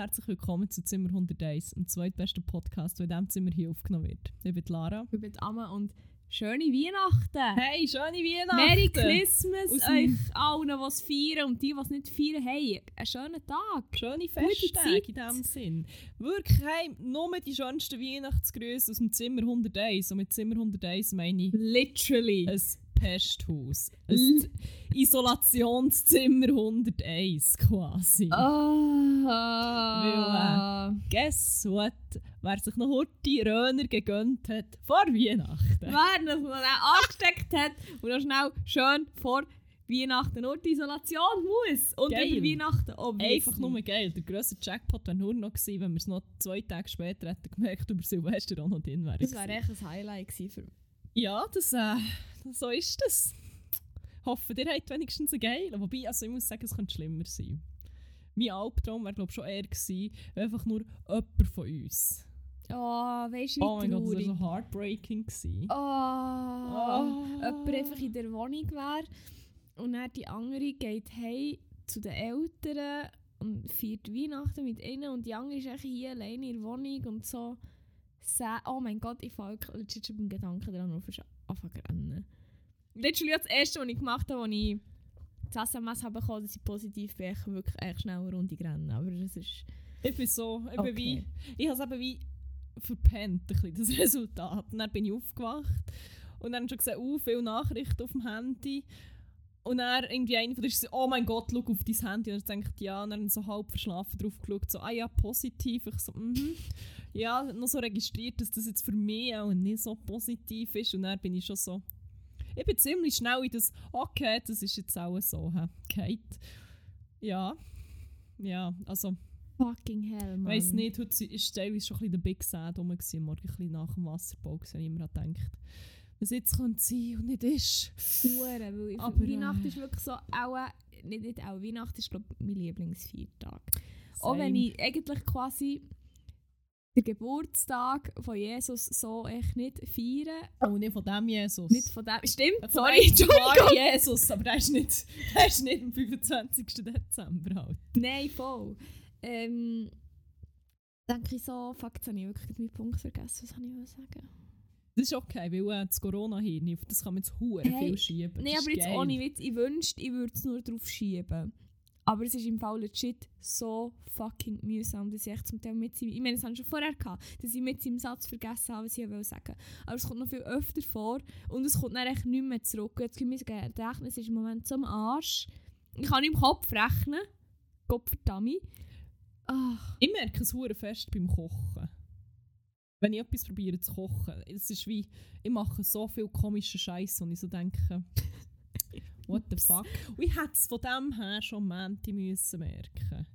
Herzlich willkommen zu Zimmer 101, dem zweitbesten Podcast, der in diesem Zimmer hier aufgenommen wird. Ich bin Lara. Ich bin Amma und schöne Weihnachten! Hey, schöne Weihnachten! Merry Christmas Aus euch allen, die es feiern und die, die es nicht feiern, hey, einen schönen Tag! Schöne Festtage in diesem Sinn. Wirklich, hey, nur die schönsten Weihnachtsgrüße aus dem Zimmer 101. Und mit Zimmer 101 meine ich Literally! Pesthaus. Ein Isolationszimmer 101 quasi. Ah! Guess what? Wer sich noch Horti Röner gegönnt hat vor Weihnachten. Wer noch mal angesteckt hat und noch schnell schön vor Weihnachten nur die Isolation muss und Geil. über Weihnachten obviously. Einfach nur geil. Der grösste Jackpot wäre nur noch gewesen, wenn wir es noch zwei Tage später hätten gemerkt, über Silvester auch noch drin wäre. Das wäre echt ein Highlight gewesen für mich. Ja, das, äh, so ist das. Hoffe, ihr habt wenigstens einen geilen. Wobei, also ich muss sagen, es könnte schlimmer sein. Mein Albtraum wäre, glaube ich, schon eher gewesen, einfach nur jemand von uns. Oh, weißt du, wie Oh mein Gott, das traurig. so heartbreaking gewesen. Oh, Oh. jemand einfach in der Wohnung wäre und dann die andere geht hey zu den Eltern und feiert Weihnachten mit ihnen und die andere ist hier alleine in der Wohnung und so. Sa- Oh mein Gott, ich fange legit schon beim Gedanken daran auf anfangen zu rennen. Literally das erste, was ich gemacht habe, als ich das SMS habe bekommen, dass ich positiv bin, ich wirklich echt schnell eine Runde rennen. Aber das ist... Ich bin so, ich bin Okay. wie, ich habe es eben wie verpennt, ein bisschen, das Resultat. Und dann bin ich aufgewacht und dann schon gesehen, uh, viele Nachrichten auf dem Handy. Und dann irgendwie eine von so, oh mein Gott, schau auf dein Handy. Und dann denkt ja, und dann so halb verschlafen drauf geschaut, so, ah ja, positiv. Ich so, mhm. Ja, noch so registriert, dass das jetzt für mich auch nicht so positiv ist. Und dann bin ich schon so, ich bin ziemlich schnell in das, okay, das ist jetzt auch so, Kate. Ja, ja, also... Fucking hell, Ich Mann. weiss nicht, heute ist teilweise schon ein bisschen der Big Sad rum. gewesen, Morgen ein bisschen nach dem Wasserbau, wenn ich immer daran gedacht was jetzt könnte sein und nicht ist. Hure, weil ich- Aber, Weihnachten äh, ist wirklich so, auch, nicht, nicht auch, Weihnachten ist glaube mein Lieblingsfeiertag. Auch wenn ich eigentlich quasi den Geburtstag von Jesus so echt nicht feiere. Oh, nicht von dem Jesus. Nicht von dem, stimmt, Von sorry, Entschuldigung. Jesus, aber der ist nicht, der ist nicht am 25. Dezember halt. Nein, voll. Ähm, denke ich so, fuck, jetzt habe ich wirklich meinen Punkt vergessen, was habe ich sagen? Das ist okay, weil äh, das Corona-Hirn, das kann man jetzt hure Hey, viel schieben. Nein, aber jetzt geil. ohne Witz, ich wünschte, ich würde es nur drauf schieben. Aber es ist im Fall legit so fucking mühsam, dass ich echt zum Teil mit seinem, ich meine, das habe ich schon vorher gehabt, dass ich mit seinem Satz vergessen habe, was ich wollte sagen. Aber es kommt noch viel öfter vor und es kommt dann echt nicht mehr zurück. Jetzt gibt mir Gedächtnis ist im Moment am Arsch. Ich kann nicht im Kopf rechnen. Gott verdammt. Ach, Ich merke es hure fest beim Kochen. Wenn ich etwas probiere zu kochen, es ist wie, ich mache so viel komische Scheiße und ich so denke, what the fuck. Und ich hätte es von dem her schon Menti müssen merken.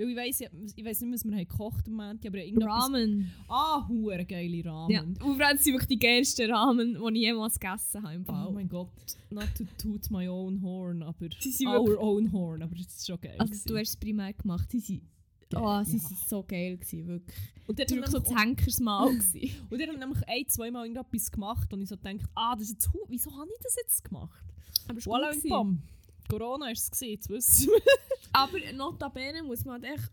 Weil ich weiss, ich, ich weiss nicht, was wir haben gekocht am Menti, aber irgendetwas... Ramen. Ah, hure geile Ramen. Ja. Und allem sind wirklich die geilsten Ramen, die ich jemals gegessen habe im Fall. Oh mein Gott, not to toot my own horn, aber Sie sind our own horn, aber das ist schon geil. Also gewesen. du hast es primär gemacht. Sie sind, Geil, oh, sie ja. so geil gewesen, wirklich. und Das dort war so das Henkersmal. Und dann haben nämlich ein, zweimal irgendetwas gemacht und ich so gedacht, ah, das ist jetzt, wieso habe ich das jetzt gemacht? Aber es Voilà, war und gut. bam. Corona war es, gewesen, jetzt wissen wir. Aber notabene muss man halt echt...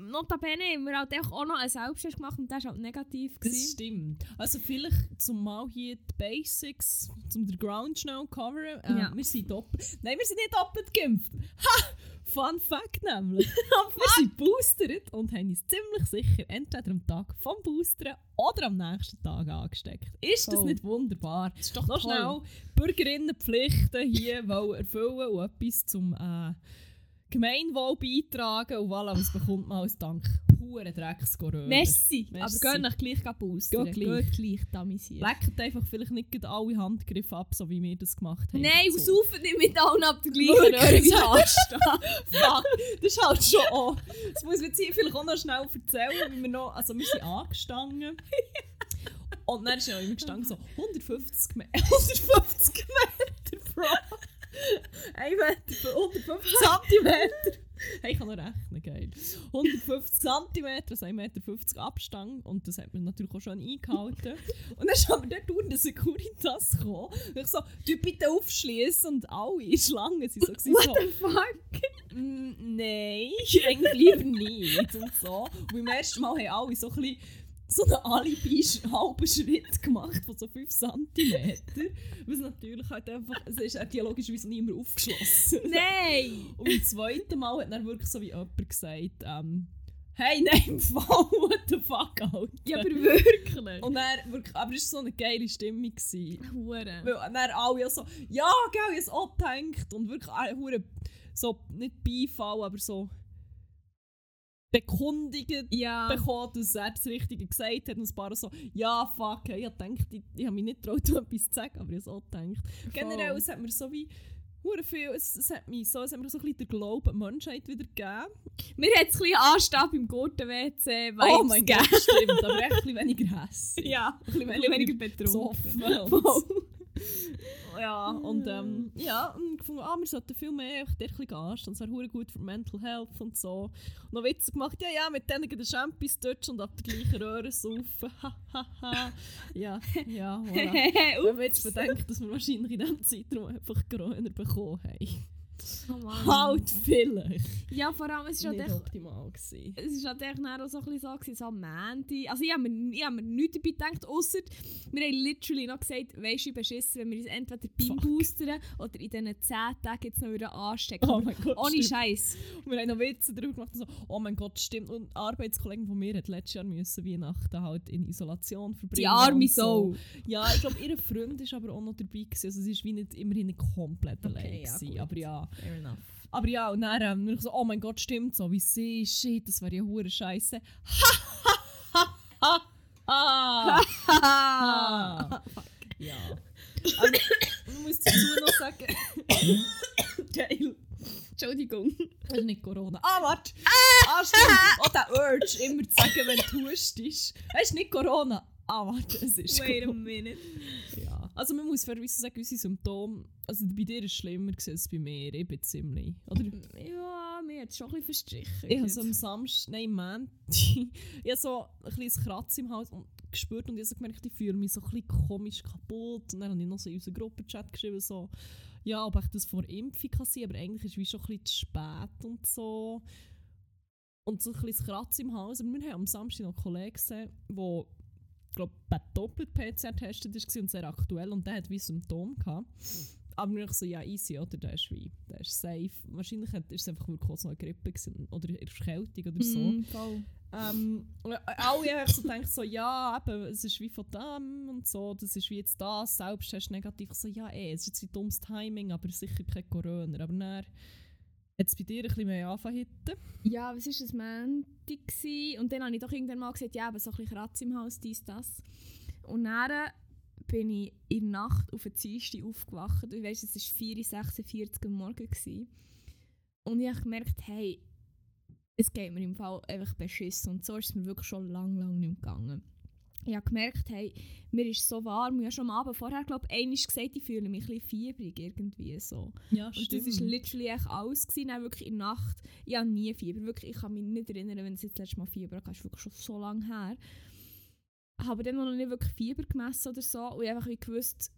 Notabene haben wir halt echt auch noch einen Selbsttest gemacht und der war halt negativ. Das gewesen. stimmt. Also vielleicht zum mal hier die Basics, zum den Ground schnell coveren. Äh, Ja. Wir sind doppelt... Nein, wir sind nicht doppelt geimpft. Ha! Fun Fact nämlich. wir sind boostert und haben uns ziemlich sicher entweder am Tag vom Boostern oder am nächsten Tag angesteckt. Ist das Voll. nicht wunderbar? Das ist doch Noch toll. schnell Bürgerinnenpflichten hier erfüllen und etwas zum äh, Gemeinwohl beitragen. Und voilà, was bekommt man als Dank? Hure Drecks Corona. Messi. Merci. Aber gehen nach gleich boostern. Geht gleich. Geht gleich, damisiert. Leckt einfach vielleicht nicht alle Handgriffe ab, so wie wir das gemacht haben. Nein, und so. saufen nicht mit allen ab der gleichen? Röhre wie anstehen. Fuck, das ist halt schon auch. Das muss ich jetzt hier vielleicht auch noch schnell erzählen, wie wir noch, also wir sind angestanden. Und dann ist ja immer gestanden so 150 Meter, 150 Meter pro 1 Meter für 150 Zentimeter. Hey, ich kann noch rechnen, geil. 150 cm, also 1,50 Meter Abstand. Und das hat man natürlich auch schon eingehalten. Und dann ist aber dort unten der Securitas gekommen. Und ich so, du bitte aufschließen. Und alle Schlangen sind so, gewesen, What so the fuck? Mm, Nein, eigentlich lieber nicht und so. Und beim ersten Mal haben alle so ein bisschen so einen Alibi-halben Schritt gemacht von so 5 cm. Was natürlich halt einfach, es ist auch logischerweise nicht mehr aufgeschlossen. Nein! Und beim zweiten Mal hat dann wirklich so wie jemand gesagt, ähm, hey, nein, Fall, what the fuck, Alter. Ja, aber wirklich. Und dann, wirklich, aber es war so eine geile Stimmung. Hure. Weil dann alle so, ja, gell, ich habe es gedacht. Und wirklich alle hure so, nicht Beifall, aber so bekundigt Ja. bekommen, dass er das Richtige gesagt hat. Und ein paar so, ja, fuck, ich habe gedacht, ich, ich habe mich nicht getraut, etwas zu sagen, aber ich habe es auch gedacht. Generell, es hat mir so wie, hure viel, es, es hat mich so, es hat mir so ein bisschen den Glauben an die Menschheit wieder gegeben. Mir hat es ein bisschen Anstab im Gurten-WC. oh mein Gott, stimmt, aber echt ein bisschen weniger Hass. Ja, ein bisschen bisschen weniger betrunken. Ja, und ähm, ja, und gefunden, ah, wir sollten viel mehr einfach dort ein bisschen anstehen. Es wäre gut für Mental Health und so. Und noch Witze gemacht, ja, ja, mit denen den Champions dort und ab der gleichen Röhre saufen. Ja, ja, voilà. Wenn man jetzt bedenkt, dass wir wahrscheinlich in diesem Zeitraum einfach Corona bekommen haben. Oh. Halt vielleicht. Ja, vor allem, es ist halt echt optimal gewesen. es war halt echt auch so ein bisschen so, gewesen, so am Mandy. Also ich habe mir, ich hab mir nichts dabei gedacht, außer wir haben literally noch gesagt, weisst du, beschissen, wenn wir uns entweder beim. Boostern oder in diesen 10 Tagen jetzt noch wieder anstecken. Oh mein Gott, Ohne. Scheiß. Und wir haben noch Witze darüber gemacht und so, oh mein Gott, stimmt. Und Arbeitskollegen von mir hat letztes Jahr müssen Weihnachten halt in Isolation verbringen. Die arme so. Ja, ich glaube, ihr Freund ist aber auch noch dabei gewesen. Also sie ist wie nicht immerhin nicht komplett Okay, allein ja, gewesen. Aber ja. Fair enough. Aber ja, und dann ähm, wir so, oh mein Gott, stimmt so, wie sie, shit, das wäre ja hure Scheiße. Ha, ha, ha, ha. Ja. Aber ich muss dazu noch sagen, geil. Entschuldigung. Das ist nicht Corona. Ah, warte! Ah, stimmt! Oh, der Urge, immer zu sagen, wenn du hustest. Das ist nicht Corona. Ah, warte, es ist Wait a Corona. minute. Ja. Also man muss fairerweise sagen, unsere Symptome, also bei dir ist es schlimmer als bei mir. Ich bin ziemlich, oder? Ja, mir hat es schon ein bisschen verstrichen. Ich habe so am Samstag, nein, Montag, ich habe so ein kleines Kratz im Hals und gespürt und ich habe so gemerkt, ich fühle mich so ein bisschen komisch kaputt. Und dann habe ich noch so in unseren Gruppenchat geschrieben, so, ja, ob ich das vor Impfung kann sein, aber eigentlich ist es wie schon ein bisschen zu spät und so. Und so ein kleines Kratz im Hals. Aber wir haben am Samstag noch einen Kollegen gesehen, der, glaube ich, doppelt PCR getestet war und sehr aktuell und der hat wie Symptome gehabt. Aber wir so, ja, easy, oder? Der ist wie, der ist safe. Wahrscheinlich ist es einfach wirklich auch so eine Grippe gewesen, oder Erkältung oder so. Mm, voll. Ähm, und alle haben so gedacht, so, ja, eben, es ist wie von dem und so, das ist wie jetzt das, selbst hast du negativ. Ich so, ja, eh, es ist jetzt wie dummes Timing, aber sicher kein Corona. Aber dann es bei dir ein bisschen mehr anfangen. Ja, was war das Montag? Und dann habe ich doch irgendwann mal gesagt, ja, aber so ein bisschen Kratz im Haus, dies, das. Und dann bin ich in der Nacht auf den Dienstag aufgewacht. Ich weiss, es war 4.46 Uhr am Morgen. Gewesen. Und ich habe gemerkt, hey, es geht mir im Fall einfach beschissen. Und so ist es mir wirklich schon lang, lang nicht gegangen. Ich habe gemerkt, hey, mir ist so warm. Ich habe schon am Abend vorher, glaube ich, gesagt, ich fühle mich ein bisschen fiebrig irgendwie so. Ja, Und das war literally echt alles. Gewesen. Dann wirklich in der Nacht. Ich habe nie Fieber. Wirklich, ich kann mich nicht erinnern, wenn es jetzt das letzte Mal Fieber hatte. Das ist wirklich schon so lange her. Habe dann noch nicht wirklich Fieber gemessen oder so. Und ich einfach wie gewusst,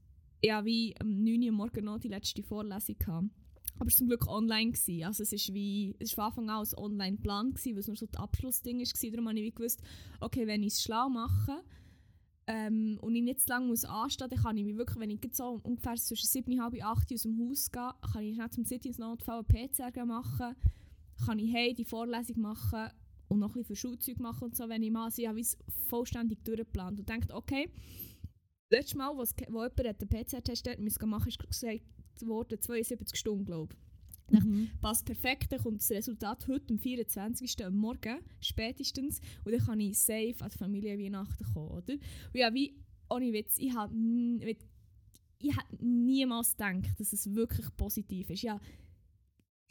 habe wie am 9 Uhr morgen noch die letzte Vorlesung gehabt. Aber es war zum Glück online. Gewesen. Also es war von Anfang an ein Online-Plan, weil es nur so das Abschlussding war. Darum habe ich wie gewusst, okay, wenn ich es schlau mache, ähm, und ich nicht zu lange muss anstehen, dann kann ich mich wirklich, wenn ich so ungefähr zwischen 7 und halb 8 Uhr aus dem Haus gehe, kann ich schnell zum City ins Notfall einen PCR machen, kann ich hey die Vorlesung machen und noch ein bisschen für Schulzeug machen und so, wenn ich mal, ich habe es vollständig durchgeplant und denkt, okay, letztes Mal, wo, wo jemand hat den PCR-Test hat, müssen machen, ist gesagt worden 72 Stunden, glaube ich Mhm. passt perfekt, dann kommt das Resultat heute, am 24. am Morgen, spätestens, und dann kann ich safe an die Familie Weihnachten kommen, oder? Und ja, wie, ohne Witz, ich habe ich hab niemals gedacht, dass es wirklich positiv ist. Ja,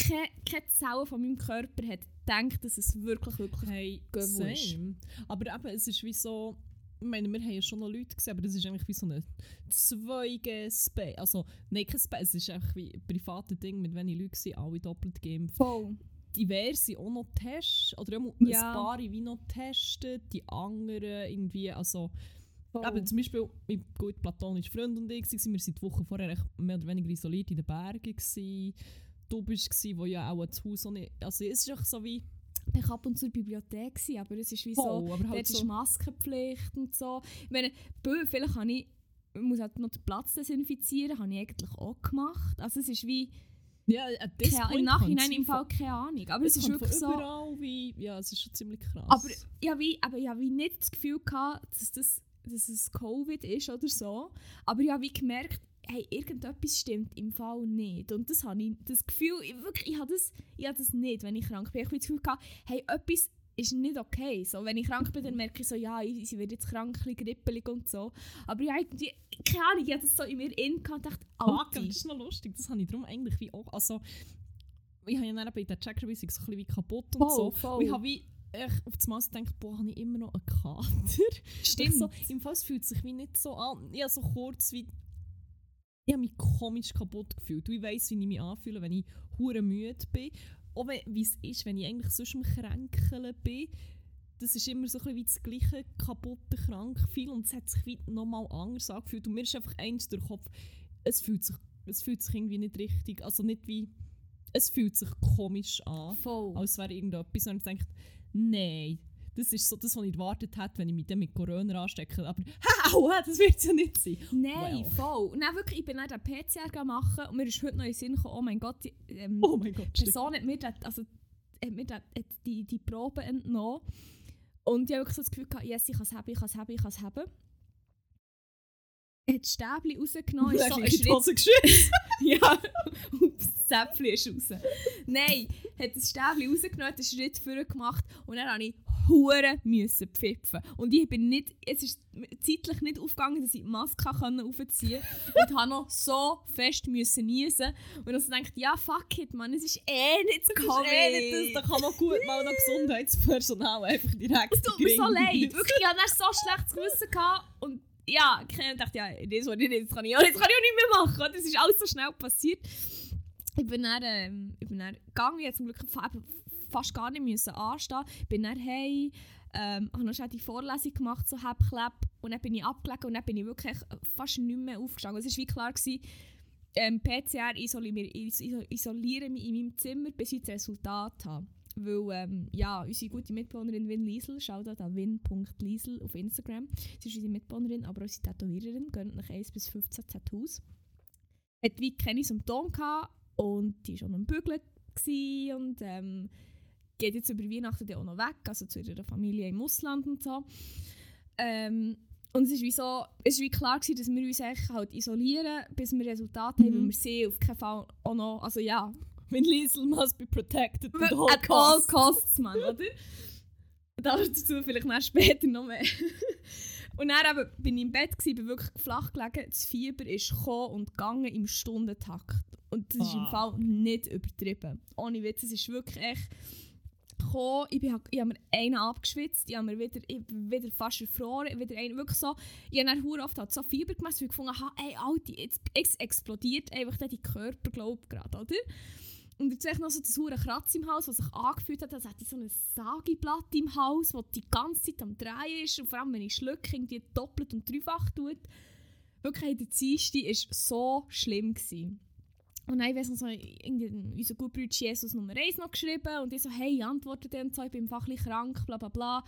keine, keine Zelle von meinem Körper hat gedacht, dass es wirklich, wirklich Hey, ist. same. Aber eben, es ist wie so, ich meine, wir haben ja schon noch Leute gesehen, aber das ist eigentlich wie so eine 2G-Space. Also, nein, kein Space, es ist einfach wie ein privates Ding, mit wenigen Leuten sind alle doppelt geimpft. voll. diverse auch noch testen, oder auch Ja. ein paar wie noch testen, die anderen irgendwie, also voll. eben zum Beispiel mein gut platonischer Freund und ich, waren wir seit Wochen vorher echt mehr oder weniger isoliert in den Bergen gewesen. Du bist, gsi, wo ja auch das Haus so nicht... Also es ist einfach so wie... Ich war ab und zu in der Bibliothek, gewesen, aber es ist wie so, Voll, aber halt dort ist so... Maskenpflicht und so. Ich meine, vielleicht habe ich, ich muss halt noch den Platz desinfizieren, habe ich eigentlich auch gemacht. Also es ist wie, Ja, keine, im Nachhinein im Fall keine Ahnung. Aber Es ist wirklich so... wie... Ja, es ist schon ziemlich krass. Aber ich habe wie, aber habe wie nicht das Gefühl gehabt, dass, das, dass es Covid ist oder so. Aber ich habe wie gemerkt, hey, irgendetwas stimmt im Fall nicht. Und das habe ich, das Gefühl, ich, wirklich, ich habe das, ich habe das nicht, wenn ich krank bin. Ich habe das Gefühl gehabt, hey, etwas ist nicht okay. So, wenn ich krank bin, dann merke ich so, ja, ich, ich werde jetzt krank, grippelig und so. Aber ich habe irgendwie, keine Ahnung, ich habe das so in mir in gehabt und dachte, Fuck, das ist noch lustig. Das habe ich darum eigentlich wie auch... Also, ich habe ja dann bei der Checkerweisung so ein bisschen wie kaputt und Voll, so. voll. Ich habe wie echt auf das Mal so gedacht, boah, habe ich immer noch einen Kater. Stimmt. So, Im Fall es fühlt sich wie nicht so an. Ich habe so kurz wie... Ich habe mich komisch kaputt gefühlt. Und ich weiss, wie ich mich anfühle, wenn ich hure müde bin. Auch wie es ist, wenn ich eigentlich sonst am Kränkeln bin. Das ist immer so ein bisschen wie das gleiche kaputte Krankgefühl und es hat sich wie nochmal anders angefühlt. Und mir ist einfach eins durch den Kopf, es fühlt sich, es fühlt sich irgendwie nicht richtig, also nicht wie... Es fühlt sich komisch an Voll. als wäre irgendetwas. Und ich denke, nein, das ist so das, was ich erwartet hätte, wenn ich mich dann mit Corona anstecke. Aber hau, das wird es ja nicht sein. Nein, Well. voll. Dann wirklich, ich bin dann den PCR machen und mir ist heute noch in den Sinn gekommen, oh mein Gott, die, ähm, Oh mein Gott, stimmt. Person hat mir, das, also, hat mir das, hat die, die Probe entnommen. Und ich habe wirklich so das Gefühl gehabt, yes, ich kann es haben, ich kann es haben, ich kann es haben. Hat das Stäbchen rausgenommen, ist so ein Schritt ja, ups, das Zäpfchen ist raus. Nein, hat das Stäbchen rausgenommen, hat einen Schritt vorher gemacht und dann musste ich hure müssen pfeifen. Und ich bin nicht, es ist zeitlich nicht aufgegangen, dass ich die Maske können aufziehen konnte und habe noch so fest müssen niesen. Und dann denkt ja fuck it, man, es ist eh nicht Das Covid. eh. Da kann man gut mal noch Gesundheitspersonal einfach direkt Es tut mir so leid. Wirklich, ich hatte so schlechtes Gewissen gehabt und ja, ich dachte, ja, das, was ich nicht, das kann ich auch, das kann ich auch nicht mehr machen. Das ist alles so schnell passiert. Ich bin dann, ähm, ich bin dann gegangen, ich musste zum Glück fast gar nicht müssen anstehen. Bin dann hey, ähm, habe noch schnell die Vorlesung gemacht, so hab Klapp, und dann bin ich abgelegen und dann bin ich wirklich fast nicht mehr aufgestanden. Es war wie klar, gewesen, ähm, PCR isoliere, mich in meinem Zimmer, bis ich das Resultat habe. Weil, ähm, ja, unsere gute Mitbewohnerin Win Liesel, Shoutout an win.liesel auf Instagram. Sie ist unsere Mitbewohnerin, aber unsere Tätowiererin, gönnt nach 1 bis 15 Tattoos. Hat wie keine Symptome gehabt und die war schon am Bügeln und ähm, geht jetzt über Weihnachten dann auch noch weg, also zu ihrer Familie im Ausland und so. Ähm, und es ist wie so, es ist wie klar gewesen, dass wir uns eigentlich halt isolieren, bis wir Resultate haben, Mhm. weil wir sie auf keinen Fall auch noch, also ja, Wenn Liesel must be protected at all at all costs. man, oder? Dazu vielleicht noch später noch mehr. und dann eben, bin ich im Bett, gewesen, bin wirklich flach gelegen, das Fieber ist gekommen und gegangen im Stundentakt. Und das ist im Ah. Fall nicht übertrieben. Ohne Witz, es ist wirklich echt gekommen, ich, bin, halt- ich habe mir einen abgeschwitzt, ich habe mir wieder, ich wieder fast erfroren, wieder einen, wirklich so, ich habe dann oft halt so Fieber gemessen, weil ich gefunden habe, ey, Alter, jetzt ex explodiert einfach der Körper, glaube ich, gerade, oder? Und jetzt echt noch so das hure Kratz im Hals, was sich angefühlt hat, als hätte ich so ein Sageblatt im Hals, das die ganze Zeit am Drehen ist. Und vor allem, wenn ich schlucke, irgendwie doppelt und dreifach tut. Wirklich, der Dienstag war so schlimm. Gewesen. Und dann, ich weiss noch so, irgendwie unser Gutbruder Jesus Nummer 1 noch geschrieben und ich so, hey, antworte dem so, ich bin bisschen krank, bla bla bla.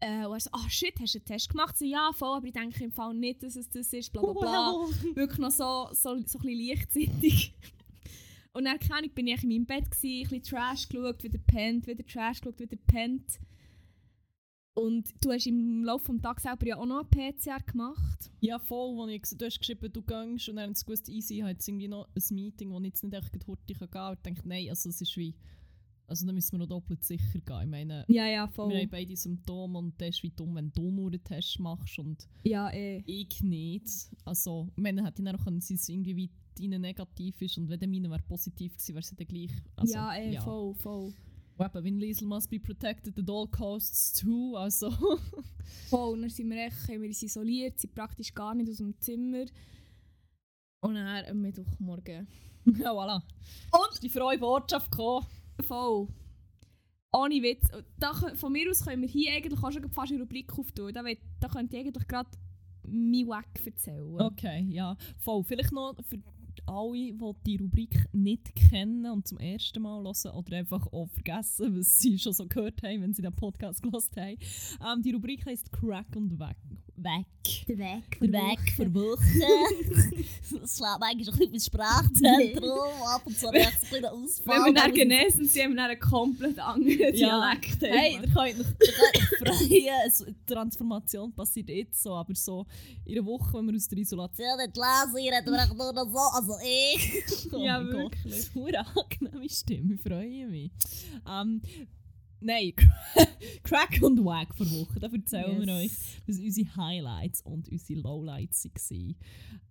Äh, und er so, ah shit, hast du einen Test gemacht? So, ja, voll, aber ich denke im Fall nicht, dass es das ist, bla bla bla Well. wirklich noch so, so, so ein bisschen leichtzeitig. Und dann keine Ahnung, bin ich in meinem Bett, gewesen, ein bisschen Trash geschaut, wieder pennt, wieder Trash geschaut, wieder pennt. Und du hast im Laufe des Tages selber ja auch noch ein PCR gemacht. Ja, voll, wo ich, du hast geschrieben, du gehst und dann haben sie gewusst, easy, hat jetzt irgendwie noch ein Meeting, wo ich jetzt nicht echt hurtig gehen kann. Und ich dachte, nein, also es ist wie, also da müssen wir noch doppelt sicher gehen. Ich meine, Ja, ja, wir voll. haben beide Symptome und das ist wie dumm, wenn du nur einen Test machst und Ja, eh. ich nicht. Also, ich meine, hätte ich dann auch können, dass es irgendwie wie deine negativ ist und wenn der meine wäre positiv gewesen, wäre es dann gleich. Also, ja, eh, voll, voll. Eben, wenn Liesel must be protected at all costs too, also... Voll, und dann sind wir echt, haben wir uns isoliert, sind praktisch gar nicht aus dem Zimmer. Und dann am Mittwochmorgen. ja, voilà. Und- Ist die frohe Botschaft gekommen. Voll. Ohne Witz. Da, von mir aus können wir hier eigentlich auch schon fast eine Rubrik auftun. Da, da könnte ich eigentlich gerade mein Wack erzählen. Okay, ja. Voll. Vielleicht noch für, alle, die die Rubrik nicht kennen und zum ersten Mal hören oder einfach auch vergessen, was sie schon so gehört haben, wenn sie den Podcast gehört haben. Ähm, die Rubrik heisst Crack und Weg. Weg. Der Weg. Der Weg für Wochen. das schlägt eigentlich ein bisschen Sprachzentrum. Ab und zu ich ein bisschen Ausfall. Wenn wir dann genesen sind, haben wir dann einen komplett anderen Ja. Dialekt. Hey, da könnt ihr freuen. Die Transformation passiert jetzt so, aber so in einer Woche, wenn wir aus der Isolation nicht lesen, reden wir echt nur noch so, also ich. Ja, mein Gott, wirklich. Hure angenehme Stimme, ich freue mich. Ähm, nein, Crack und Wack vor Woche, da erzählen wir euch, Yes. was unsere Highlights und unsere Lowlights waren.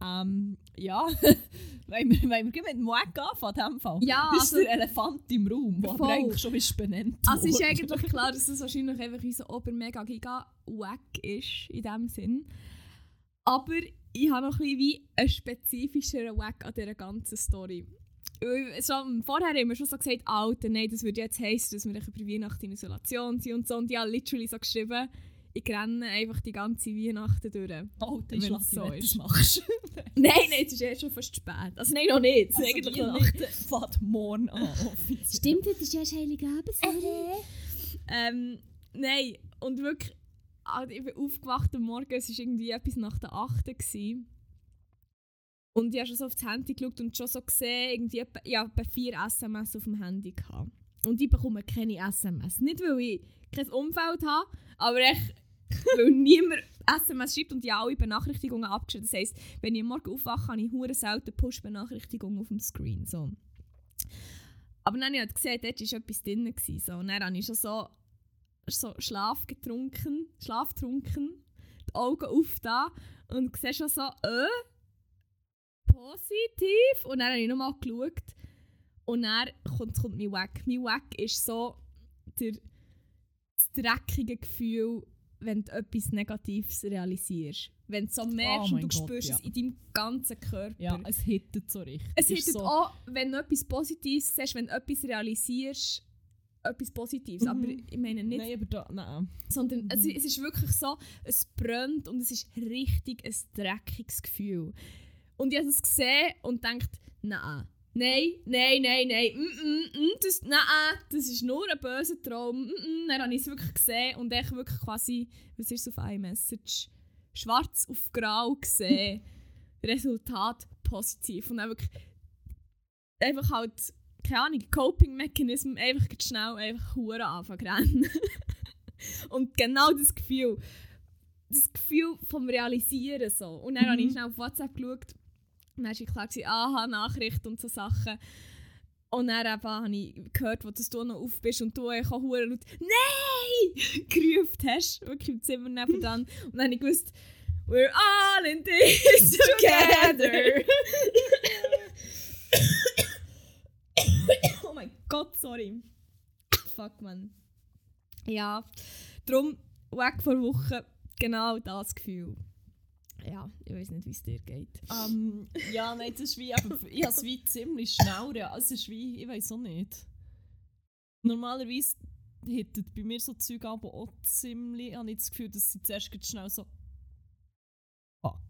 Ähm, ja, wollen wir, wollen wir mit dem Wack anfangen, in Fall? Ja, das ist also- der Elefant im Raum, der eigentlich schon ist benannt Also ist eigentlich klar, dass es wahrscheinlich einfach unser Ober-Mega Giga wack ist, in dem Sinn. Aber ich habe noch ein bisschen wie einen spezifischeren Wack an dieser ganzen Story. Weil Schon vorher haben wir schon so gesagt, Alter, nein, das würde jetzt heißen, dass wir über Weihnachten in Isolation sind und so. Und ich habe literally so geschrieben, ich renne einfach die ganze Weihnachten durch. Oh, das Wenn ist Lati, so ist. machst. Nein, nein, es ist erst schon fast spät. Also nein, noch nicht. Ist eigentlich Weihnachten fängt morgen an. Stimmt, das ist erst Heiligabend, sorry. ähm, nein, und wirklich, also ich bin aufgewacht am Morgen, es war irgendwie etwas nach der 8. Gewesen. Und ich habe schon so auf das Handy geschaut und schon so gesehen, irgendwie habe etwa vier SMS auf dem Handy gehabt. Und ich bekomme keine SMS. Nicht, weil ich kein Umfeld habe, aber echt, weil niemand SMS schreibt und ich alle Benachrichtigungen abgeschrieben. Das heisst, wenn ich Morgen aufwache, habe ich hure selten Push-Benachrichtigungen auf dem Screen. So. Aber dann habe ich halt gesehen, dort war etwas drin. Gewesen, so. Und dann habe ich schon so, so Schlaf getrunken, Schlaf die Augen auf da und sehe schon so, äh, positiv. Und dann habe ich nochmal geschaut und dann kommt, kommt mein Wack. Mein Wack ist so der, das dreckige Gefühl, wenn du etwas Negatives realisierst. Wenn du so merkst Oh und du Gott, spürst ja. es in deinem ganzen Körper. Ja, es hittet so richtig. Es ist so, auch, wenn du etwas Positives siehst, wenn du etwas realisierst, etwas Positives. Mhm. Aber ich meine nicht, Nein, aber da, nein. sondern es, Mhm. es ist wirklich so, es brennt und es ist richtig ein dreckiges Gefühl. Und ich habe es gesehen und denkt, nein, nein, nein, nein, nein, mm, mm, mm, das, nein, das ist nur ein böser Traum. Mm, mm. Dann habe ich es wirklich gesehen und ich wirklich quasi, was ist auf iMessage, schwarz auf grau gesehen. Resultat positiv. Und dann wirklich einfach halt, keine Ahnung, Coping-Mechanism, einfach schnell einfach Huren anfangen rennen. Und genau das Gefühl, das Gefühl vom Realisieren so. Und dann Mhm. habe ich schnell auf WhatsApp geschaut dann war klar, gewesen, aha, Nachricht und so Sachen. Und dann eben habe ich gehört, wo du noch auf bist und du eigentlich auch laut «Nein!» gerufen hast, wirklich im Zimmer nebenan. und dann habe ich gewusst, «We're all in this together!» Oh mein Gott, sorry. Fuck, man. Ja, darum, weg vor Wochen, genau das Gefühl. Ja, ich weiß nicht, wie es dir geht. Ähm, ja, nein, das ist wie, aber ich habe es wie ziemlich schnell, ja. Es ist wie, ich weiß auch nicht. Normalerweise hittet bei mir so Zeug aber auch ziemlich, habe ich das Gefühl, dass sie zuerst schnell so fuck.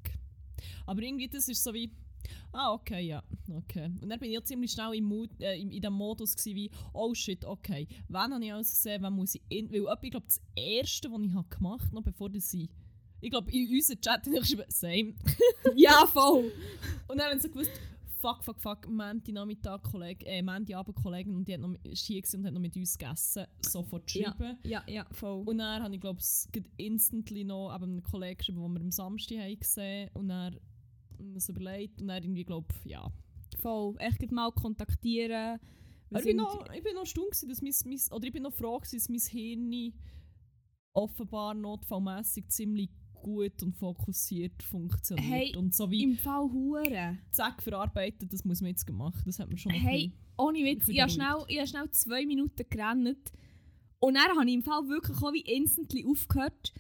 Aber irgendwie, das ist so wie, ah, okay, ja, okay. Und dann bin ich ziemlich schnell im Mood, äh, in, dem Modus gewesen, wie, oh shit, okay, wann habe ich alles gesehen, wann muss ich in, weil etwa, ich glaube, das Erste, was ich habe gemacht habe, noch bevor ich, ich glaube, in unserem Chat habe ich geschrieben, same. ja, voll! Und dann haben sie so gewusst, fuck, fuck, fuck, Mandy Nachmittag Kollege, äh, Mandy Abend Kollegin und die hat noch, hier und hat noch mit uns gegessen, sofort Ja. geschrieben. Ja, ja, voll. Und dann habe ich, glaube ich, instantly noch eben einem Kollegen geschrieben, den wir am Samstag haben gesehen und dann uns überlegt und dann irgendwie, glaube ja. voll. Echt mal kontaktieren. Ich bin noch, ich bin noch stumm gewesen, dass mein, mein, oder ich bin noch froh gewesen, dass mein Hirn offenbar notfallmässig ziemlich gut und fokussiert funktioniert. Hey, und so wie Im Fall Huren. zack verarbeitet, das muss man jetzt machen. Das hat man schon Hey, ein ohne Ich Witz, ich habe schnell, ich habe schnell zwei Minuten gerannt. Und dann habe ich im Fall wirklich auch wie instantly aufgehört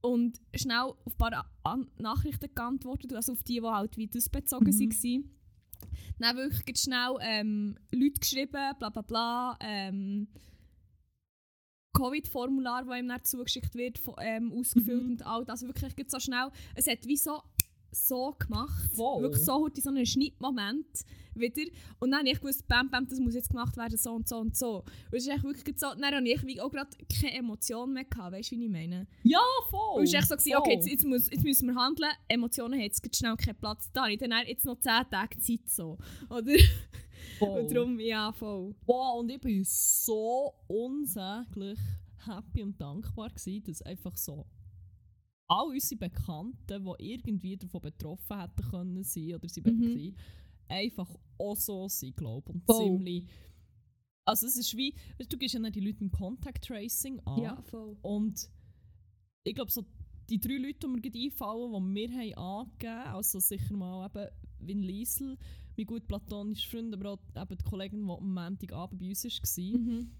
und schnell auf ein paar An Nachrichten geantwortet, also auf die, die halt wie das bezogen Mhm. waren. Dann wirklich schnell ähm, Leute geschrieben, bla bla bla. Ähm, Covid-Formular, das ihm dann zugeschickt wird, von, ähm, ausgefüllt Mhm. und all das. Wirklich so schnell. Es hat wie so so gemacht. Voll. Wirklich so heute so einen Schnittmoment wieder. Und dann habe ich gewusst, bam, bam, das muss jetzt gemacht werden, so und so und so. Und es ist echt wirklich so, dann habe ich auch gerade keine Emotion mehr gehabt, weißt du, wie ich meine? Ja, voll. Und es war echt so, gewesen, okay, jetzt, jetzt, muss, jetzt müssen wir handeln, Emotionen haben jetzt schnell keinen Platz da. Ich dann jetzt noch 10 Tage Zeit so. Oder? Voll. Und darum, ja, voll. Wow, und ich bin so unsäglich happy und dankbar gewesen, dass einfach so all unsere Bekannten, die irgendwie davon betroffen hätten können sein oder sie Mhm. mhm. einfach auch so sind, glaube ich. Und Voll. ziemlich... Also es ist wie, weißt, du gibst ja die Leute im Contact Tracing an. voll. Und ich glaube, so die drei Leute, die mir gerade einfallen, die wir haben angegeben haben, also sicher mal eben Win Liesel, mein gut platonischer Freund, aber auch eben die Kollegin, die am Montagabend bei uns war, Mhm.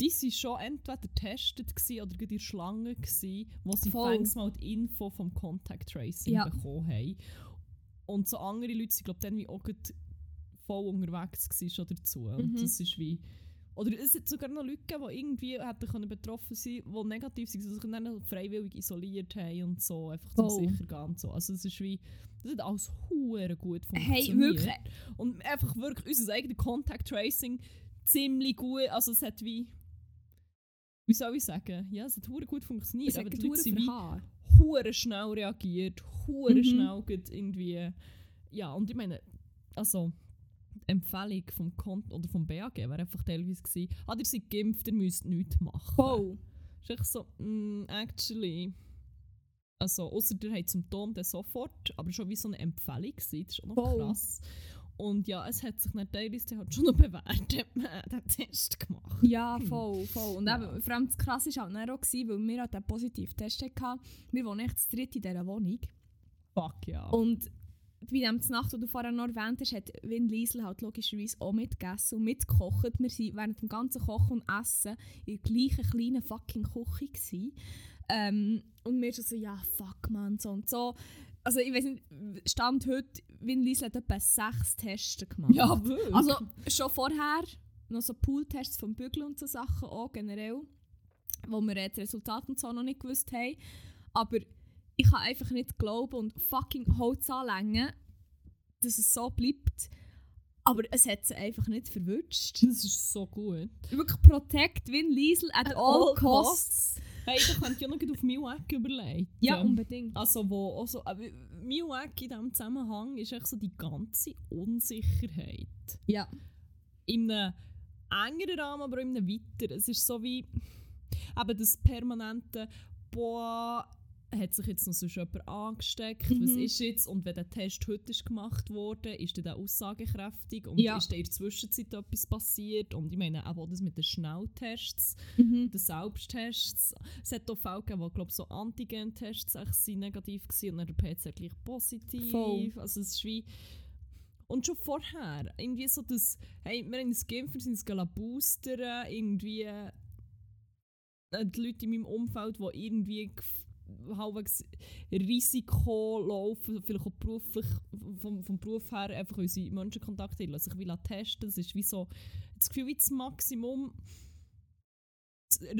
die waren schon entweder getestet oder in der Schlange, gewesen, wo sie fängst mal die Info vom Contact Tracing Ja. bekommen haben. Und so andere Leute sind, glaube ich, dann wie auch voll unterwegs schon dazu. Und Mhm. das ist wie... Oder es hat sogar noch Leute gegeben, die irgendwie hätten können betroffen sein die negativ sind, sich dann freiwillig isoliert haben und so, einfach zum Voll. sicher gehen und so. Also es ist wie... Das hat alles hure gut Hey, funktioniert. wirklich. Und einfach wirklich unser eigenes Contact Tracing ziemlich gut. Also es hat wie. Wie soll ich sagen? Ja, es hat hure gut funktioniert. Es aber die Leute sind wie hure schnell reagiert, hure Mhm. schnell irgendwie. Ja, und ich meine, also Empfehlung vom Kont oder vom BAG wäre einfach teilweise gewesen, ah, ihr seid geimpft, ihr müsst nichts machen. Voll. ist echt so, mm, actually. Also, außer ihr habt Symptome dann sofort, aber schon wie so eine Empfehlung gewesen, das ist auch noch Voll. krass. Und ja, es hat sich dann teilweise halt schon noch bewährt, hat man den Test gemacht. Ja, voll, voll. Und Ja. eben, vor allem das Krasse war halt auch, gewesen, weil wir halt einen positiven Test hatten. Wir wohnen echt zu dritt in dieser Wohnung. Fuck ja. Und bei dem Nacht, die du vorher noch erwähnt hast, hat Win Liesel halt logischerweise auch mitgegessen und mitgekocht. Wir waren während dem ganzen Kochen und Essen in der gleichen kleinen fucking Küche. Gewesen. Ähm, und wir schon so, ja, fuck man, so und so. Also ich weiß nicht, Stand heute, Win Liesel hat etwa sechs Tests gemacht. ja, wirklich. Also schon vorher noch so Pooltests vom Bügeln und so Sachen auch generell, wo wir die Resultate und so noch nicht gewusst haben. Aber ich kann einfach nicht glauben und fucking Holz anlängen, dass es so bleibt. Aber es hat sie einfach nicht verwünscht. das ist so gut. Wirklich protect Win Liesel at, At all all costs. Hey, da könnt ihr noch auf Milwaukee überlegen. Ja, unbedingt. Also, wo auch so, aber Milwaukee in diesem Zusammenhang ist echt so die ganze Unsicherheit. Ja. in einem engeren Rahmen, aber in einem weiteren. Es ist so wie eben das permanente «Boah, hat sich jetzt noch sonst jemand angesteckt? Was Mhm. ist jetzt?» Und wenn der Test heute ist gemacht wurde, ist dann der aussagekräftig? Und Ja. ist dann in der Zwischenzeit etwas passiert? Und ich meine auch das mit den Schnelltests, Mhm. den Selbsttests. Es hat auch Fälle gegeben, wo glaub, so Antigen-Tests sind negativ waren und dann der PCR gleich positiv. Voll. Also es ist wie... Und schon vorher, irgendwie so das, hey, wir haben uns geimpft, wir sind gehen boostern, irgendwie äh, die Leute in meinem Umfeld, die irgendwie halbwegs Risiko laufen, vielleicht auch beruflich, vom, vom Beruf her, einfach unsere Menschenkontakte, die lassen sich wie testen, das ist wie so, das Gefühl wie das Maximum,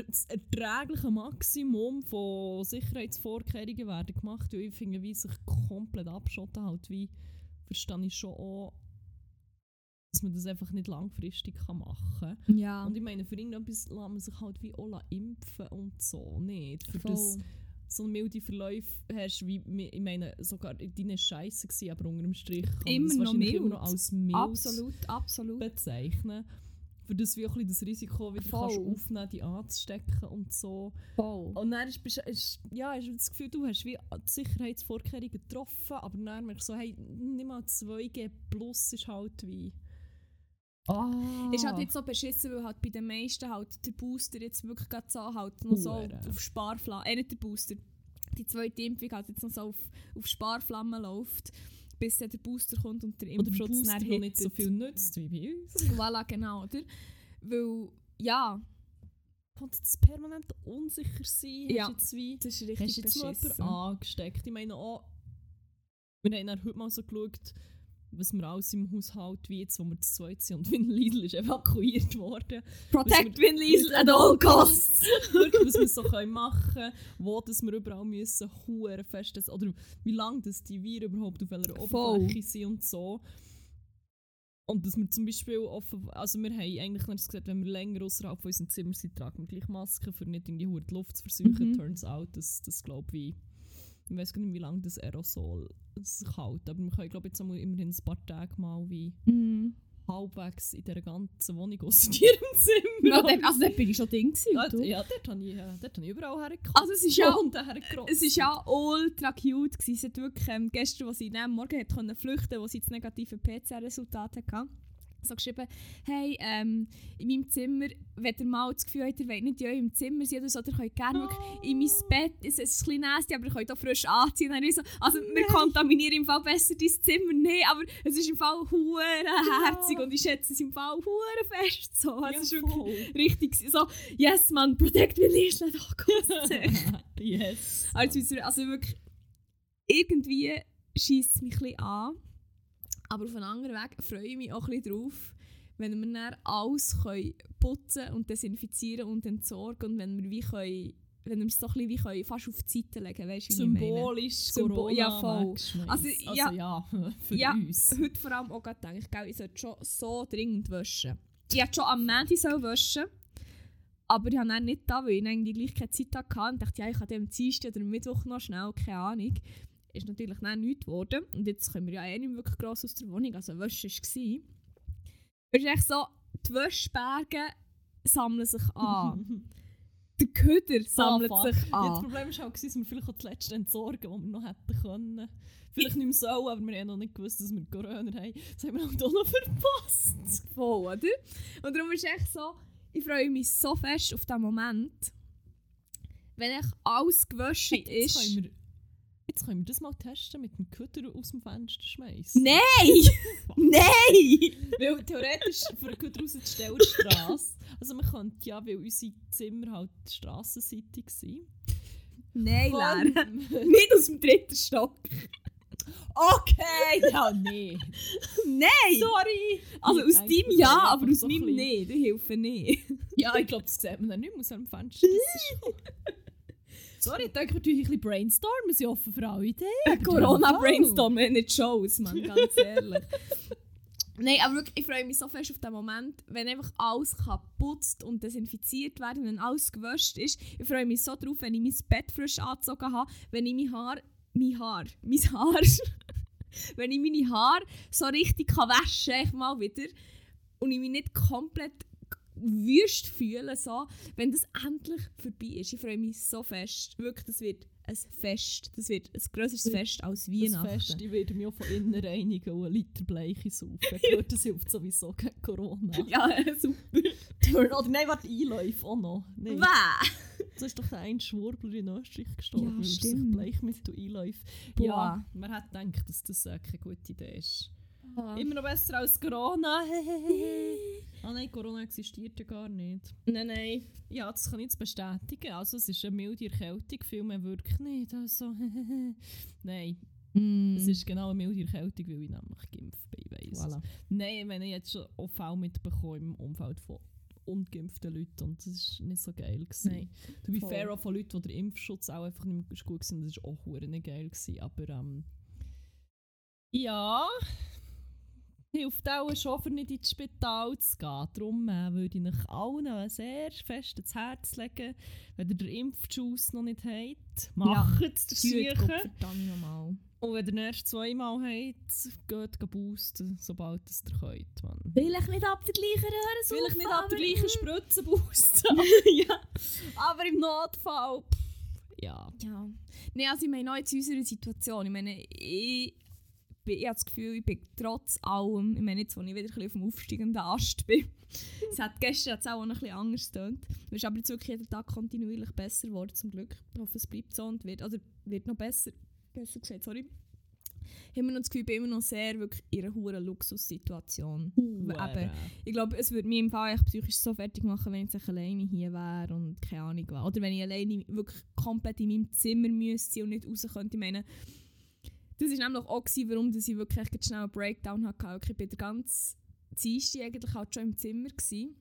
das, erträgliche Maximum von Sicherheitsvorkehrungen werden gemacht, und ich finde, wie sich komplett abschotten halt, wie verstehe ich schon auch, dass man das einfach nicht langfristig kann machen kann. Ja. Und ich meine, für irgendetwas lässt man sich halt wie auch impfen und so nicht. Für voll. das so milde Verläufe hast, wie, ich meine, sogar deine Scheiße gewesen, aber unter dem Strich kann Immer noch mild. immer noch als mild Absolut, absolut. bezeichnen. Für das wie auch ein das Risiko wieder Voll. kannst aufnehmen, die anzustecken und so. Voll. Und dann ist, ist, ja, hast du das Gefühl, du hast wie die Sicherheitsvorkehrungen getroffen, aber dann merkst du so, hey, nicht mal 2G plus ist halt wie... Ah. Ist halt jetzt so beschissen, weil halt bei den meisten halt der Booster jetzt wirklich gerade so halt noch so auf Sparflamme, äh nicht der Booster, die zweite Impfung halt jetzt noch so auf, auf Sparflamme läuft, bis dann der Booster kommt und der Oder der Impfschutz dann noch nicht so viel nützt wie bei uns. Voilà, genau, oder? Weil, ja, Und das permanent unsicher sein, Ja. hast das ist Hast richtig du jetzt noch beschissen. jemanden angesteckt? Ich meine auch, wir haben dann heute mal so geschaut, was wir alles im Haushalt, wie jetzt, wo wir zu zweit sind und Win Liesl ist evakuiert worden. Protect wir- Win Liesl at all costs. Wirklich, was wir so können machen können, wo dass wir überall müssen, hure fest, das- oder wie lange dass die Viren überhaupt auf welcher. Oberfläche sind und so. Und dass wir zum Beispiel offen, also wir haben eigentlich gesagt, wenn wir länger außerhalb von unserem Zimmer sind, tragen wir gleich Masken, für nicht in die Luft zu versuchen. Mhm. Turns out, dass das glaube ich, ich weiß gar nicht, wie lange das Aerosol sich hält, aber wir können glaube ich jetzt immerhin ein paar Tage mal wie Mhm. halbwegs in dieser ganzen Wohnung aus ihrem Zimmer. Dort, also dort bin ich schon Ding gewesen. Ja, ja, dort habe ich, äh, dort habe ich überall hergekommen. Also es ist ja, es ist ja ultra cute gewesen. Sie hat wirklich ähm, gestern, als sie am Morgen hat können flüchten, wo sie das negative PCR-Resultat hatte, so geschrieben, hey, ähm, in meinem Zimmer, wenn ihr mal das Gefühl habt, ihr wollt nicht in eurem Zimmer sein oder so, ihr könnt gerne wirklich in mein Bett, es ist ein bisschen nasty, aber ihr könnt auch frisch anziehen. So, also wir kontaminieren im Fall besser dein Zimmer nicht, aber es ist im Fall hure herzig und ich schätze es im Fall hure fest so. Ja, es ist wirklich richtig so, yes man, protect me, Liesl, doch gut. yes. Also, also wirklich, irgendwie schießt es mich ein bisschen an. Aber auf einen anderen Weg freue ich mich auch ein bisschen drauf, wenn wir dann alles können putzen und desinfizieren und entsorgen und wenn wir wie können, wenn wir es doch ein bisschen wie können, fast auf die Seite legen weißt du, wie? Symbolisch Symbol- Corona ja, voll. wegschmeissen. Also, ja. ja, für Ja. uns. Heute vor allem auch gerade gedacht, ich, ich sollte schon so dringend waschen. Ich hätte schon am Montag waschen aber ich habe dann nicht da, weil ich die gleich keine Zeit hatte und dachte, ja, ich kann am Dienstag oder Mittwoch noch schnell, keine Ahnung. Ist natürlich dann nichts geworden und jetzt können wir ja eh nicht mehr wirklich gross aus der Wohnung, also waschen war es. Es ist echt so, die Waschberge sammeln sich an. Der Köder sammelt fuck. sich Ja, das an. Problem war auch, dass wir vielleicht auch das letzte entsorgen, was wir noch hätten können. Vielleicht nicht mehr so, aber wir haben noch nicht gewusst, dass wir Corona haben. Das haben wir halt auch noch verpasst. Voll, oder? Und darum ist echt so, ich freue mich so fest auf diesen Moment, wenn echt alles gewaschen Hey, ist. Jetzt können wir das mal testen mit dem Köder aus dem Fenster schmeißen. Nein! Nein! Weil theoretisch für einen Köder rauszustellen, die Straße. Also man könnte ja, weil unsere Zimmer halt strassenseitig sind. Nein, Lara. Nicht aus dem dritten Stock. Okay, ja, nee. Nein! Sorry. also Ich aus deinem ja, aber aus so meinem nicht. Die helfen nicht. Ja, ich glaube, das sieht man dann nicht mehr aus dem Fenster. Sorry, ich denke, hier ein bisschen brainstormen. Wir sind offen für alle Ideen. Corona-Brainstorm, nicht Shows, man, ganz ehrlich. Nein, aber wirklich, ich freue mich so fest auf den Moment, wenn einfach alles geputzt und desinfiziert werden, wenn alles gewascht ist. Ich freue mich so drauf, wenn ich mein Bett frisch angezogen habe, wenn ich mein Haar, mein Haar, mein Haar, wenn ich meine Haare so richtig kann waschen kann, mal wieder, und ich mich nicht komplett wüst fühle, so, wenn das endlich vorbei ist. Ich freue mich so fest. Wirklich, das wird ein Fest. Das wird ein grösseres Fest als Das Weihnachten. Fest, ich werde mich auch von innen reinigen und einen Liter Bleiche saufen. Das hilft sowieso gegen Corona. Ja, super. Oder nein, warte, Einläufe auch noch. Nein. So ist doch der ein Schwurbler in Österreich gestorben, Ja, weil er sich. Bleichmittel einläuft. Ja, man hat gedacht, dass das äh, keine gute Idee ist. Ah. Immer noch besser als Corona. Ah nein, Corona existiert ja gar nicht. Nein, nein. Ja, das kann ich jetzt bestätigen. Also es ist eine milde Erkältung, viel mehr wirkt nicht. Also, nein, Mm. es ist genau eine milde Erkältung, weil ich nämlich geimpft bin. Weiss. Voilà. Nein, wenn ich jetzt schon auch Fälle mitbekommen im Umfeld von ungeimpften Leuten und das war nicht so geil. Gewesen. Nein, To be voll. fair auch von Leuten, die der Impfschutz auch einfach nicht gut waren, das war auch nicht geil. Gewesen. Aber ähm, ja, hilft auch schon, für nicht ins Spital zu gehen. Darum äh, würde ich euch allen sehr fest ins Herz legen, wenn ihr den Impfschuss noch nicht habt, macht es Tüte, Sicher. verdammt nochmal. Und wenn ihr ihn erst zweimal habt, geht boosten, sobald es ihr könnt. Mann. Vielleicht nicht ab der gleichen Röhre Vielleicht nicht ab der gleichen Spritze boosten, ja. aber im Notfall, pff, ja. Ja. Nein, also ich meine, auch jetzt in unserer Situation, ich meine, ich, bin, ich habe das Gefühl, ich bin trotz allem, ich meine jetzt, wo ich wieder ein bisschen auf dem aufsteigenden Ast bin, es hat gestern hat's auch noch ein bisschen anders getönt. Es ist aber jetzt wirklich jeden Tag kontinuierlich besser geworden, zum Glück. Ich hoffe, es bleibt so und wird, oder wird noch besser, besser gesagt, sorry. Ich habe noch das Gefühl, ich bin immer noch sehr wirklich in einer hohen Luxussituation. Eben, ich glaube, es würde mich im Fall echt psychisch so fertig machen, wenn ich jetzt alleine hier wäre und keine Ahnung was. Oder wenn ich alleine wirklich komplett in meinem Zimmer müsste und nicht raus könnte. Ich meine, Das war nämlich auch, gewesen, warum dass ich wirklich schnell einen Breakdown hatte. Ich war den ganzen Dienstag eigentlich halt schon im Zimmer. Gewesen.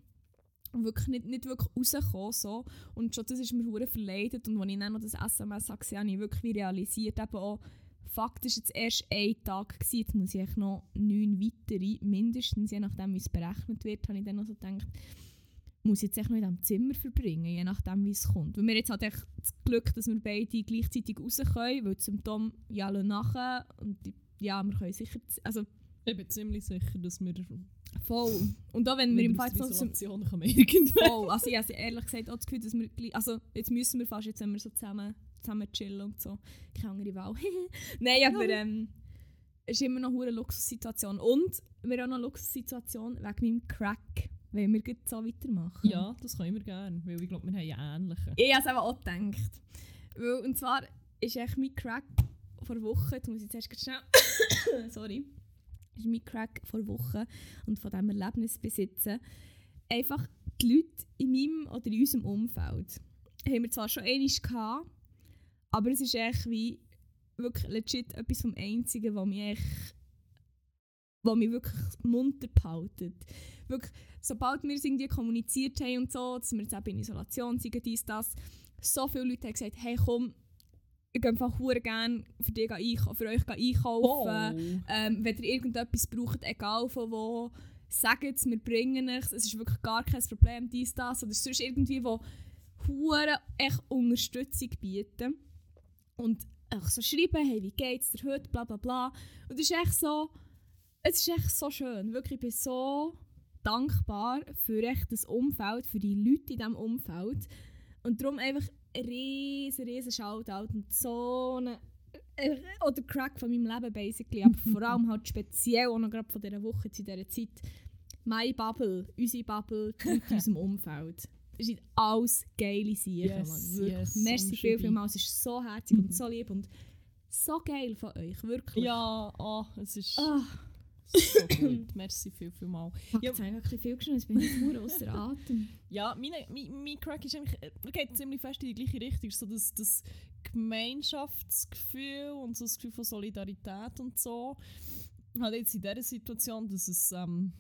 Und wirklich nicht, nicht wirklich rausgekommen. So. Und schon das ist mir hure verleidet. Und als ich dann noch das SMS gesehen, habe ich wirklich realisiert, eben auch, fuck, das war jetzt erst ein Tag. Gewesen. Jetzt muss ich noch neun weitere, mindestens, je nachdem wie es berechnet wird, habe ich dann noch so gedacht, muss jetzt echt noch in diesem Zimmer verbringen, je nachdem wie es kommt. Weil wir jetzt halt echt das Glück, dass wir beide gleichzeitig raus können, weil die Symptome ja nachher und die, ja, wir können sicher, also Ich bin ziemlich sicher, dass wir voll. Und auch wenn wir im nicht Fall so Isolation kommen irgendwann. voll, also ich habe ehrlich gesagt auch das Gefühl, dass wir also jetzt müssen wir fast, jetzt wenn wir so zusammen, zusammen chillen und so, keine andere Wahl. Nein, aber ähm, es ist immer noch eine Luxussituation. Und wir haben noch eine Luxussituation wegen meinem Crack, wenn wir gleich so weitermachen. Ja, das können wir gerne, weil ich glaube, wir haben ja ähnliche. Ich habe es eben auch gedacht. Weil, und zwar ist echt mein Crack vor Wochen, jetzt muss ich zuerst ganz schnell, sorry, ist mein Crack vor Wochen und von diesem Erlebnis besitzen, einfach die Leute in meinem oder in unserem Umfeld haben wir zwar schon einmal gehabt, aber es ist echt wie wirklich legit etwas vom Einzigen, was mich echt was mich wirklich munter behaltet. Wirklich, sobald wir es irgendwie kommuniziert haben und so, dass wir jetzt eben in Isolation sind, dies, das, so viele Leute haben gesagt, hey komm, ich gehe einfach hure gerne für, dich einkaufen, für euch einkaufen. Ähm, wenn ihr irgendetwas braucht, egal von wo, sagt es, wir bringen es. Es ist wirklich gar kein Problem, dies, das. Oder sonst irgendwie, wo hure echt Unterstützung bieten. Und einfach so schreiben, hey, wie geht's dir heute, bla bla bla. Und es ist echt so, es ist echt so schön. Wirklich, ich bin so dankbar für echt das Umfeld, für die Leute in diesem Umfeld. Und darum einfach ein riesen, riesen Shoutout und so eine äh, oder Crack von meinem Leben basically, aber vor allem halt speziell auch noch gerade von dieser Woche zu dieser Zeit. Meine Bubble, unsere Bubble, die Leute in unserem Umfeld. Es sind alles geile Sachen, Yes, Mann. Wirklich. yes, Merci viel, unterschreibe viel mal. Es ist so herzig und so lieb und so geil von euch, wirklich. Ja, ah, es ist Ah, so gut. Merci viel, viel mal. fuck, Ja. jetzt habe ich ein bisschen viel geschrieben, jetzt bin ich nur außer Atem. Ja, meine, mein, mein Crack ist eigentlich, äh, geht ziemlich fest in die gleiche Richtung. So das, das Gemeinschaftsgefühl und so das Gefühl von Solidarität und so. Halt jetzt in dieser Situation, dass es ähm,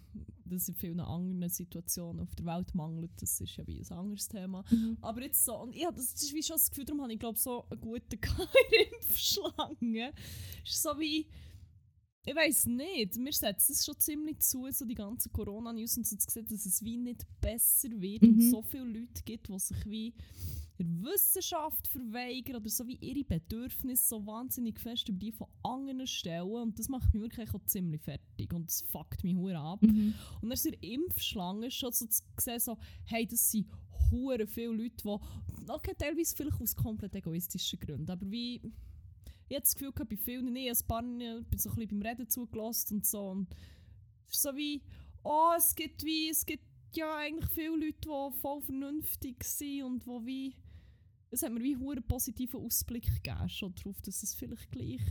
dass es in vielen anderen Situationen auf der Welt mangelt, das ist ja wie ein anderes Thema. Aber jetzt so, und ja, das ist wie schon das Gefühl, darum habe ich glaube so einen guten Impfschlange. Es ist so wie, ich weiß nicht, mir setzt es schon ziemlich zu, so die ganzen Corona-News und so zu sehen, dass es wie nicht besser wird und Mhm. so viele Leute gibt, die sich wie der Wissenschaft verweigern oder so wie ihre Bedürfnisse so wahnsinnig fest über die von anderen stellen und das macht mich wirklich auch ziemlich fertig und das fuckt mich hure ab. Mhm. Und dann ist der Impfschlange schon so zu sehen, so, hey, das sind hure viele Leute, die, okay, teilweise vielleicht aus komplett egoistischen Gründen, aber wie, habe das Gefühl gehabt, bei vielen nicht, ein paar ich bin so ein bisschen beim Reden zugelassen und so und es ist so wie, oh, es gibt wie, es gibt ja eigentlich viele Leute, die voll vernünftig sind und wo wie, es hat mir wie einen positiven Ausblick gegeben, schon darauf, dass es vielleicht gleich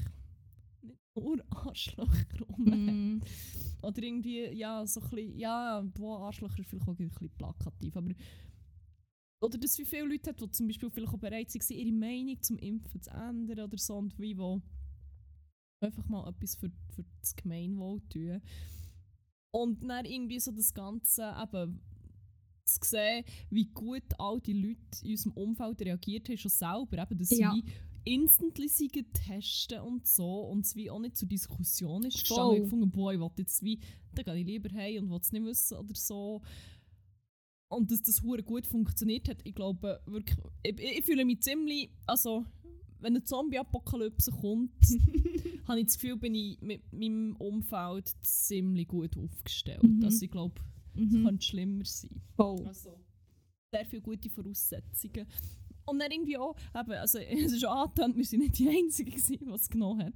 nicht nur Arschlöcher rum. Mhm. Oder irgendwie, ja, so ein bisschen, ja, wo Arschlöcher ist vielleicht auch ein bisschen plakativ, aber oder dass wie viele Leute hat, die zum Beispiel vielleicht auch bereit sind, ihre Meinung zum Impfen zu ändern oder so und wie, wo einfach mal etwas für, für das Gemeinwohl tun. Und dann irgendwie so das Ganze eben zu sehen, wie gut all die Leute in unserem Umfeld reagiert haben, schon selber, eben, dass Ja. sie wie instantly sie testen und so und es wie auch nicht zur Diskussion ist gestanden. Ich gefunden, boah, ich will jetzt wie, dann gehe ich lieber heim und will es nicht wissen oder so. Und dass das hure gut funktioniert hat, ich glaube wirklich, ich, ich fühle mich ziemlich, also wenn eine Zombie-Apokalypse kommt, habe ich das Gefühl, bin ich mit meinem Umfeld ziemlich gut aufgestellt. Mhm. Also ich glaube, es Mhm. könnte schlimmer sein. Voll. Also, sehr viele gute Voraussetzungen. Und dann irgendwie auch, eben, also es ist schon angetan, wir sind nicht die Einzigen, die es genommen hat.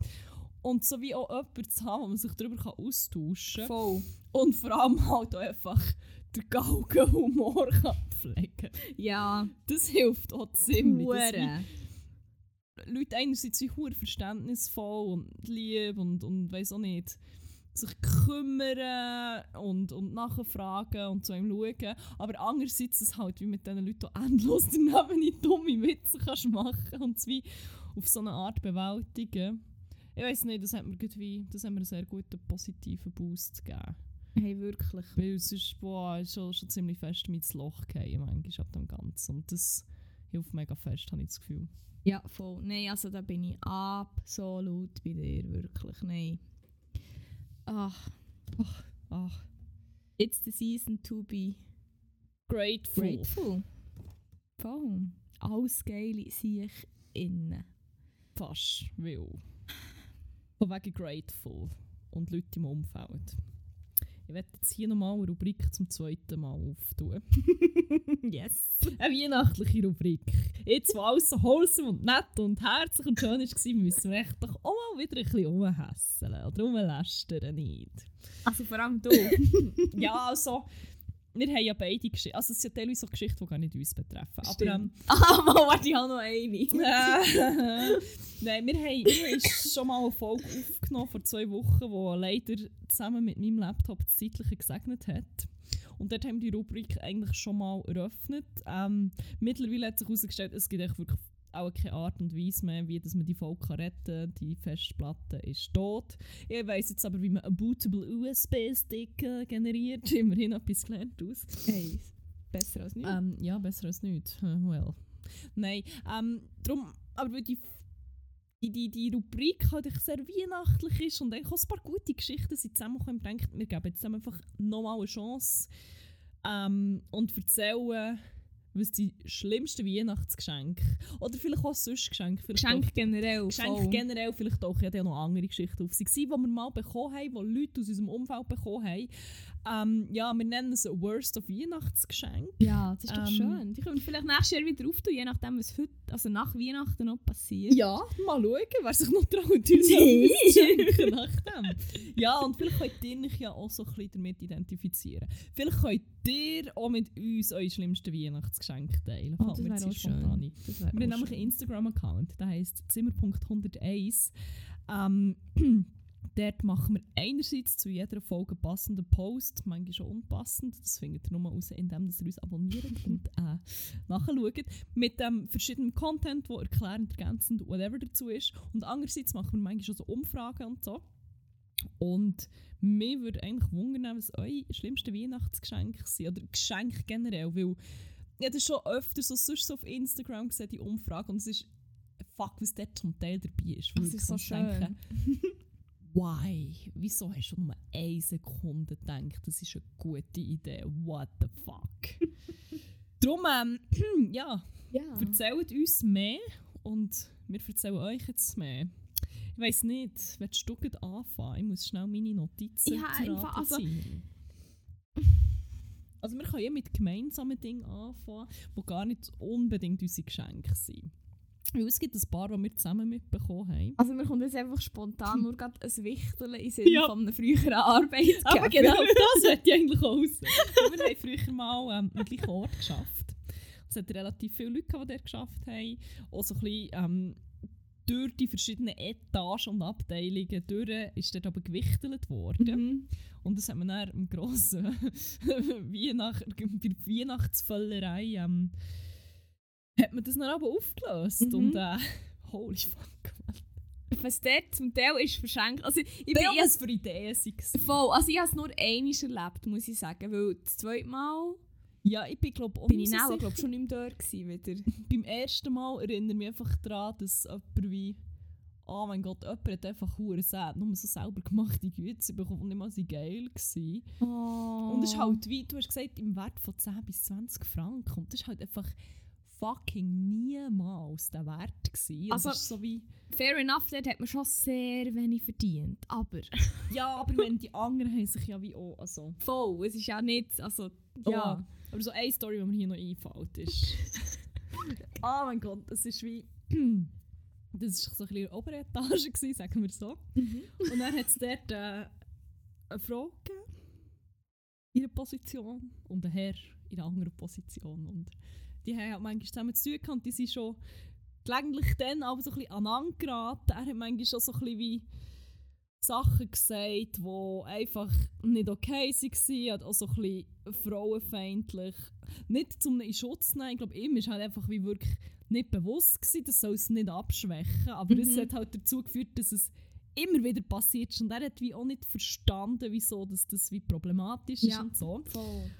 Und so wie auch jemanden zu haben, wo man sich darüber kann austauschen kann. Voll. Und vor allem halt auch einfach den Galgenhumor kann pflegen Ja, Das hilft auch ziemlich. Hure. Leute einerseits wie hure verständnisvoll und lieb und, und weiß auch nicht, sich kümmern und, und nachfragen und zu einem schauen. Aber andererseits es halt wie mit diesen Leuten auch endlos daneben nicht dumme Witze kannst machen und es wie auf so eine Art bewältigen. Ich weiß nicht, das hat mir irgendwie, das hat mir einen sehr guten positiven Boost gegeben. Hey, wirklich. Weil sonst, boah, ist schon, schon ziemlich fest mit ins Loch gefallen, manchmal ab dem Ganzen. Und das hilft mega fest, habe ich das Gefühl. Ja, voll. Nein, also da bin ich absolut bei dir, wirklich. Nein. Ach, Ach, it's the season to be grateful. grateful. Voll. Alles Geile sehe ich innen. Fast, weil. Von wegen grateful und Leute im Umfeld. Ich werde jetzt hier nochmal eine Rubrik zum zweiten Mal auftun. yes. Eine weihnachtliche Rubrik. Jetzt, wo alles so wholesome und nett und herzlich und schön war, müssen wir echt doch auch mal wieder ein bisschen rumhässeln oder rumlästern, nicht? Also vor allem du. Ja, also, wir haben ja beide Geschichten. Also, es sind ja teilweise so Geschichten, die gar nicht uns betreffen. Aber, ähm, ah, warte, ich habe noch eine. Nein, wir haben, wir haben schon mal eine Folge aufgenommen vor zwei Wochen, die leider zusammen mit meinem Laptop das Zeitliche gesegnet hat. Und dort haben wir die Rubrik eigentlich schon mal eröffnet. Ähm, mittlerweile hat sich herausgestellt, es gibt echt wirklich auch keine Art und Weise mehr, wie dass man die Folge retten kann. Die Festplatte ist tot. Ich weiss jetzt aber, wie man einen bootable USB-Stick äh, generiert. Immerhin etwas gelernt aus. Hey, besser als nichts. Ähm, ja, besser als nichts. Äh, Well. Nein, ähm, drum, aber weil die, die, die, die Rubrik halt sehr weihnachtlich ist und eigentlich auch ein paar gute Geschichten sind zusammengekommen, denkt wir geben jetzt einfach nochmal eine Chance ähm, und erzählen, was die schlimmsten Weihnachtsgeschenke oder vielleicht auch sonst Geschenke, vielleicht Geschenk auch- generell. Geschenke voll. generell, vielleicht auch, ja, noch andere Geschichten auf sich, die wir mal bekommen haben, die Leute aus unserem Umfeld bekommen haben. Ähm, ja, wir nennen es Worst of Weihnachtsgeschenk. Ja, das ist doch Ähm, schön. Die können vielleicht nächstes Jahr wieder auftun, je nachdem, was heute, also nach Weihnachten noch passiert. Ja, mal schauen, wer sich noch traut, uns Nee. schenken nach dem. Ja, und vielleicht könnt ihr euch ja auch so ein bisschen damit identifizieren. Vielleicht könnt ihr auch mit uns eure schlimmsten Weihnachtsgeschenke teilen. Oh, das wäre auch schön. Das wäre Wir haben nämlich einen Instagram-Account, der heisst Zimmer.101. Ähm, dort machen wir einerseits zu jeder Folge passenden Post, manchmal schon unpassend. Das findet ihr nur raus, indem ihr uns abonniert und äh, nachschaut. Mit ähm, verschiedenem Content, der erklärend, ergänzend, whatever dazu ist. Und andererseits machen wir manchmal schon so Umfragen und so. Und mir würde eigentlich wundern, was eure schlimmsten Weihnachtsgeschenke sind. Oder Geschenke generell, weil ich habe das schon öfter so, sonst so auf Instagram gesehen, die Umfrage, und es ist fuck, was dort zum Teil dabei ist. Das ist so schön. Why? Wieso hast du nur eine Sekunde gedacht, das ist eine gute Idee? What the fuck? Darum, ähm, ja, Ja. erzählt uns mehr und wir erzählen euch jetzt mehr. Ich weiss nicht, willst du gleich anfangen? Ich muss schnell meine Notizen Ja, einfach, also-. Also wir können ja mit gemeinsamen Dingen anfangen, die gar nicht unbedingt unsere Geschenke sind. Weil es gibt ein paar, die wir zusammen mitbekommen haben. Also mir kommt jetzt einfach spontan nur gerade ein Wichteln in Sinn Ja. von einem früheren Arbeitgeber. Aber genau das möchte ich eigentlich auch raus. wir haben früher mal ähm, am gleichen Ort geschafft. Es hat relativ viele Leute, gehabt, die dort geschafft haben. Auch so ein bisschen ähm, durch die verschiedenen Etagen und Abteilungen durch ist dort aber gewichtelt worden. Mhm. Und das hat man dann im grossen Weihnacht, bei Weihnachtsvöllerei ähm, hat man das dann aber aufgelöst. Mhm. Und äh, holy fuck. Was dort zum Teil ist verschenkt. Also ich bin erst was für Ideen waren. voll. Also ich habe es nur einmal erlebt, muss ich sagen. Weil das zweite Mal Ja, ich bin glaube bin ich auch, glaub, schon mehr dort gewesen wieder. beim ersten Mal erinnere ich mich einfach daran, dass jemand wie oh mein Gott, jemand hat einfach hure sad, nur so selber gemachte Güte bekommen und nicht mal so geil gewesen. Oh. Und es ist halt, wie du hast gesagt, im Wert von 10 bis 20 Franken. Und das ist halt einfach fucking niemals der Wert gewesen. Also- Also, ist so wie, Fair enough, dort hat man schon sehr wenig verdient. Aber ja, aber wenn die anderen haben sich ja wie auch, also, voll, es ist ja nicht, also ja. ja. Aber so eine Story, die mir hier noch einfällt, ist, oh mein Gott, das ist wie, das war so ein bisschen obere Etage, gewesen, sagen wir so. Mhm. Und dann hat es dort äh, eine Frau gegeben, in einer Position, und einen Herr in einer anderen Position. Und die haben halt manchmal zusammen zu tun und die sind schon gelegentlich dann aber so ein bisschen aneinander geraten. Er hat manchmal schon so ein bisschen wie Sachen gesagt, die einfach nicht okay waren, hat auch so ein bisschen frauenfeindlich. Nicht zum in Schutz nehmen, ich glaube, ihm ist halt einfach wie wirklich nicht bewusst gewesen, das soll es nicht abschwächen, aber es Mhm. hat halt dazu geführt, dass es immer wieder passiert ist. Und er hat wie auch nicht verstanden, wieso dass das wie problematisch ist Ja. und so. Voll.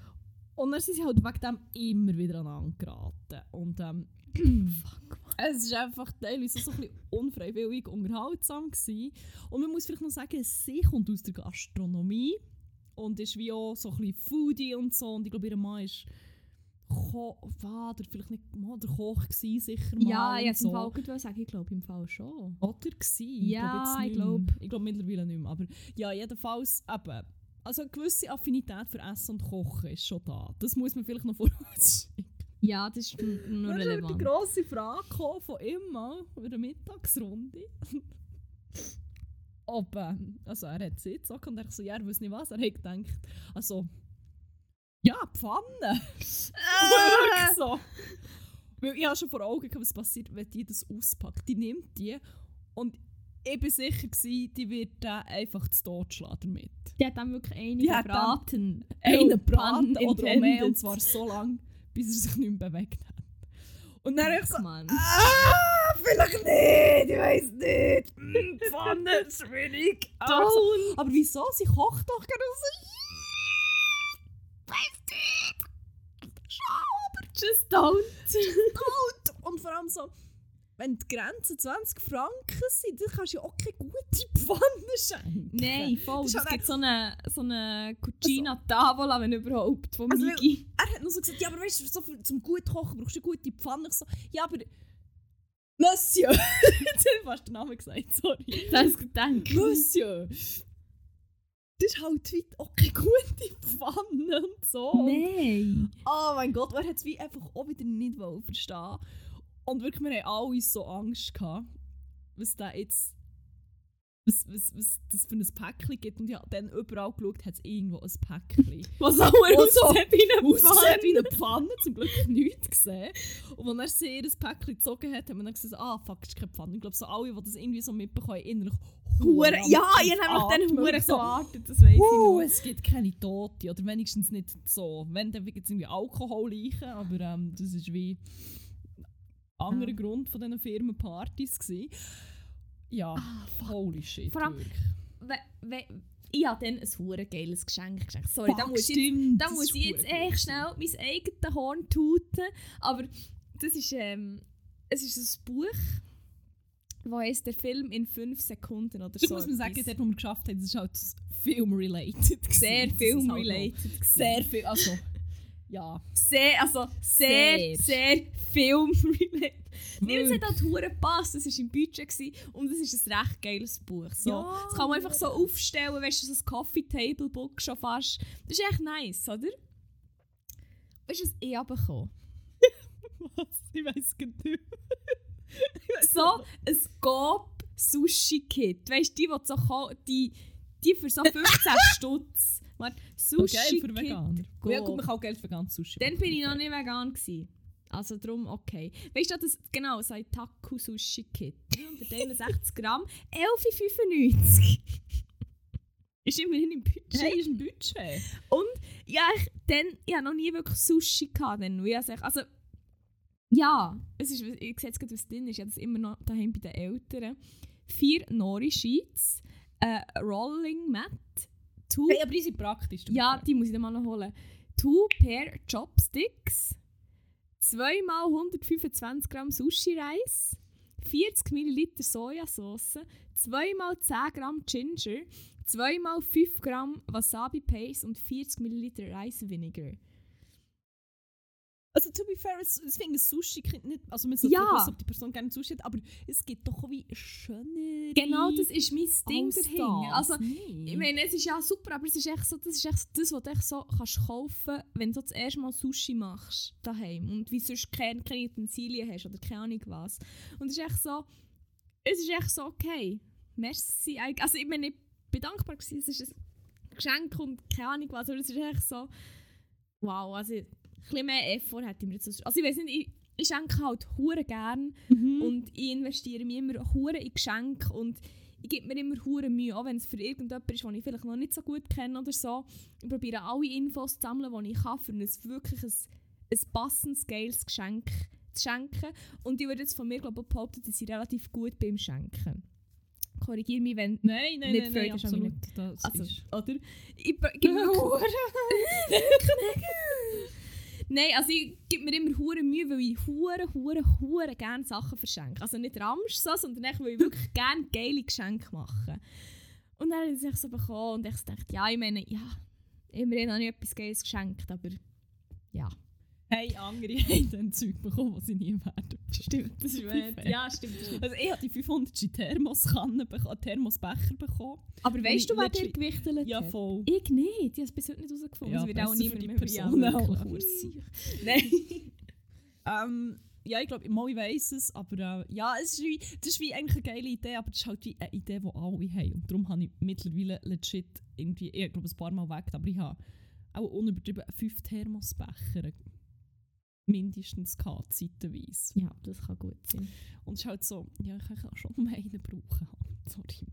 Und dann sind sie halt wegen dem immer wieder aneinander geraten. Und ähm, Fuck. es war einfach teilweise so ein bisschen unfreiwillig unterhaltsam. Gewesen. Und man muss vielleicht noch sagen, sie kommt aus der Gastronomie und ist wie auch so ein bisschen Foodie und so. Und ich glaube, ihr Mann ist Ko Vater, vielleicht nicht mal der Koch gewesen, sicher mal. Ja, ich so. im Fall gut sagen, ich glaube im Fall schon. Oder gsi. Ja, ich ich glaube. glaub. Ich glaube mittlerweile nicht mehr. Aber ja, jedenfalls eben. Also eine gewisse Affinität für Essen und Kochen ist schon da. Das muss man vielleicht noch vorausschicken. Ja, das ist nur ist relevant. die grosse Frage von immer in der Mittagsrunde. Ob, ähm, also er hat Sitz und er so, ja, er weiß nicht was. Er hat gedacht, also, ja, Pfanne. Wirklich so. Weil ich habe schon vor Augen gehabt, was passiert, wenn die das auspackt. Die nimmt die und ich war sicher, gewesen, die wird den einfach zu Tod schlagen damit. Die hat dann wirklich gebraten. Einen braten pun oder auch mehr und zwar so lange, bis er sich nicht mehr bewegt hat. Und dann ich so, Mann. Ah, vielleicht nicht, ich weiß nicht. Mm, Pfanne, schwierig. Ah, so. Don't. Aber wieso? Sie kocht doch gerade so. Weiß nicht. Schau, aber Just don't. gut. Und vor allem so, wenn die Grenzen 20 Franken sind, dann kannst du ja auch keine gute Pfanne schenken. Nein, voll. Das Es halt gibt so eine, so eine Cucina Tavola, wenn überhaupt, von Also, Migi. Er hat noch so gesagt, ja, aber weißt du, so für, zum gut kochen brauchst du eine gute Pfanne. Ich so, ja, aber. Monsieur! Jetzt habe ich fast den Namen gesagt, sorry. Das hast du gedacht. Monsieur! Das ist halt wie auch keine gute Pfanne und so. Nein. Oh mein Gott, er hat es wie einfach auch wieder nicht verstehen. Und wirklich, wir haben alle so Angst gehabt, was da jetzt. Was, was, was das für ein Päckchen gibt. Und ja, dann überall geschaut, hat es irgendwo ein Päckchen. Was auch immer so aussieht wie eine Pfanne. zum Glück nichts gesehen. Und als er sehr ein Päckchen gezogen hat, haben wir dann gesagt, ah fuck, das ist keine Pfanne. Ich glaube, so alle, die das irgendwie so mitbekommen, innerlich Hure, ja, ich habe nämlich dann Hure so, gewartet, das weiß ich «Huh, noch. es gibt keine Tote. Oder wenigstens nicht so. Wenn, dann gibt es irgendwie Alkohol leichen, aber ähm, das ist wie anderer. Grund von diesen Firmenpartys gewesen. Ja, holy shit, Vor allem- Ich habe dann ein hure geiles Geschenk geschenkt. Sorry, da Fuck, muss ich jetzt stimmt, Da muss ich jetzt echt schnell mein eigenes Horn tuten. Aber das ist, ähm, es ist ein Buch, wo heisst der Film in 5 Sekunden oder Das so. muss man sagen, dort, wo wir geschafft haben, das ist halt film-related. sehr halt film-related. Sehr viel, also, ja. Sehr, also sehr, Sehr. sehr, film-related. Nein, es hat halt hure gepasst, es war im Budget gewesen, und es ist ein recht geiles Buch. So. Ja. Das kann man einfach so aufstellen, weißt du, so ein Coffee-Table-Book schon fast. Das ist echt nice, oder? Weißt du, was ich abbekommen Was? Ich weiß nicht. So ein Gob Sushi-Kit. Weißt du, die, die, so die, die für so 15 Stutz. Warte, Oh, geil für. Veganer. Go. Ja, gut, man kann auch Geld für ganz Sushi Dann bin ich noch nicht vegan. Gewesen. Also darum okay. Weißt du, das, genau, so ein Taku Sushi Kit. 161 Gramm, 11,95. ist immerhin im Budget. Hey, ist ein Budget. Ja, ich, dann, ich habe noch nie wirklich Sushi gehabt. Dann, ich also, also, ja, es ist, ich sehe jetzt gerade, was drin ist. Ich habe das immer noch daheim bei den Eltern. Vier Nori-Sheets, äh, Rolling Mat, two Hey, aber die sind praktisch. Ja, die muss ich dann mal noch holen. Two Pair Chopsticks, 2 mal 125 Gramm Sushi-Reis, 40 Milliliter Sojasauce, 2 mal 10 Gramm Ginger, 2 mal 5 Gramm Wasabi-Paste und 40 Milliliter Reisvinegar. Also, to be fair, finde, Sushi kriegt nicht. Also, man sollte Ja. wissen, ob die Person gerne Sushi hat, aber es gibt doch wie schöne. Genau, das ist mein Ding dahinter. Also, Nee. Ich meine, es ist ja super, aber es ist echt so, das ist echt das, was du echt so kannst kaufen wenn du das erste Mal Sushi machst daheim und wie sonst keine, keine Utensilien hast oder keine Ahnung was. Und es ist echt so, es ist echt so okay. Merci. Also ich meine, ich bin dankbar gewesen, es ist ein Geschenk und keine Ahnung was, aber es ist echt so, wow, also bisschen mehr Effort hätte ich mir jetzt... Also ich weiß nicht, ich, ich schenke halt hure gern Mhm. und ich investiere mich immer hure in Geschenke und ich gebe mir immer hure Mühe, auch wenn es für irgendjemanden ist, den ich vielleicht noch nicht so gut kenne oder so. Ich probiere alle Infos zu sammeln, die ich kann, für ein wirklich ein, ein passendes, geiles Geschenk zu schenken. Und ich würde jetzt von mir glaub, ich, behaupten, dass ich relativ gut beim Schenken. korrigiere mich, wenn... Nein, nein, Nicht nein, Freude nein absolut. Das Also, ist... oder? Ich be- gebe mir Hure. Nein, also ich gebe mir immer hure Mühe, weil ich hure, hure, hure gerne Sachen verschenke. Also nicht Ramsch so, sondern echt, weil ich wirklich gerne geile Geschenke mache. Und dann habe ich es so bekommen und ich dachte, ja, ich meine, ja, immerhin habe ich etwas Geiles geschenkt, aber ja. Hey, andere haben dann Zeug bekommen, was sie nie werden. Stimmt, das ist fair. Ja, stimmt. Also ich habe die 500 Thermoskanne bekommen, Thermosbecher bekommen. Aber weißt du, wer dir gewichtelt Ja, hat? voll. Ich nicht, ich habe es bis heute nicht herausgefunden. Ja, es wird auch besser niemand mehr Person ja. Nein. Ähm, ja, ich glaube, mal ich weiss es, aber äh, ja, es ist wie, das ist wie eigentlich eine geile Idee, aber das ist halt wie eine Idee, die alle haben. Und darum habe ich mittlerweile legit irgendwie, ich glaube ein paar Mal weg, aber ich habe auch unübertrieben fünf Thermosbecher mindestens gehabt, zeitweise. Ja, das kann gut sein. Und es ist halt so, ja, ich kann schon nur einen brauchen. Sorry.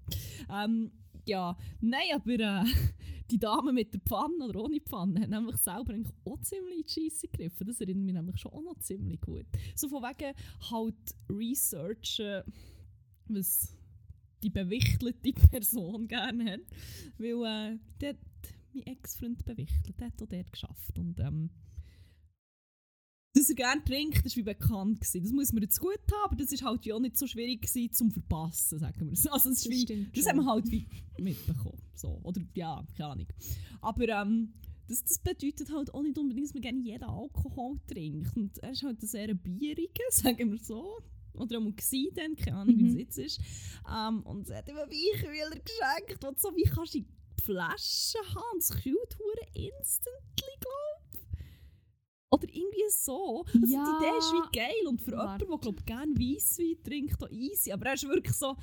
Ähm, ja, nein, aber äh, die Dame mit der Pfanne oder ohne Pfanne hat nämlich selber eigentlich auch ziemlich in die Scheisse gegriffen. Das erinnert mich nämlich schon auch noch ziemlich gut. So von wegen halt researchen, was die bewichtelte Person gerne hat. Weil äh, der hat mein Ex-Freund bewichtelt, der hat auch dort geschafft. Und ähm, dass er gerne trinkt, das war wie bekannt. Gewesen. Das muss man jetzt gut haben, aber das war halt ja auch nicht so schwierig gewesen, zum Verpassen, sagen wir es. Also das, ist wie, das haben wir halt wie mitbekommen. So. Oder ja, keine Ahnung. Aber ähm, das, das bedeutet halt auch nicht unbedingt, dass man gerne jeden Alkohol trinkt. Und er ist halt ein sehr bieriger, sagen wir so. Oder er muss gewesen dann, keine Ahnung, wie Mhm. es jetzt ist. Ähm, und er hat ihm Weichweiler geschenkt, wo du so wie kannst du die Flasche haben. Und es kühlt hure instantly, glaube Oder irgendwie so. Also die Ja. Idee ist wie geil. Und für Warte. jemanden, der glaub, gerne Weisswein trinkt, auch easy. Aber er ist wirklich so...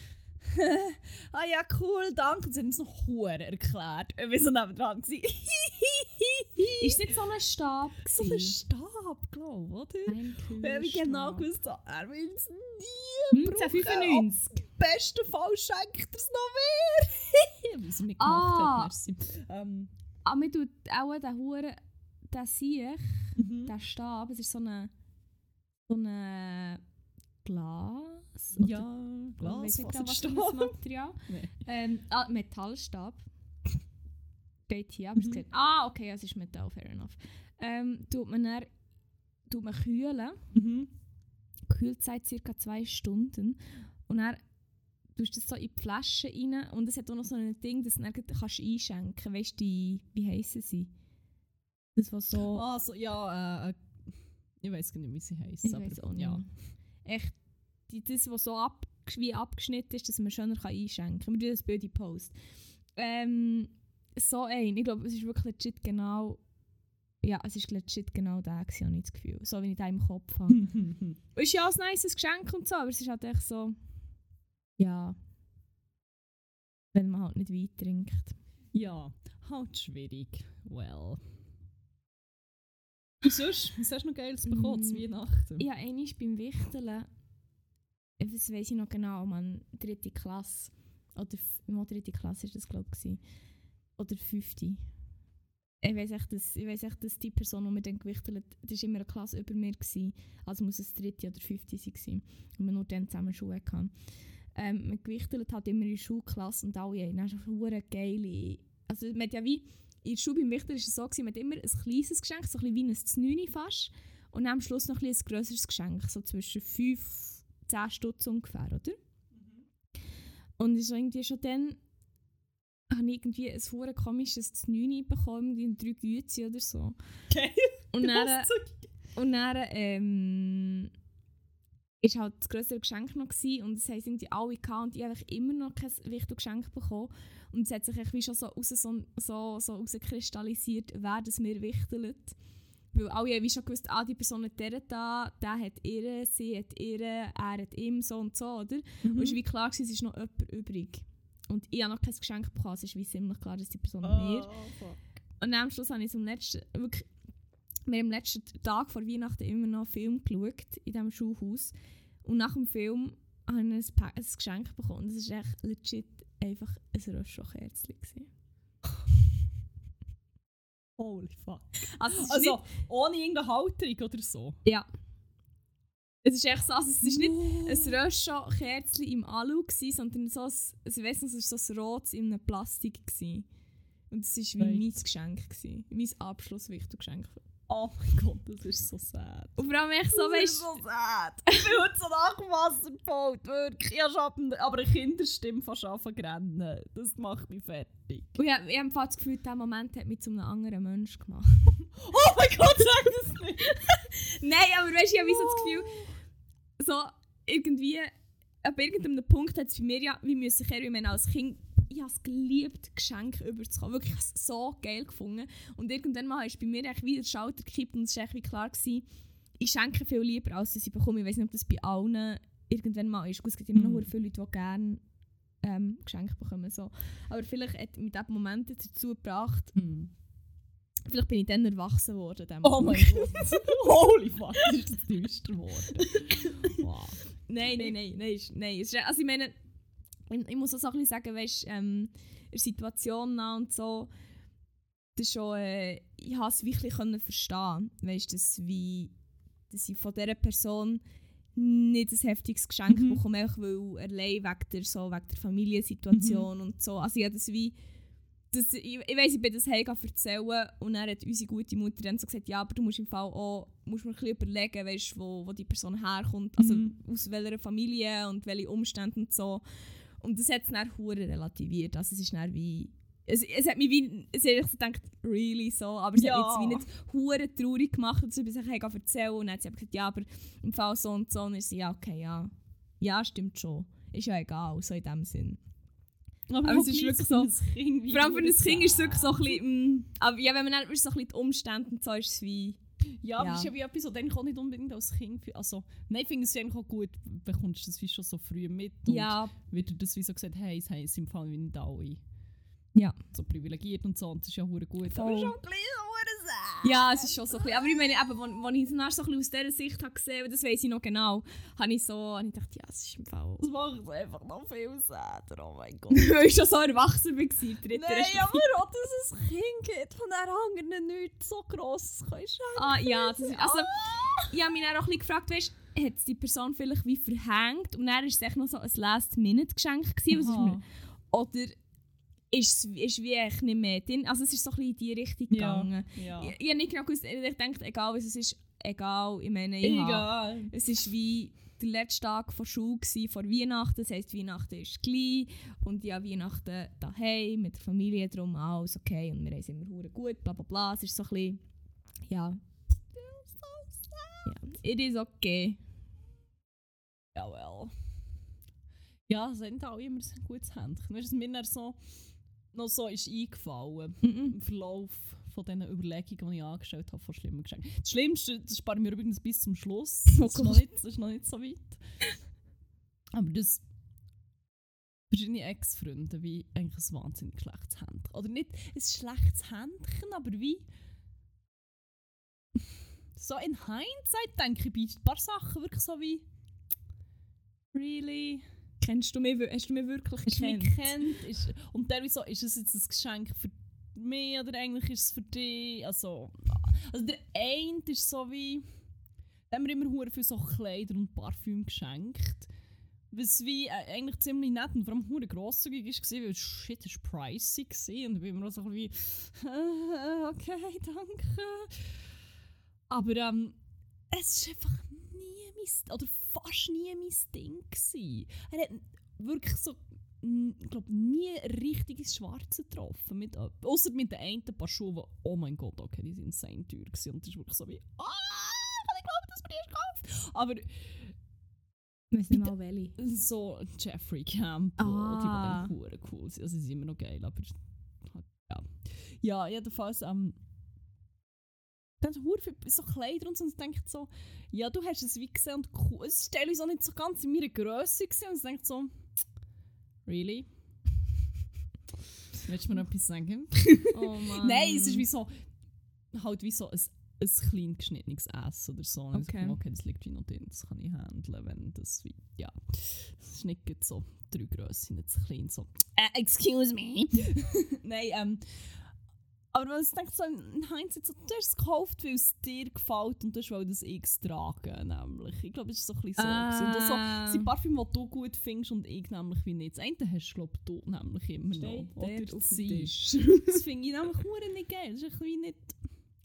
ah ja, cool, danke. Und sie haben es noch hure erklärt. War so nebendran. gewesen. Ist nicht so ein Stab so ein? Stab, glaube ich, oder? Ein ich genau Kühlstab. gewusst habe, er will es nie brauchen. 1995. Im besten Fall schenkt er es noch mehr. Was er nicht gemacht Ah. hat, merci. Ähm, Aber mir tut auch den Huren, den Siech, mhm. den Stab, es ist so eine, so eine Glas. oder- Ja, Glas, genau, was für ein Material. Nee. Ähm, ah, Metallstab. Geht hier, aber es Mhm. sieht. Ah, okay, es ist Metall, fair enough. Ähm, tut man dann, tut man kühlen. Mhm. Kühlzeit ca. zwei Stunden. Und dann tust du das so in die Flasche rein. Und es hat auch noch so ein Ding, das du dann kannst einschenken kannst. Weißt du, wie heissen sie? Das, was so. Ah, so, ja, äh, äh, ich weiß gar nicht, wie sie heisst. ich aber weiß auch nicht. ja. Echt, die, das, was so ab, wie abgeschnitten ist, dass man schöner kann einschenken kann. Wir tun das Bild in Post. Ähm, so ein. Ich glaube, es ist wirklich legit genau. Ja, es ist legit genau der, gewesen, habe ich das Gefühl. So wie ich da im Kopf habe. Ist ja auch ein nices Geschenk und so, aber es ist halt echt so. Ja. Wenn man halt nicht Wein trinkt. ja, halt schwierig. Well. Und sonst, was hast du noch Geiles bekommen zu Mm, Weihnachten? Ja, einmal beim Wichteln, das weiß ich noch genau, man, dritte Klasse. Oder mal dritte Klasse ist das, glaube ich. Oder fünfte. Ich weiß echt, dass, ich weiss echt, dass die Person, die mir dann gewichtelt hat, das war immer eine Klasse über mir. Gewesen. Also muss es dritte oder fünfte sein. Und wir nur dann zusammen Schuhe hatten. Ähm, man gewichtelt hat immer in der Schulklasse und alle haben dann schon geile... Also man hat ja wie... In der Schule beim Wichteln war es so, gewesen, man hat immer ein kleines Geschenk, so ein bisschen wie ein Znüni fast. Und am Schluss noch ein, ein grösseres Geschenk, so zwischen 5 10 Stutz ungefähr, oder? Und so irgendwie schon dann habe ich irgendwie ein hure komisches Znüni bekommen, irgendwie drei Güte oder so. Okay. Und dann, und dann ähm, ist halt das größere Geschenk noch gewesen, und es haben irgendwie alle gehabt und ich habe immer noch kein wichtiges Geschenk bekommen. Und es hat sich wie schon so, raus, so, so, so rauskristallisiert, wer das mir wichtelt. Weil alle haben wie schon gewusst, ah, die Person hat der da, der hat ihre, sie hat ihre, er hat ihm, so und so, oder? Und es war wie klar, gewesen, es ist noch jemand übrig. Und ich habe noch kein Geschenk bekommen, es ist wie ziemlich klar, dass die Person mir Oh, fuck. und am Schluss habe ich am letzten, wirklich, wir haben am letzten Tag vor Weihnachten immer noch einen Film geschaut, in diesem Schulhaus. Und nach dem Film habe ich ein, Pa- ein Geschenk bekommen. Das war echt legit einfach ein gewesen. Holy fuck. Also, Also, ohne irgendeine Halterung oder so? nicht, ja, Es ist echt so, also es ist nicht ein Röschel-Kerzchen im Alu, gewesen, sondern so ein, also ich weiss noch, es war so ein rotes in einem Plastik. Gewesen. Und es war wie mein Geschenk. Gewesen. Mein Abschlusswichtelgeschenk. Oh mein Gott, das ist so sad. Und vor allem echt so, weißt so sad. Ich bin heute so nach dem Wasser gebaut, wirklich. Ich habe aber eine Kinderstimme fast zu rennen. Das macht mich fertig. Und ich, ich habe Fall das Gefühl, dieser Moment hat mich zu einem anderen Menschen gemacht. Oh mein Gott, sag das nicht! Nein, aber weißt du, ich habe wie so das Gefühl, so irgendwie, ab irgendeinem Punkt hat es bei mir ja, wie müssen man als Kind, ich habe es geliebt, Geschenke überzukommen. Wirklich, ich habe es so geil gefunden. Und irgendwann mal ist bei mir eigentlich wieder der Schalter gekippt und es war echt klar, gewesen, ich schenke viel lieber, als dass ich bekomme. Ich weiß nicht, ob das bei allen irgendwann mal ist. Es gibt immer noch Mhm. viele Leute, die gerne ähm, Geschenke bekommen. So. Aber vielleicht hat mich dieser Moment dazu gebracht, vielleicht bin ich dann erwachsen worden. dem Oh mein. Gott. Holy fuck, ist das düster geworden. Wow. Nein, nein, nein, nein, nein. Also ich meine, ich, muss auch so ein bisschen sagen, weißt, ähm, der Situation nach und so, das schon, äh, ich habe es wirklich können verstehen, weißt, dass, wie, dass ich von dieser Person nicht ein heftiges Geschenk Mhm. bekomme, einfach weil allein wegen der, so, wegen der Familiensituation und so. Also ich habe das wie, das, ich, ich weiss, ich bin das heim erzählen und dann hat unsere gute Mutter dann so gesagt, ja, aber du musst im Fall auch musst mir ein bisschen überlegen, weißt, wo, wo die Person herkommt, also Mhm. aus welcher Familie und welche Umstände und so. Und das hat es dann hure relativiert. Also es ist dann wie... Es, es hat mich wie... Es hat ich so gedacht, really so, aber es Ja. hat mich jetzt wie nicht hure traurig gemacht, dass ich sich heim erzählen und dann hat sie gesagt, ja, aber im Fall so und so. Und ich so, ja, okay, ja. Ja, stimmt schon. Ist ja egal, so in dem Sinn. Aber, Aber es ist wirklich so- Kind, Vor allem für ein Kind ist es wirklich so ein bisschen... mm, aber ja, wenn man dann so ein bisschen die Umstände und so ist es wie... Ja, aber Ja. ist ja wie etwas, eigentlich auch nicht unbedingt als Kind... Also, nein, ich finde es eigentlich auch gut, bekommst du das wie schon so früh mit. Und Ja, wird dir das wie so gesagt, hey, es haben im Fall wie nicht alle. Ja. So privilegiert und so, und das ist ja hure gut. Voll. Aber schon ein bisschen hure sad. Ja, es ist schon so ein bisschen. Aber ich meine, eben, wo ich es dann so ein bisschen aus dieser Sicht habe gesehen habe, das weiß ich noch genau, habe ich so, habe ich gedacht, ja, es ist im Fall... Das macht einfach noch viel sadder, oh mein Gott. Weil ich schon so erwachsen war, Nein, aber auch, dass es ein Kind gibt von der anderen nichts so grosses kannst Ah, ja, das ist, also, ich habe mich dann auch ein bisschen gefragt, weißt hat es die Person vielleicht wie verhängt und dann war es echt noch so ein Last-Minute-Geschenk oder ist es ist wie echt nicht mehr drin, also es ist so ein bisschen in die Richtung gegangen. Ja. Ich, ich habe nicht genau gewusst, ich dachte, egal was es ist, egal, ich meine, ich habe, Egal. es ist wie der letzte Tag vor Schule gsi, vor Weihnachten, das heisst, Weihnachten ist gleich und ja, Weihnachten daheim mit der Familie drum, alles okay und wir haben es immer gut, bla bla bla, es ist so ein bisschen, ja, ja, it is okay. Ja, well. Ja, es sind auch immer ein gutes Händchen. Weißt du, was mir so, noch so ist eingefallen Mhm. im Verlauf von diesen Überlegungen, die ich angestellt habe, von schlimmen Geschenken. Das Schlimmste, das spare ich mir übrigens bis zum Schluss. Oh Das, ist, noch nicht, das ist noch nicht so weit. Aber das verschiedene Ex-Freunde wie eigentlich ein wahnsinnig schlechtes Händchen. Oder nicht ein schlechtes Händchen, aber wie so in Hindsight denke ich bei ein paar Sachen wirklich so wie really Kennst du mich, hast du mich wirklich hast du mich gekannt? kennt? Ist, und teilweise ist es jetzt ein Geschenk für mich oder eigentlich ist es für dich? Also, also der eine ist so wie da haben wir immer hure viel so Kleider und Parfüm geschenkt. Was wie äh, eigentlich ziemlich nett und vor allem hure grosszügig ist weil shit ist pricey gewesen und bin immer so wie okay danke. Aber ähm, es ist einfach mein, oder fast nie mein Ding gewesen. Er hat wirklich so, ich glaube, nie richtig ins Schwarze getroffen. Mit, außer mit den einen paar Schuhen, die, oh mein Gott, okay, die sind insane teuer gewesen. Und das ist wirklich so wie, ah, ich glaube, dass man die erst kauft. Aber weiß nicht mal welche. so Jeffrey Campbell, Ah. die waren cool. Also sie sind immer noch geil, aber ja. Ja, jedenfalls, ähm, dann so Kleider und so, und ich denke so, ja, du hast es wie gesehen und cool. Es ist teilweise auch nicht so ganz in meiner Größe gewesen, und ich denke so, really? Willst du mir noch etwas sagen? Oh Mann. Nein, es ist wie so, halt wie so ein, ein klein geschnittenes Essen oder so. Und ich Okay. so, okay, das liegt wie noch drin, das kann ich handeln, wenn das wie, ja. Das ist nicht so drei Grössen, nicht zu klein, so, äh, excuse me. Nein, ähm, Aber wenn ich denke, so in Hindsight, so, du hast es gekauft, weil es dir gefällt und du willst das X tragen, nämlich. Ich glaube, es ist so ein bisschen so. gewesen. Und so, Ah. es sind Parfüm, die du gut findest und ich nämlich wie nicht. Das eine hast du, glaube nämlich immer Steht noch. der Oder auf dem. Tisch. Das finde ich nämlich hure nicht geil. Das ist irgendwie nicht...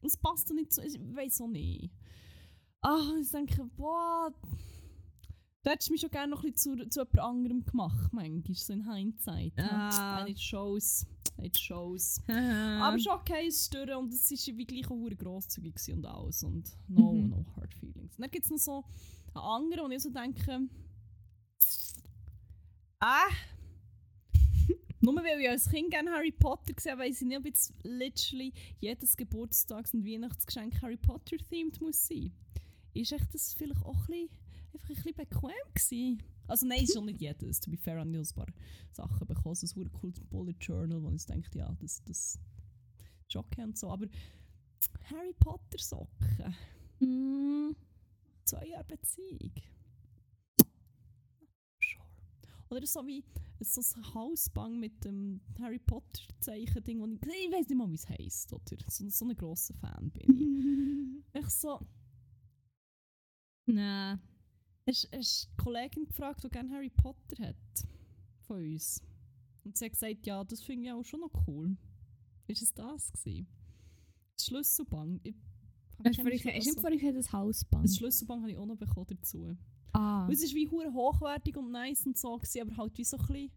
Es passt nicht so... Ich weiß auch nicht. Ah, ich denke, boah... Du hättest mich schon gerne noch ein bisschen zu, zu jemand anderem gemacht, manchmal, so in Hindsight. Ah. And it shows. It shows. Aber schon okay, es stören und es war wie gleich auch grosszügig und alles. Und no, Mhm. no hard feelings. Und dann gibt es noch so einen anderen, wo ich so denke... Ah... Nur weil ich als Kind gerne Harry Potter gesehen habe, weiss ich nicht, ob jetzt literally jedes Geburtstags- und Weihnachtsgeschenk Harry Potter-themed muss sein. Ist echt das vielleicht auch ein bisschen, einfach ein bisschen bequem gewesen? Also nein, ist schon nicht jedes. To be fair, auch ein paar Sachen bekommen. So ein super cooles Bullet Journal, wo ich denke, ja, das, das ist okay und so. Aber Harry Potter Socken, Mm, zwei Jahre Beziehung. Sure. Oder so wie so ein Hausbang mit dem Harry Potter Zeichen-Ding, wo ich, ich weiß nicht mal, wie es heisst, oder? So, so ein grosser Fan bin ich. Ich so, Nein. Hast hast die Kollegin gefragt, die gerne Harry Potter hat? Von uns. Und sie hat gesagt, ja, das finde ich auch schon noch cool. Ist es das gewesen? Das Schlüsselband. Ich, Hast du vorhin- das Hausband? das Schlüsselband habe ich auch noch bekommen dazu. ah. Und es war wie hure hochwertig und nice und so, gewesen, aber halt wie so ein bisschen...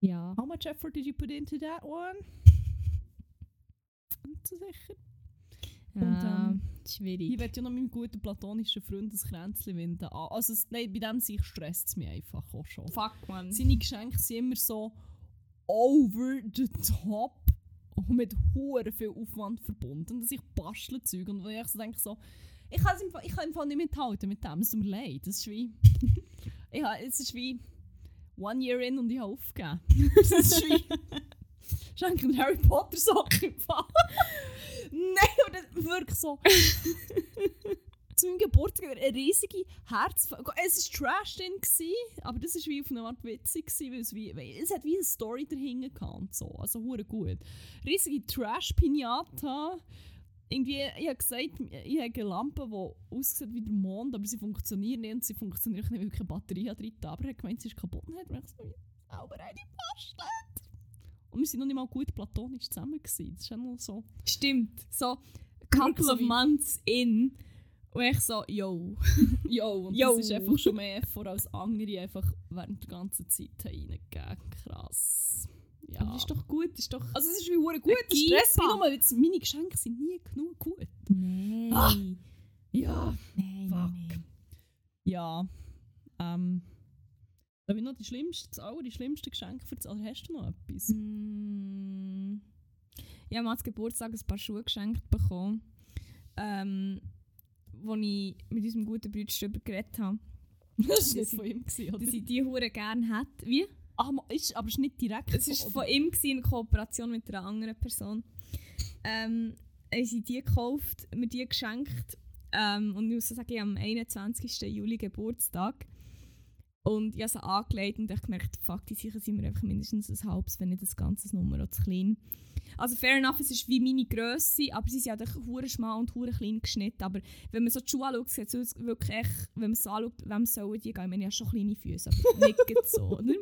Ja. How much effort did you put into that one? Nicht so sicher. Und, ja. ähm, schwierig. Ich werde ja noch meinem guten platonischen Freund ein Kränzchen winden. Ah, Also, es, nein, bei dem sich stresst es mich einfach auch schon. Fuck, man. Seine Geschenke sind immer so over the top und mit hure viel Aufwand verbunden, dass ich bastle Zeug und wenn ich so denke so, ich kann es im Fall, ich kann im Fall nicht mithalten mit dem, es tut mir leid, das ist wie, ich es ist wie one year in und ich habe aufgegeben. das ist wie, schenke einen Harry Potter Sock im Fall. Nein, aber das wirklich so. zu meinem Geburtstag eine riesige Herz... Es war Trash drin, gewesen, aber das war wie auf eine Art witzig, gewesen, weil es, wie, weil es hat wie eine Story dahinter gehabt so. Also hure gut. Riesige Trash-Pinata. Irgendwie, ich habe gesagt, ich habe eine Lampe, die aussieht wie der Mond, aber sie funktioniert nicht und sie funktioniert nicht, weil keine Batterie drin hat. Aber er hat gemeint, sie ist kaputt und hat mir so selber eine bastelt. Und wir waren noch nicht mal gut platonisch zusammen. Gewesen. Das ist ja noch so... Stimmt. So, couple so of months in. Und ich so, yo. Jo, und Jo. das ist einfach schon mehr vor als andere einfach während der ganzen Zeit reingegeben. Krass. Ja. Aber das ist doch gut, das ist doch... also es ist wie hure gut. Das stresst mich nur, jetzt meine Geschenke sind nie genug gut. Nein. Ah. Ja. Nein, Fuck. nein. Ja. Ähm. Ich noch die schlimmste, das aller die schlimmste Geschenke erzählen? Oder hast du noch etwas? Mm. Ich habe mal zum Geburtstag ein paar Schuhe geschenkt bekommen, ähm, wo ich mit unserem guten Bruder darüber geredet habe, Das war Das nicht von ihm, gewesen, oder? dass ich die Hure gerne hätte. Wie? Ma- ist, aber es ist nicht direkt Es war von ihm gewesen, in Kooperation mit einer anderen Person. Ähm, haben sie die gekauft, mir die geschenkt. Ähm, und ich muss sagen, ich habe am 21. Juli Geburtstag. Und ich habe sie angelegt und ich gemerkt, fuck, die sicher sind mir einfach mindestens ein halbes, wenn nicht das ganze Nummer auch zu klein. Also fair enough, es ist wie meine Grösse, aber sie sind halt echt hure schmal und hure klein geschnitten. Aber wenn man so die Schuhe anschaut, sieht es wirklich echt, wenn man so anschaut, wem sollen die gehen? Ich meine, ich habe schon kleine Füße, aber nicht so, oder?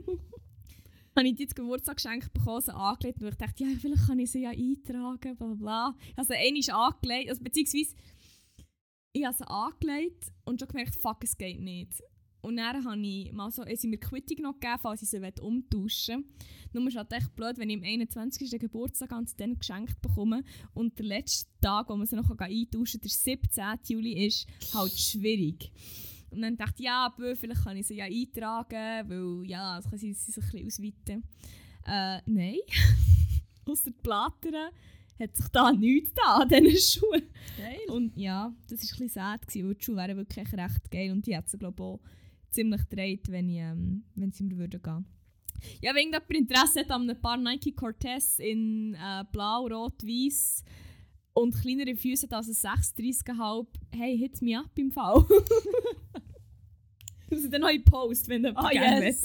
habe ich die zum Geburtstag geschenkt bekommen, sie angelegt und ich dachte, ja, vielleicht kann ich sie ja eintragen, bla bla habe sie einmal angelegt, also beziehungsweise ich habe sie angelegt und schon gemerkt, fuck, es geht nicht. Und dann habe ich mal so, sie mir Quittung noch gegeben, falls ich sie umtauschen will. Nur ist halt echt blöd, wenn ich am 21. Geburtstag sie dann geschenkt bekomme und der letzte Tag, wo man sie noch eintauschen kann, der 17. Juli ist, halt schwierig. Und dann dachte ich, ja, bö, vielleicht kann ich sie ja eintragen, weil ja, das kann sie sich ein bisschen ausweiten. Äh, nein. Ausser die Plattern hat sich da nichts da an diesen Schuhen. Geil. Und ja, das war ein bisschen sad, gewesen, weil die Schuhe wären wirklich recht geil und die hätte sie, glaube ich, auch ziemlich gedreht, wenn, ich, ähm, wenn sie mir würden gehen Ja, wenn jemand Interesse hat an ein paar Nike Cortez in äh, blau, rot, weiß und kleinere Füße als ein 36,5, hey, hit me up im Fall. Sie dann noch in Post, wenn du Ah, gerne yes.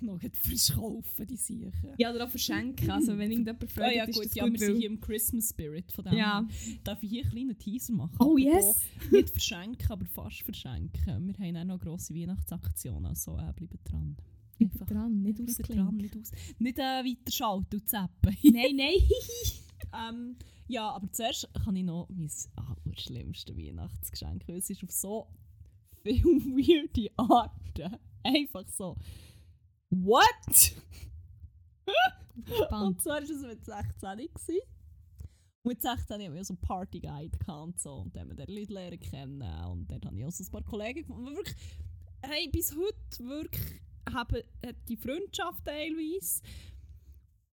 noch verschaufen, die Sicher. Ja, oder auch verschenken. Also wenn irgendjemand fragt, ja, ist gut, ja, gut, wir sind hier im Christmas Spirit von dem. Ja. Darf ich hier einen kleinen Teaser machen? Oh, yes. Nicht verschenken, aber fast verschenken. Wir haben auch noch grosse Weihnachtsaktion, also äh, bleibt dran. Einfach dran, nicht ausklinken. dran, nicht aus. Nicht äh, weiter schalten und zappen. Nein, nein. ähm, ja, aber zuerst kann ich noch mein ah, schlimmste Weihnachtsgeschenk. Es ist auf so viele weirde Arten. Einfach so. What? Und zwar war es mit 16 gewesen. Und mit 16 hatten wir so einen Partyguide und so. Und dann haben wir Leute lernen kennen. Und dann habe ich auch so ein paar Kollegen gefunden. Wirklich, hey, bis heute wirklich haben, hat die Freundschaft teilweise.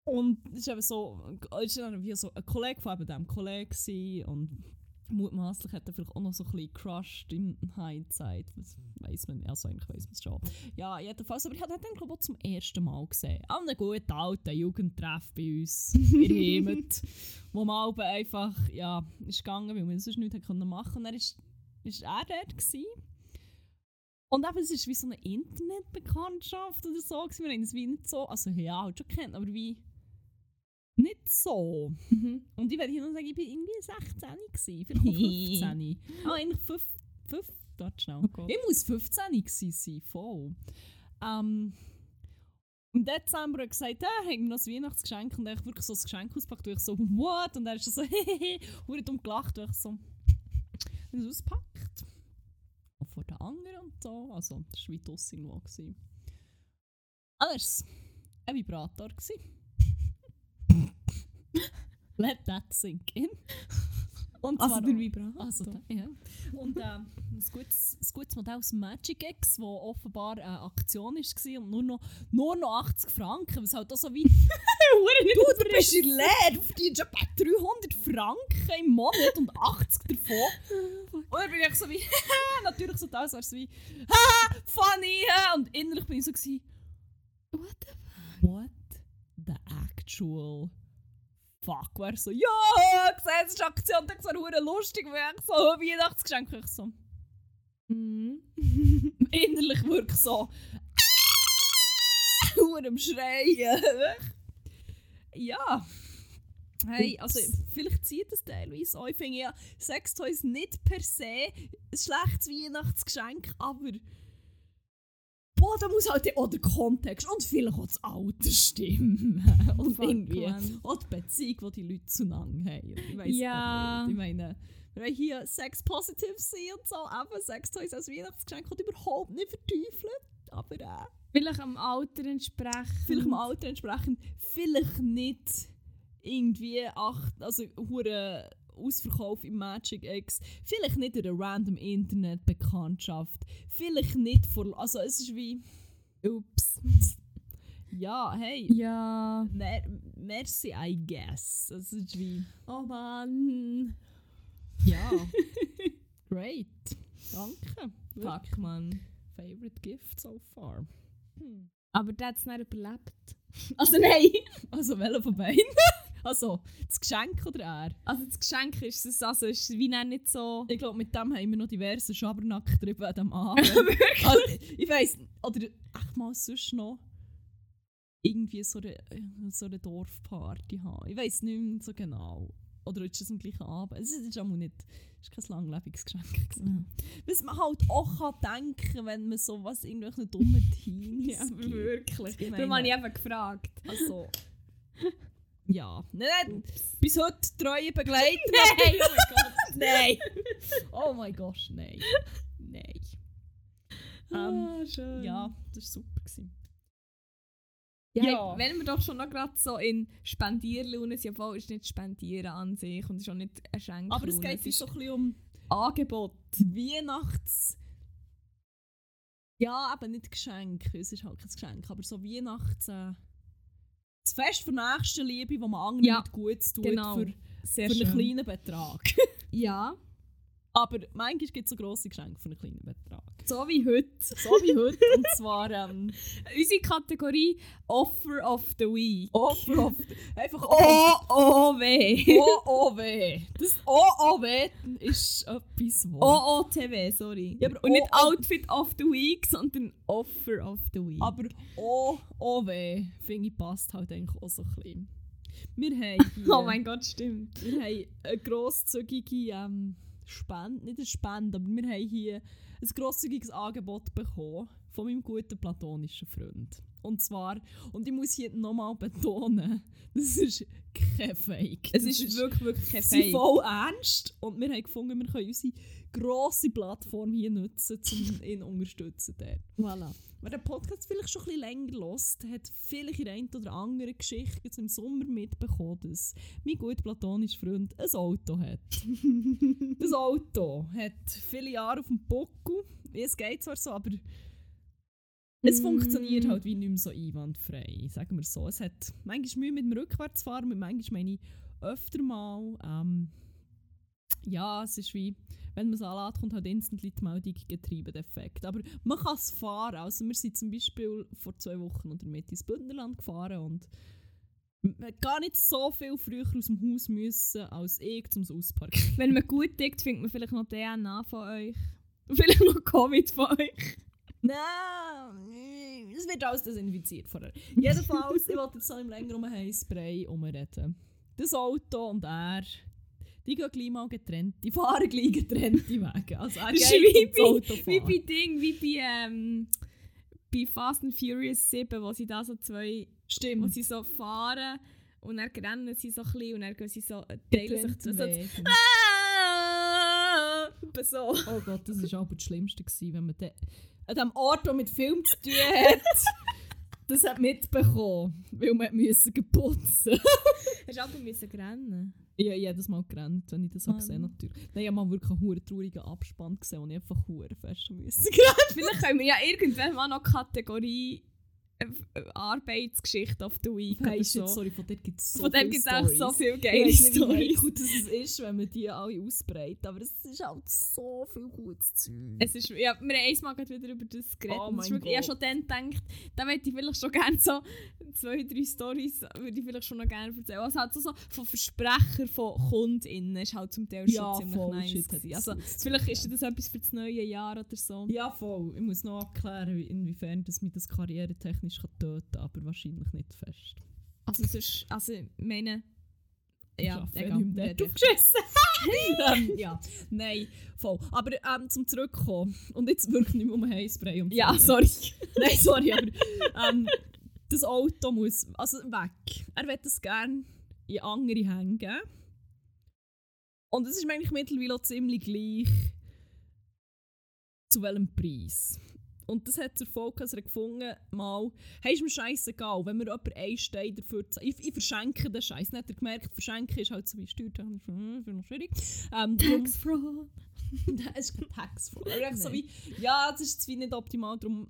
Und es ist eben so, ist dann wie so ein Kollege von eben diesem Kollegen. Und mutmaßlich hat er vielleicht auch noch so ein bisschen crushed im Hindsight. Das weiss man, also eigentlich weiss man es schon. Ja, jedenfalls. Aber ich habe ihn dann, zum ersten Mal gesehen. An einem guten alten Jugendtreff bei uns in Heimat. wo man aber einfach, ja, ist gegangen, weil man sonst nichts machen konnte. Und dann ist, ist er dort gewesen. Und eben, es ist wie so eine Internetbekanntschaft oder so. Wir haben es wie nicht so, also ja, halt schon kennt, aber wie nicht so. Mhm. Und ich werde hier noch sagen, ich war irgendwie 16 gewesen, vielleicht auch 15. Ah, eigentlich 5, 5, dort schnell. Oh ich muss 15 gewesen sein, voll. Ähm, im Dezember hat er gesagt, er hat mir noch ein Weihnachtsgeschenk und er hat wirklich so ein Geschenk ausgepackt und ich so, what? Und er ist so, hehehe, und dumm gelacht und ich so, das auspackt. Und vor den anderen und so, also das war wie draussen irgendwo. gewesen. Alles, ein Vibrator gewesen. Let that sink in. Und Also zwar der Vibrator. also, da, ja. Und ähm, ein, gutes, ein gutes Modell aus Magic X, das offenbar eine Aktion war und nur noch, nur noch 80 Franken, was halt auch so wie... du, du bist in Leer, du verdienst etwa 300 Franken im Monat und 80 davon. Und dann bin ich so wie... natürlich so da, so wie... «Haha, funny! hä?» Und innerlich bin ich so gewesen, What the What the actual fuck? Wer so, ja, gesehen, es ist Aktion, das war hure lustig, ich so Weihnachtsgeschenk ich so Mhm. innerlich wirklich so hure am Schreien. ja. Hey, also vielleicht zieht das teilweise auch. Ich finde ja Sextoys nicht per se ein schlechtes Weihnachtsgeschenk, aber boah, da muss halt auch der Kontext und vielleicht auch das Alter stimmen. Und Fuck, irgendwie auch die Beziehung, die die Leute zueinander haben. Ich weiss Ja. auch nicht. Ich meine, wir wollen hier Sex-positive sein und so, eben Sextoys als Weihnachtsgeschenk und überhaupt nicht verteufeln. Aber äh, Vielleicht am Alter entsprechend. vielleicht im Alter entsprechend, vielleicht nicht irgendwie acht, also hure Ausverkauf im Magic X, vielleicht nicht in einer random Internet-Bekanntschaft, vielleicht nicht vor, also es ist wie, ups, ja, hey, Ja. mer merci, I guess, es ist wie, Oh Mann. ja, great, danke, Fuck, Mann. favorite gift so far. Hm. Aber der hat es nicht überlebt. Also nein. Also welcher von beiden? Also, das Geschenk oder er? Also das Geschenk ist es, also ist es wie nicht so... Ich glaube, mit dem haben wir noch diverse Schabernack drüber an diesem Abend. also, ich weiss, oder echt mal sonst noch irgendwie so eine, so eine Dorfparty haben. Ich weiss nicht mehr so genau. Oder ist es am gleichen Abend? Es ist auch nicht, es ist kein langlebiges Geschenk. gewesen. Was man halt auch kann denken wenn man so was irgendwelchen dummen Teens Ja, gibt. wirklich. Ich Darum meine- habe ich eben gefragt. Also, ja. Nein, nein, bis heute treue Begleiter. Nein, oh mein Gott. nein. Oh mein Gott, nein. Nein. Ähm, Ah, schön. ja, das war super. Gewesen. Ja, Ja. Wenn wir doch schon noch gerade so in Spendierlaune sind, obwohl es ist nicht Spendieren an sich und es ist auch nicht ein Schenk. Aber es geht uns so ein bisschen um Angebot. Weihnachts... Ja, eben nicht Geschenk, es ist halt kein Geschenk, aber so Weihnachts... Äh, das Fest für Nächstenliebe, wo man anderen Ja, Gutes tut genau. für, Sehr für einen schön. kleinen Betrag. Ja. Aber manchmal gibt es so grosse Geschenke für einen kleinen Betrag. So wie heute. So wie heute. Und zwar ähm, Unsere Kategorie Offer of the Week. Offer of... Einfach OOW. OOW. Das OOW ist etwas, wo... OOTW, sorry. Ja, aber Und nicht Outfit of the Week, sondern Offer of the Week. Aber OOW, finde ich, passt halt eigentlich auch so ein bisschen. Wir haben hier... oh mein Gott, stimmt. Wir haben eine grosszügige ähm, Spende, nicht Spende, aber wir haben hier ein grosszügiges Angebot bekommen von meinem guten platonischen Freund. Und zwar, und ich muss hier nochmal betonen, das ist kein Fake. Es Das ist, wirklich, wirklich kein sie Fake. voll ernst und wir haben gefunden, wir können unsere grosse Plattform hier nutzen, um ihn zu unterstützen. Dort. Voilà. Wer den Podcast vielleicht schon ein bisschen länger hört, hat vielleicht in der einen oder anderen Geschichte jetzt im Sommer mitbekommen, dass mein guter platonischer Freund ein Auto hat. das Auto hat viele Jahre auf dem Buckel. Es geht zwar so, aber es Mm. funktioniert halt wie nicht mehr so einwandfrei, sagen wir so. Es hat manchmal Mühe mit dem Rückwärtsfahren, manchmal meine ich öfter mal. Ähm, ja, es ist wie, wenn man es anlässt, kommt halt instantly die Meldung Getriebedefekt. Aber man kann es fahren. Also wir sind zum Beispiel vor zwei Wochen oder mit ins Bündnerland gefahren und man hat gar nicht so viel früher aus dem Haus müssen als ich zum Ausparken. Wenn man gut tickt, findet man vielleicht noch DNA von euch. Vielleicht noch Covid von euch. Nein, es wird alles desinfiziert vorher. Jedenfalls, ich wollte jetzt so im längeren Spray umreden. Das Auto und er, die gehen gleich mal getrennt, die fahren gleich getrennte Wege. Also ist wie Auto Wie bei Ding, wie bei, ähm, bei Fast and Furious 7, wo sie da so zwei, wo Stimmt. sie so fahren und dann rennen sie so ein bisschen und dann gehen sie so, äh, teilen sich so. Wege. Ah, so. Oh Gott, das war aber das Schlimmste, gewesen, wenn man de an dem Ort, der mit Film zu tun hat, das hat mitbekommen, weil man musste putzen. Hast du aber müssen rennen? Habe jedes Mal gerannt, wenn ich das Mann. gesehen natürlich. Nein, ich habe mal wirklich einen hure traurigen Abspann gesehen und ich einfach hure fest müssen. Vielleicht können wir ja irgendwann mal noch Kategorie Arbeitsgeschichte of the Week shit, so. sorry, von dort gibt es so Von dem gibt es auch so viele Ich geile wie Storys. gut das ist, wenn man die alle ausbreitet, aber es ist halt so viel gutes Zeug. Es ist, ja, wir haben einmal wieder über das geredet. Oh es mein wirklich, ich habe schon dann gedacht, da möchte ich vielleicht schon gerne so zwei, drei Storys würde ich vielleicht schon noch gerne erzählen. Also halt so, so von Versprecher von KundInnen ist halt zum Teil Ja, schon ziemlich voll, nice gewesen. Also das vielleicht ist das etwas für das neue Jahr oder so. Ja, voll. Ich muss noch erklären, wie- inwiefern das mich das karrieretechnisch kann töten aber wahrscheinlich nicht fest. Also sonst, also ich meine, ja, nicht mehr red dort. aufgeschissen. ähm, ja, nein, voll. Aber ähm, zum Zurückkommen, und jetzt wirklich nicht mehr um Heißspray und Ja, so. sorry. Nein, sorry, aber ähm, das Auto muss also weg. Er will es gerne in andere Hände geben. Und es ist mir eigentlich mittlerweile auch ziemlich gleich, zu welchem Preis. Und das hat zur Folge, dass er gefunden mal, hey, ist mir scheißegal, wenn mir jemand einen Stein dafür zahlt. Ich, ich verschenke den Scheiß. Dann hat er gemerkt, verschenken ist halt so wie steuertechnisch hm, ist noch schwierig. Ähm, Tax Fraud. es ist kein Tax-Fraud. Aber echt so wie, ja, das ist wie nicht optimal, darum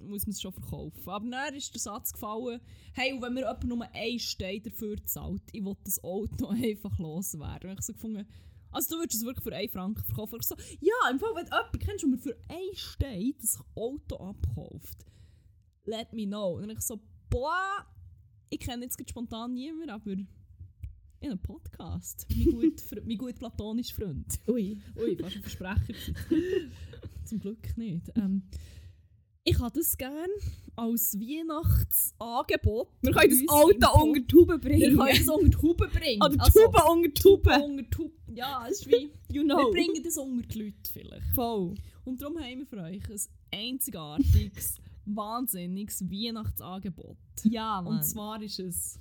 muss man es schon verkaufen. Aber dann ist der Satz gefallen, hey, und wenn mir jemand nur einen Stein dafür zahlt, ich will das Auto einfach loswerden. Und ich so gefunden, also du würdest es wirklich für einen Franken verkaufen. Ich so, ja, im Fall, wenn du jemanden kennst, der mir für einen Stein das Auto abkauft, let me know. Und dann ich so, boah, ich kenne jetzt spontan niemanden, aber in einem Podcast. Mein gut, mein gut platonischer Freund. Ui. Ui, fast ein Versprecher. Zum Glück nicht. Ähm, ich habe das gerne als Weihnachtsangebot. Wir können das Auto unter die Haube Wir bringen. können es unter die Haube bringen. Oder Also, Haube unter die Haube. unter die Haube. Ja, es ist wie... You Wir know. bringen das unter die Leute vielleicht. Voll. Und darum haben wir für euch ein einzigartiges, wahnsinniges Weihnachtsangebot. Ja, Mann. Und zwar ist es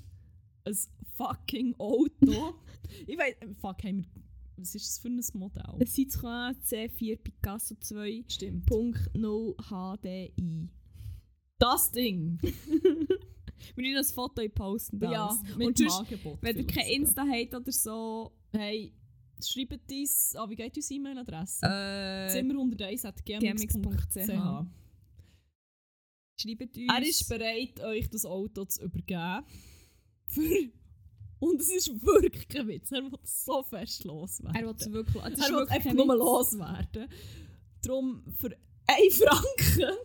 ein fucking Auto. ich weiß, fuck, haben wir, was ist das für ein Modell? ein Citroën C4 Picasso 2.0 Stimmt. HDI. Das Ding. Wir müssen das Foto posten. Ja, mit Und sonst, Angebot. wenn ihr kein. Insta habt oder so, Hey, schreibt uns, ah, wie geht unsere E-Mail-Adresse? äh, Zimmer 101 at gmx.ch. gmx.ch. schreibt uns. Er ist bereit, euch das Auto zu übergeben. Für Und es ist wirklich kein Witz. Er will so fest loswerden. Er will es wirklich. Er will wirklich einfach nur loswerden. Darum, für 1 Franken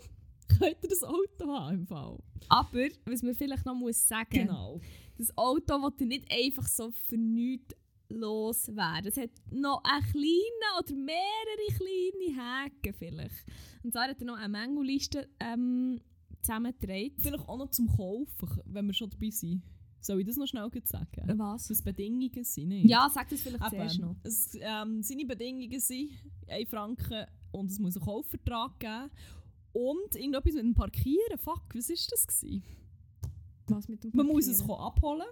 könnt ihr das Auto haben im Fall. Aber, was man vielleicht noch muss sagen Genau. das Auto er nicht einfach so für nichts loswerden. Es hat noch einen kleinen oder mehrere kleine Häken vielleicht. Und zwar hat er noch eine Mängelliste ähm, zusammengetragen. Vielleicht auch noch zum Kaufen, wenn wir schon dabei sind. Soll ich das noch schnell sagen? Was? Es Bedingungen sind, nicht? Ja, sag das vielleicht zuerst Eben, noch. es, ähm, seine Bedingungen sind 1 Franken und es muss einen Kaufvertrag geben. Und irgendetwas mit dem Parkieren. Fuck, was war das? Gewesen? Was mit dem Man muss es Parkieren? abholen.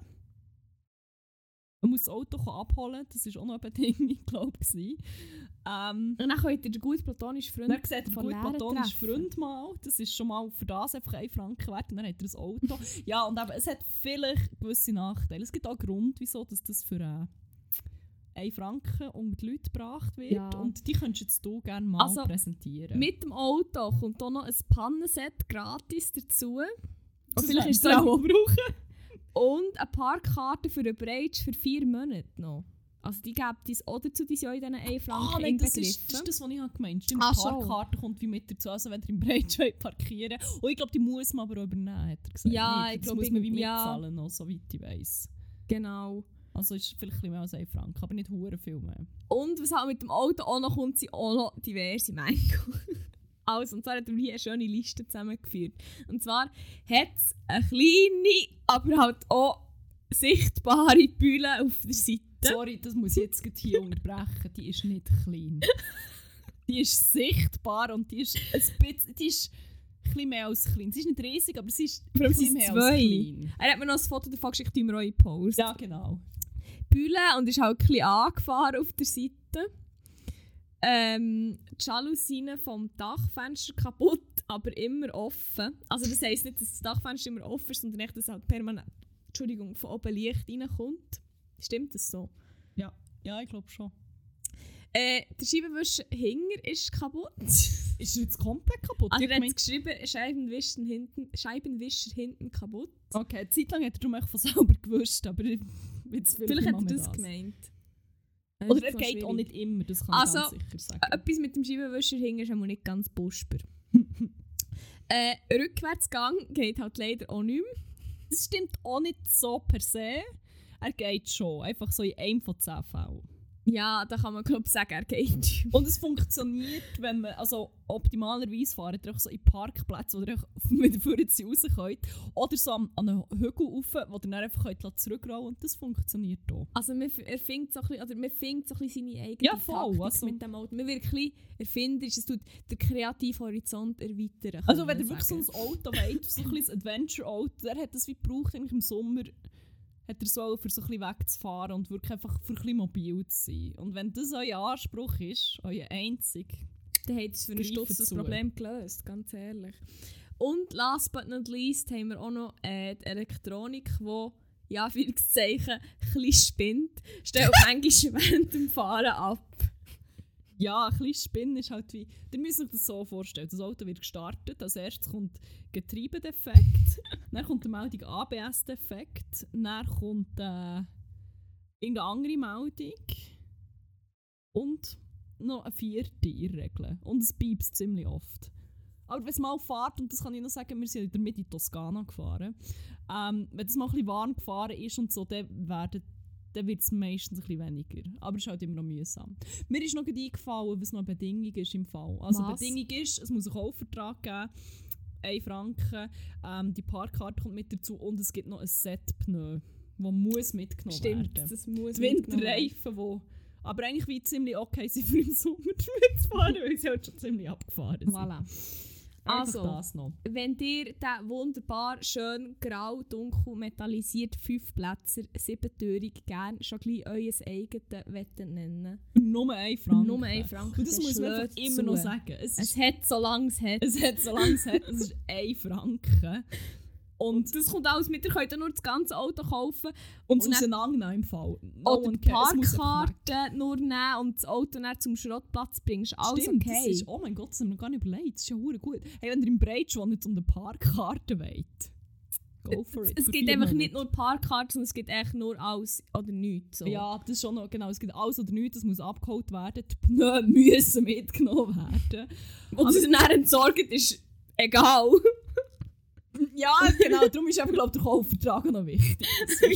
Man muss das Auto abholen. Das war auch noch eine Bedingung, glaube ich. Ähm, Und dann könnt ihr den gut platonischen Freund dann er von gut Lehrer platonischen. Freund mal. Das ist schon mal für das einfach 1 Franken wert. Und dann hat er ein Auto. ja, und eben, es hat vielleicht gewisse Nachteile. Es gibt auch einen Grund, wieso dass das für äh, 1 Franken unter die Leute gebracht wird. Ja. Und die könntest jetzt du gerne mal Also, präsentieren. Mit dem Auto kommt auch noch ein Pannenset gratis dazu. Das Und vielleicht ist es auch brauchen. Und eine Parkkarte für eine Breitsch für vier Monate noch. Also die gibt es auch dazu, die sind ja in diesen 1 Franken Ah, nein, das ist, das ist das, was ich gemeint habe. Stimmt, Ach die so. Parkkarte kommt wie mit dazu, also wenn ihr im Breitscheid parkieren Und ich glaube, die muss man aber auch übernehmen, hat er gesagt. Ja, Nicht? ich das glaub, muss man wie ich- ja. mitzahlen, noch, soweit ich weiss. Genau. Also ist vielleicht ein mehr als 1 Franken, aber nicht hure viel mehr. Und was halt mit dem Auto auch noch kommt, sind auch noch diverse Mängel. also, und zwar hat er hier eine schöne Liste zusammengeführt. Und zwar hat es eine kleine, aber halt auch sichtbare Bühne auf der Seite. Sorry, das muss ich jetzt hier unterbrechen. Die ist nicht klein. die ist sichtbar und die ist ein bisschen, die ist ein mehr als klein. Sie ist nicht riesig, aber sie ist ein bisschen mehr zwei. als klein. Er hat mir noch ein Foto davon geschickt, die wir euch posten. Ja, genau. Bühne und ist halt ein bisschen angefahren auf der Seite. Ähm, die Jalousien vom Dachfenster kaputt, aber immer offen. Also das heisst nicht, dass das Dachfenster immer offen ist, sondern echt, dass halt permanent Entschuldigung, von oben Licht reinkommt. Stimmt das so? Ja, ich glaube schon. Äh, der Scheibenwischer hinger ist kaputt. Ist er jetzt komplett kaputt? Also Ich er hat geschrieben, Scheibenwischer hinten, Scheibenwischer hinten kaputt. Okay, eine Zeit lang hat er darum von selber gewusst, aber jetzt Vielleicht ich hat er mehr das gemeint. Das Oder er geht auch schwierig. nicht immer, das kann Also, ich sicher sagen. Etwas mit dem Scheibenwischer hing ist nicht ganz busper. äh, Rückwärtsgang geht halt leider auch nicht mehr. Das stimmt auch nicht so per se. Er geht schon, einfach so in einem von zehn Fällen. Ja, da kann man glaube sagen, er geht. Und es funktioniert, wenn man, also optimalerweise fahrt ihr so in Parkplätze, wo ihr wieder vor jetzt raus könnt. Oder so an, an einen Hügel rauf, wo ihr dann einfach könnt zurückrollen und das funktioniert auch. Also man, f- er findet so ein bisschen, oder man findet so ein bisschen seine eigene Ja, voll, Taktik also- mit dem Auto. Man wird ein bisschen es tut den kreativen Horizont erweitern. Also wenn ihr wirklich so ein Auto wollt, so ein Adventure-Auto, der hat das wie gebraucht eigentlich im Sommer, hat er so für so ein bisschen wegzufahren und wirklich einfach für ein bisschen mobil zu sein. Und wenn das euer Anspruch ist, euer einzig, Dann hat es für einen Stutz das. Problem gelöst, ganz ehrlich. Und last but not least haben wir auch noch äh, die Elektronik, die ja, Anführungszeichen, ein bisschen spinnt. Stellt manchmal während dem Fahren ab. Ja, ein kleines Spinnen ist halt wie. Ihr müsst euch das so vorstellen. Das Auto wird gestartet. Als erstes kommt Getriebedefekt. dann kommt die Meldung ABS-Defekt. Dann kommt äh, irgendeine andere Meldung. Und noch eine vierte in der Regel. Und es piepst ziemlich oft. Aber wenn es mal fährt, und das kann ich noch sagen, wir sind in der Mitte in Toskana gefahren. Ähm, wenn es mal ein bisschen warm gefahren ist und so, dann, werden- dann wird es meistens ein bisschen weniger. Aber es ist halt immer noch mühsam. Mir ist noch eingefallen, was noch eine Bedingung ist im Fall. Also Was? Bedingung ist, es muss einen Kaufvertrag geben, 1 Franken, ähm, die Parkkarte kommt mit dazu und es gibt noch ein Set Pneu, das muss mitgenommen Stimmt, werden. das muss Die mitgenommen werden. Die aber eigentlich wie ziemlich okay sind für im Sommer damit zu fahren, weil sie halt schon ziemlich abgefahren sind. Voilà. Also, Also. das noch. Wenn ihr den wunderbar schön grau, dunkel, metallisiert, fünfplätzer, siebentürig gern schon gleich euer eigenes nennen. Nur 1 Franken. Nur ein Franken. Und das der muss man einfach immer zu. noch sagen. Es, Es hat, solange es hat. es hat, solange es hat, es ist 1 Franken. Und, Das kommt alles mit, ihr könnt ja nur das ganze Auto kaufen und, und es auseinandernehmen im Fall. No oder die. Es. Parkkarte nur nehmen und das Auto dann zum Schrottplatz bringst. Alles Stimmt, okay. ist, oh mein Gott, das haben wir noch gar nicht überlegt. Das ist ja gut. Hey, wenn ihr im Breitsch wohnt und eine Parkkarte wollt, go for it. Es für gibt einfach Monate. nicht nur Parkkarten, sondern es gibt echt nur alles oder nichts. So. Ja, das ist schon noch, genau, es gibt alles oder nichts, das muss abgeholt werden. Die Pneu müssen mitgenommen werden. Und es dann entsorgt ist egal. Ja, genau, darum ist einfach, glaube der Kaufvertrag noch wichtig.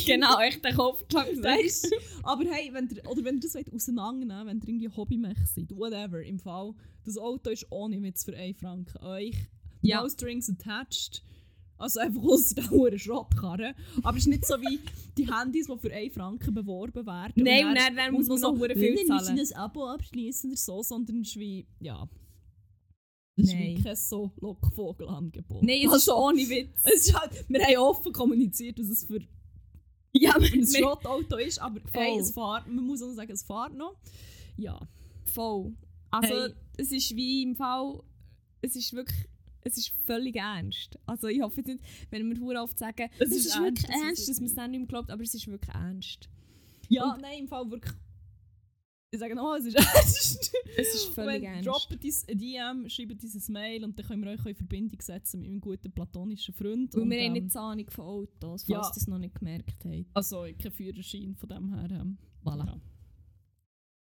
genau, echt der Kopfschlag. Weißt, aber hey, wenn ihr, oder wenn ihr das wollt auseinandernehmen wenn ihr irgendwie Hobbymech seid, whatever, im Fall, das Auto ist ohne Witz für 1 Franken. Euch, Ja. no strings attached. Also einfach aus der hohen Schrottkarre. Aber es ist nicht so wie die Handys, die für 1 Franken beworben werden. Nein, und und dann- dann muss man noch hure viel «Nein, zahlen.» Wir müssen ein Abo abschließen oder so, sondern es ist wie, ja... Es ist wie Nein. kein so Lockvogelangebot. Nein, es ist Also, ohne Witz. es ist halt, wir haben offen kommuniziert, dass es für Ja, ein Schrottauto ist, aber Voll. es fährt, man muss auch sagen, es fährt noch. Ja. voll. Also, Hey. es ist wie im Fall, es ist wirklich, es ist völlig ernst. Also, ich hoffe jetzt nicht, wenn wir hure oft sagen, Es es ist ist, ernst, wirklich es ist ernst, dass man es dann nicht mehr glaubt, aber es ist wirklich ernst. Ja, Und- nein, im Fall wirklich. Ich sage noch, es ist ernst. Es ist völlig ernst. Droppt ein DM, schreibt dieses Mail und dann können wir euch in Verbindung setzen mit einem guten platonischen Freund. Weil und, wir haben ähm, nicht so Ahnung von Autos, falls ja. ihr das noch nicht gemerkt habt. Also, kein Führerschein von dem her. Ähm, Voilà. Ja.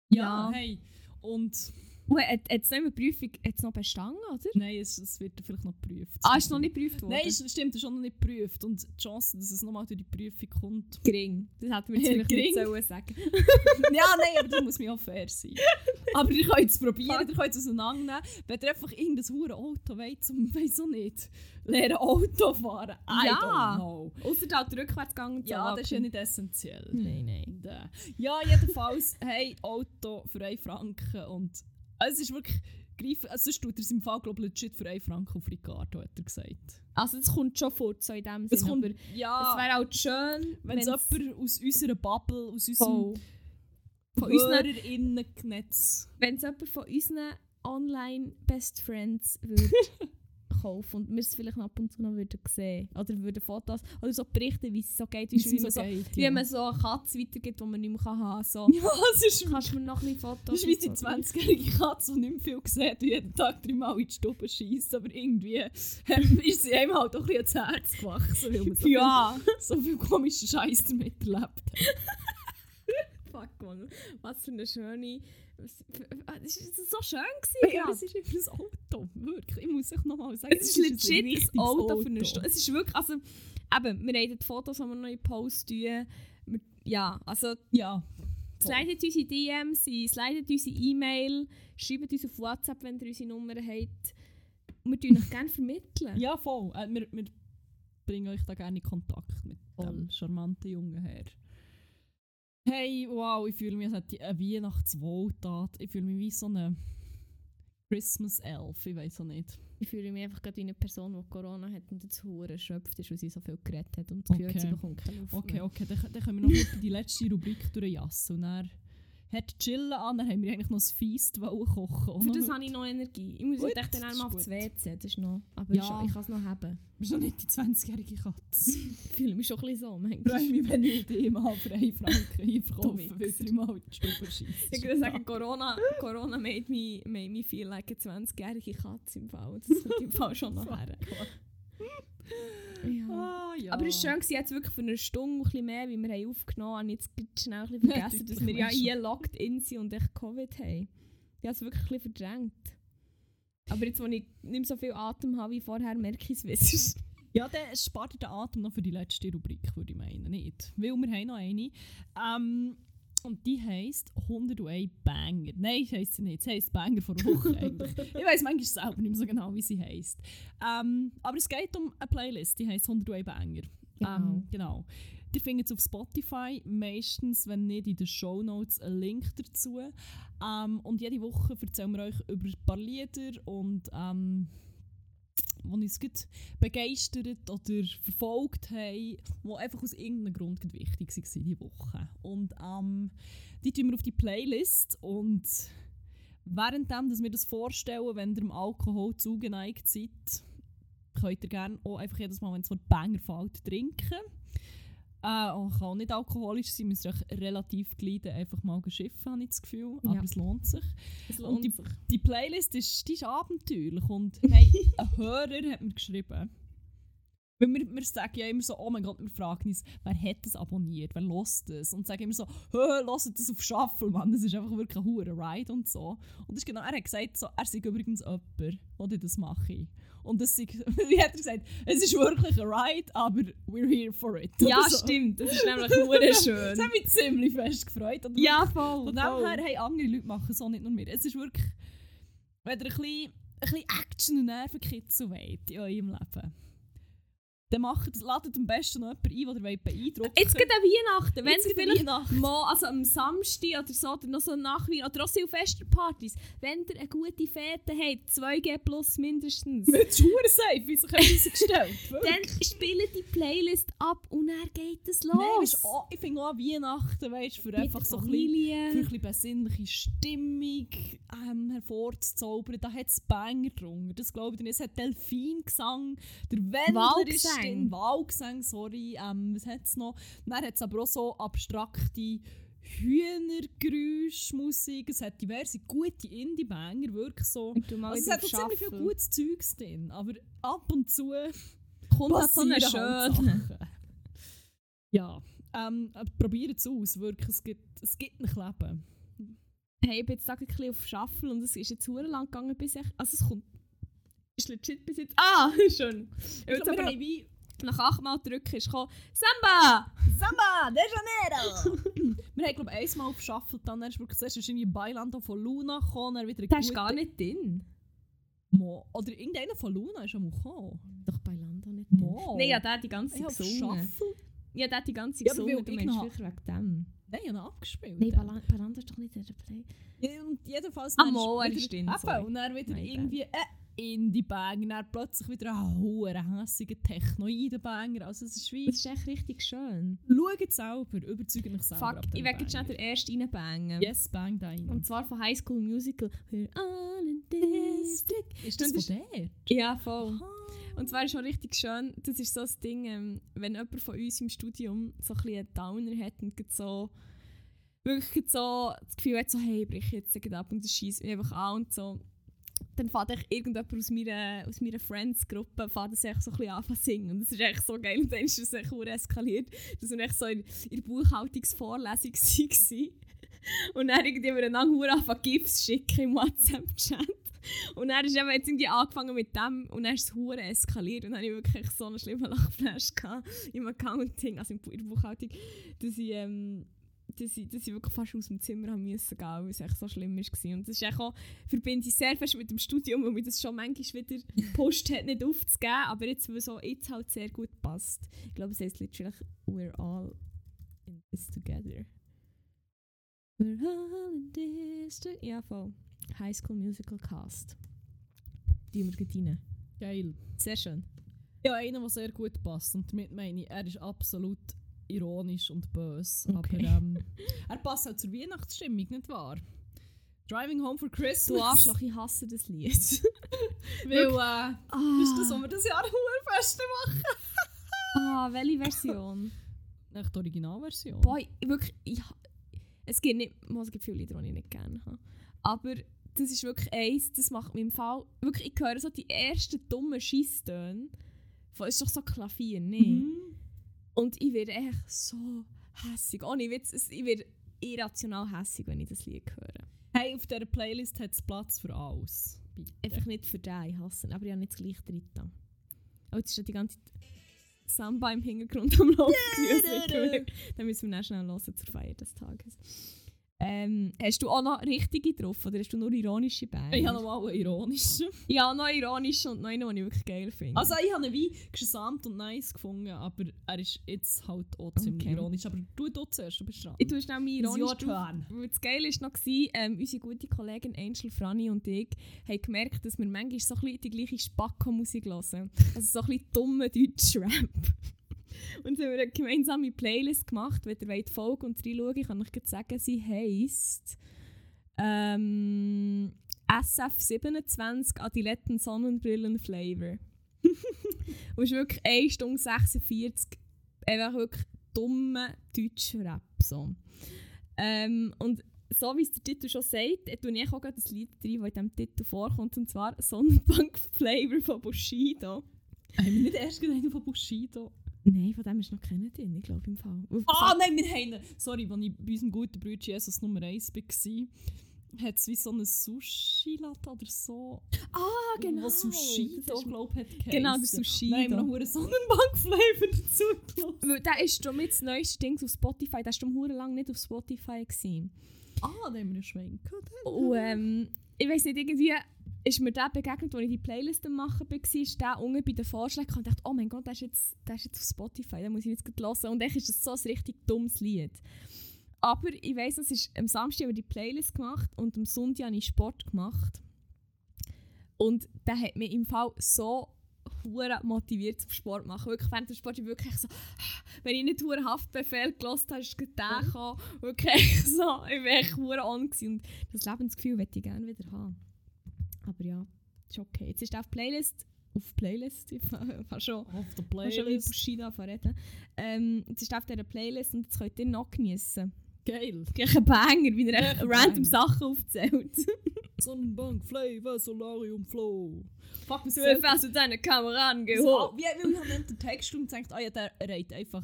Ja. ja, hey. Und Und hat, hat es noch eine Prüfung noch bestanden, oder? nein, es, es wird vielleicht noch geprüft. Ah, ist noch nicht geprüft worden? Nein, es stimmt, es ist schon noch nicht geprüft. Und die Chance, dass es nochmal durch die Prüfung kommt. gering. Das hätten wir jetzt vielleicht Gering. nicht sollen sagen ja, nein, aber das muss mir auch fair sein. Aber ihr könnt es probieren, ihr könnt es auseinandernehmen. Wenn ihr einfach irgendein hure Auto wollt, zum, weiss auch nicht, lernen Auto fahren, I Ja. don't know. Außer halt rückwärts gegangen und so. Ja, das ist ja nicht essentiell. Nein, nein. Da. Ja, jedenfalls, hey, Auto für 1 Franken und es ist wirklich greifen, also sonst tut er im Fall, glaube ich, legit für 1 Franken auf Ricardo, hat er gesagt. Also, es kommt schon vor, so in dem Es Sinne. kommt, aber ja, es wäre halt schön, wenn es jemand aus unserer Bubble, aus unserem von HörerInnen-Netz wenn es jemand von unseren Online-Best Friends würde kaufen und wir es vielleicht ab und zu noch würden sehen oder würden Fotos oder so berichten, wie es so geht, wie, wie, man so, geht, wie ja. man so eine Katze weitergibt, die man nicht mehr haben kann. So. Ja, es ist, Kannst du mir noch ein Fotos das ist wie die und so? 20-jährige Katze, die nicht mehr viel sieht und jeden Tag dreimal in die Stube schießt. Aber irgendwie ähm, ist sie einem halt auch ein bisschen ans Herz gewachsen, weil man so, Ja! viel, so viel komischen Scheiß damit erlebt hat. Fuck, man. Was für eine schöne... Es war so schön. Gewesen, Ja, es ist immer ein Auto, wirklich. Ich muss euch nochmal sagen, Es ist ein legit ein Auto für eine Stunde. Es ist wirklich, also, eben, wir haben die Fotos, die wir noch in Post tun. Wir, ja, also, Ja, slidet unsere DMs, slidet unsere E-Mail, schreibt uns auf WhatsApp, wenn ihr unsere Nummer habt. Und wir tun euch gerne vermitteln. ja voll. Äh, wir, wir bringen euch da gerne in Kontakt mit Voll. dem charmanten jungen Herr. Hey, wow, ich fühle mich, als eine Weihnachtswohltat. Ich fühle mich wie so eine Christmas Elf, ich weiß auch nicht. Ich fühle mich einfach gerade wie eine Person, die Corona hat und jetzt hure erschöpft ist, weil sie so viel geredet hat und das Gefühl, hat, sie Okay. bekommt keine Luft Okay, okay, dann, dann können wir noch die letzte Rubrik durchjassen. Und dann hat chillen an, dann haben wir eigentlich noch ein wollen kochen. auch Für das habe ich noch Energie. Ich muss Gut, echt dann einmal aufs. WC, das ist noch... Aber Ja. ich kann es noch haben. Du bist noch nicht die 20-jährige Katze. Ich fühle mich schon ein bisschen so, Ich freue mich, wenn ich die mal 1 Franken Du einkaufe, weil ich mal die Stube scheisse. Ich würde sagen, Corona, Corona made, me, made me feel like eine 20-jährige Katze im Fall. Das kommt im Fall schon noch her. Ja. Ah, ja. Aber es war schön, jetzt wirklich für eine Stunde ein bisschen mehr, wie wir haben aufgenommen haben. Jetzt schnell ein bisschen vergessen, dass wir ja hier locked in sind und echt Covid haben. Ich habe es wirklich ein bisschen verdrängt. Aber jetzt, wo ich nicht mehr so viel Atem habe wie vorher, merke ich es wieder. Ja, dann spart den Atem noch für die letzte Rubrik, würde ich meinen. Nicht? Weil wir haben noch eine. Ähm, und die heisst 101 Banger. Nein, heisst sie nicht. Sie heisst Banger vor Woche eigentlich. Ich weiß manchmal selber nicht mehr so genau, wie sie heisst. Ähm, aber es geht um eine Playlist, die heisst 101 Banger. Ähm, genau. Die findet es auf Spotify, meistens, wenn nicht in den Shownotes, einen Link dazu. Ähm, und jede Woche erzählen wir euch über ein paar Lieder und ähm, die uns begeistert oder verfolgt haben, die einfach aus irgendeinem Grund wichtig waren diese Woche. Und ähm, die tun wir auf die Playlist und währenddem, dass wir das vorstellen, wenn ihr dem Alkohol zugeneigt seid, könnt ihr gerne auch einfach jedes Mal, wenn es Wort Banger fällt, trinken. Äh, und kann auch nicht alkoholisch sein, ihr euch relativ gleiten, einfach mal schiffen, habe ich das Gefühl. Ja. Aber es lohnt sich. Es Und die, sich. die Playlist ist, die ist abenteuerlich und hey, ein Hörer hat mir geschrieben, Weil wir, wir sagen ja immer so, oh mein Gott, wir fragen uns, wer hat das abonniert, wer lost das? Und sagen immer so, lasst das auf Shuffle, Mann, das ist einfach wirklich ein hoher Ride und so. Und das ist genau, er hat gesagt, so, er sei übrigens jemand, der das mache. Und das sei, wie hat er gesagt, es ist wirklich ein Ride, aber we're here for it. Ja, so. stimmt. Das ist nämlich Das schön. hat mich ziemlich fest gefreut. Und Ja, voll. Von dem her, hey, andere Leute machen so nicht nur wir. Es ist wirklich, wenn ihr ein bisschen, ein bisschen Action und Nervenkitzel wollt in eurem Leben, dann macht, ladet am besten noch jemanden ein, den ihr beeindrucken Jetzt geht an Weihnachten. Wenn Jetzt vielleicht Weihnachten. mal, also am Samstag oder so, oder noch so nach Weihnachten, oder auch Silvesterpartys, wenn ihr eine gute Fete habt, 2G plus mindestens, Mit Schuhe safe, wie sich herausgestellt dann spielt die Playlist ab und dann geht es los. Nein, weisst, oh, ich finde auch Weihnachten, weißt, für Mit einfach der so ein bisschen, für ein bisschen besinnliche Stimmung ähm, hervorzuzaubern. Da hat es Banger drunter. Das glaube ich. nicht. Es hat Delfingesang, der Wendler ist Drin, Wahlgesang, sorry. Ähm, was hat es noch? Dann hat es aber auch so abstrakte Hühnergeräuschmusik. Es hat diverse gute Indie-Banger, wirklich so. Also es hat auch ziemlich viel gutes Zeugs drin, aber ab und zu Kommt halt so eine halt schöne. Sachen. Ja, ähm, probiert es aus, wirklich. Es gibt, es gibt ein Leben. Hey, ich bin jetzt ein bisschen auf Shuffle und es ist jetzt sehr lang gegangen, bis ich... Also es kommt... Ist legit bis jetzt... Ah, schon. Ich Jetzt glaub, aber haben wie nach achtmal drücken ist gekommen, Samba! Samba de Janeiro! wir haben, glaube ich, einmal geschaffelt, dann ist wirklich zuerst ist irgendwie Bailando von Luna gekommen, dann wieder Der ist gar nicht drin. Mo. Oder irgendeiner von Luna ist schon mal gekommen. Doch bei Lando nicht Mo. Nein, ja, der hat die ganze Ich Zeit habe gesungen. geschaffelt. Ja, der hat die ganze Ja, Zeit aber gesungen. Du ich meinst sicher wegen dem. Nein, ich habe abgespielt. Nein, Bala- bei Lando ist doch nicht in der Play. Ja, und jedenfalls... Ah, Mo, er ist drin. Und dann wieder My bad. Irgendwie ein Indie-Banger, dann plötzlich wieder ein hoher, hässiger Technoide-Banger. Also es ist wie... Das ist echt richtig schön. Schaut selber, überzeugt mich selber. Fuck, ich werde jetzt schnell Banger. den ersten reinbangen. Yes, bang da rein. Und zwar von High School Musical. We're all in this. Ist das Und von der? Ja, voll. Und zwar ist schon richtig schön, das ist so das Ding, ähm, wenn jemand von uns im Studium so ein bisschen einen Downer hat und so wirklich so das Gefühl hat, so, hey, ich breche jetzt ab und das schießt mich einfach an und so. Dann fährt echt irgendjemand aus meiner, aus meiner Friends-Gruppe fährt das so ein bisschen an singen. Und das ist echt so geil. Und dann ist es echt eskaliert, dass wir echt so in, der Buchhaltungsvorlesung waren. Und dann irgendwie miteinander hure anfangen GIFs schicken im WhatsApp-Chat. Und dann ist eben jetzt irgendwie angefangen mit dem und dann ist es hure eskaliert und dann habe ich wirklich so einen schlimmen Lachflash im Accounting, also in der Buchhaltung, dass ich, ähm, dass ich, dass ich wirklich fast aus dem Zimmer haben müssen gehen, weil es echt so schlimm war. Und das ist auch, verbinde ich sehr fest mit dem Studium, weil mir das schon manchmal wieder Post hat, nicht aufzugeben, aber jetzt, weil so jetzt halt sehr gut passt. Ich glaube, es heißt literally «We're all in this together». We're all in this together. Ja, voll. High School Musical Cast. Die wir rein. Geil. Sehr schön. Ja, einer, der sehr gut passt. Und damit meine ich, er ist absolut ironisch und böse. Okay. Aber ähm, er passt auch zur Weihnachtsstimmung, nicht wahr? Driving Home for Du Christmas. Arschloch, ich hasse das Lied. Weil, äh, das ah, ist das, was wir das Jahr Hurenfeste machen. ah, welche Version? Nicht die Originalversion. Boy, wirklich, ich, es gibt nicht, es gibt viele Lieder, die ich nicht gerne habe. Aber das ist wirklich eins, das macht mir im Fall, wirklich, ich höre so die ersten dummen Scheisstöne. Es ist doch so Klavier, ne? Mhm. Und ich werde echt so hässig. Ohne Witz, ich werde irrational hässig, wenn ich das Lied höre. Hey, auf dieser Playlist hat es Platz für alles. Bitte. Einfach nicht für den, ich hasse ihn. Aber ich habe nicht das gleiche drin. Oh, jetzt ist ja die ganze Zeit Samba im Hintergrund am Laufen. Dann müssen wir dann schnell hören zur Feier des Tages. Ähm, hast du auch noch richtige drauf oder hast du nur ironische Bände? Ich habe noch mal einen ironischen. Ja, noch ironische und noch einen, den ich wirklich geil finde. Also ich habe ihn wie gesamt und nice gefunden, aber er ist jetzt halt auch ziemlich Okay. ironisch. Aber du, du zuerst, du bist dran. ich tue schnell mein It's your ironisch drauf. turn. Weil das Geile war noch, gewesen, ähm, unsere gute Kollegin Angel Franny und ich haben gemerkt, dass wir manchmal so ein bisschen die gleiche Spacko-Musik hören. Also so ein bisschen dumme Deutsch-Rap. Und haben eine gemeinsame Playlist gemacht. Wenn ihr wollt folgen und reinschauen, kann ich euch sagen, sie heisst ähm, SF27 Adiletten Sonnenbrillen Flavor. und es ist wirklich 1 Stunde 46 einfach wirklich dumme Deutsch-Rap. So. Ähm, und so wie es der Titel schon sagt, äh, tue ich auch gerade das Lied rein, das in diesem Titel vorkommt, und zwar Sonnenbank Flavor von Bushido. Haben wir nicht erst einen von Bushido? Nein, von dem ist noch keiner drin, ich glaube im Fall. Ah, nein, wir haben ihn. Sorry, als ich bei unserem guten Bruder Jesus Nummer 1 war, hat es wie so einen Sushi-Latte oder so. Ah, genau. Was Sushi, ist- glaube ich, hat Genau, der. Sushi. Haben wir noch einen Sonnenbank-Flavor dazu gelassen. Der ist schon mit das neueste Ding auf Spotify. Der ist schon hure lang nicht auf Spotify gewesen. Ah, da haben wir einen Schwenk. Und ähm, ich weiß nicht, irgendwie ist mir der begegnet, als ich die Playlist am machen war, ist der unten bei den Vorschlägen und dachte, oh mein Gott, der ist jetzt, der ist jetzt auf Spotify, den muss ich jetzt gleich hören. Und echt ist das so ein richtig dummes Lied. Aber ich weiss, es ist am Samstag haben wir die Playlist gemacht und am Sonntag habe ich Sport gemacht. Und der hat mich im Fall so hure motiviert zum Sport machen. Wirklich während dem Sport ich wirklich so, wenn ich nicht hure Haftbefehl gelassen habe, ist gekommen. Wirklich so, ich war echt hure on gewesen. und das Lebensgefühl möchte ich gerne wieder haben. Aber ja, ist okay. Jetzt ist auf Playlist, auf Playlist, ich war schon Auf der ich kann schon Playlist. Bushido reden. Ähm, jetzt ist auf dieser Playlist und jetzt könnt ihr noch geniessen. Geil. Gleich ein Banger, wie er echt random. Sachen aufzählt. Sonnenbank, Flavor, Solarium, Flow. Fuck, Du hast fast deine Kamera angehoben. Wie, wie ich habe den Text und gedacht, ah ja, der reiht einfach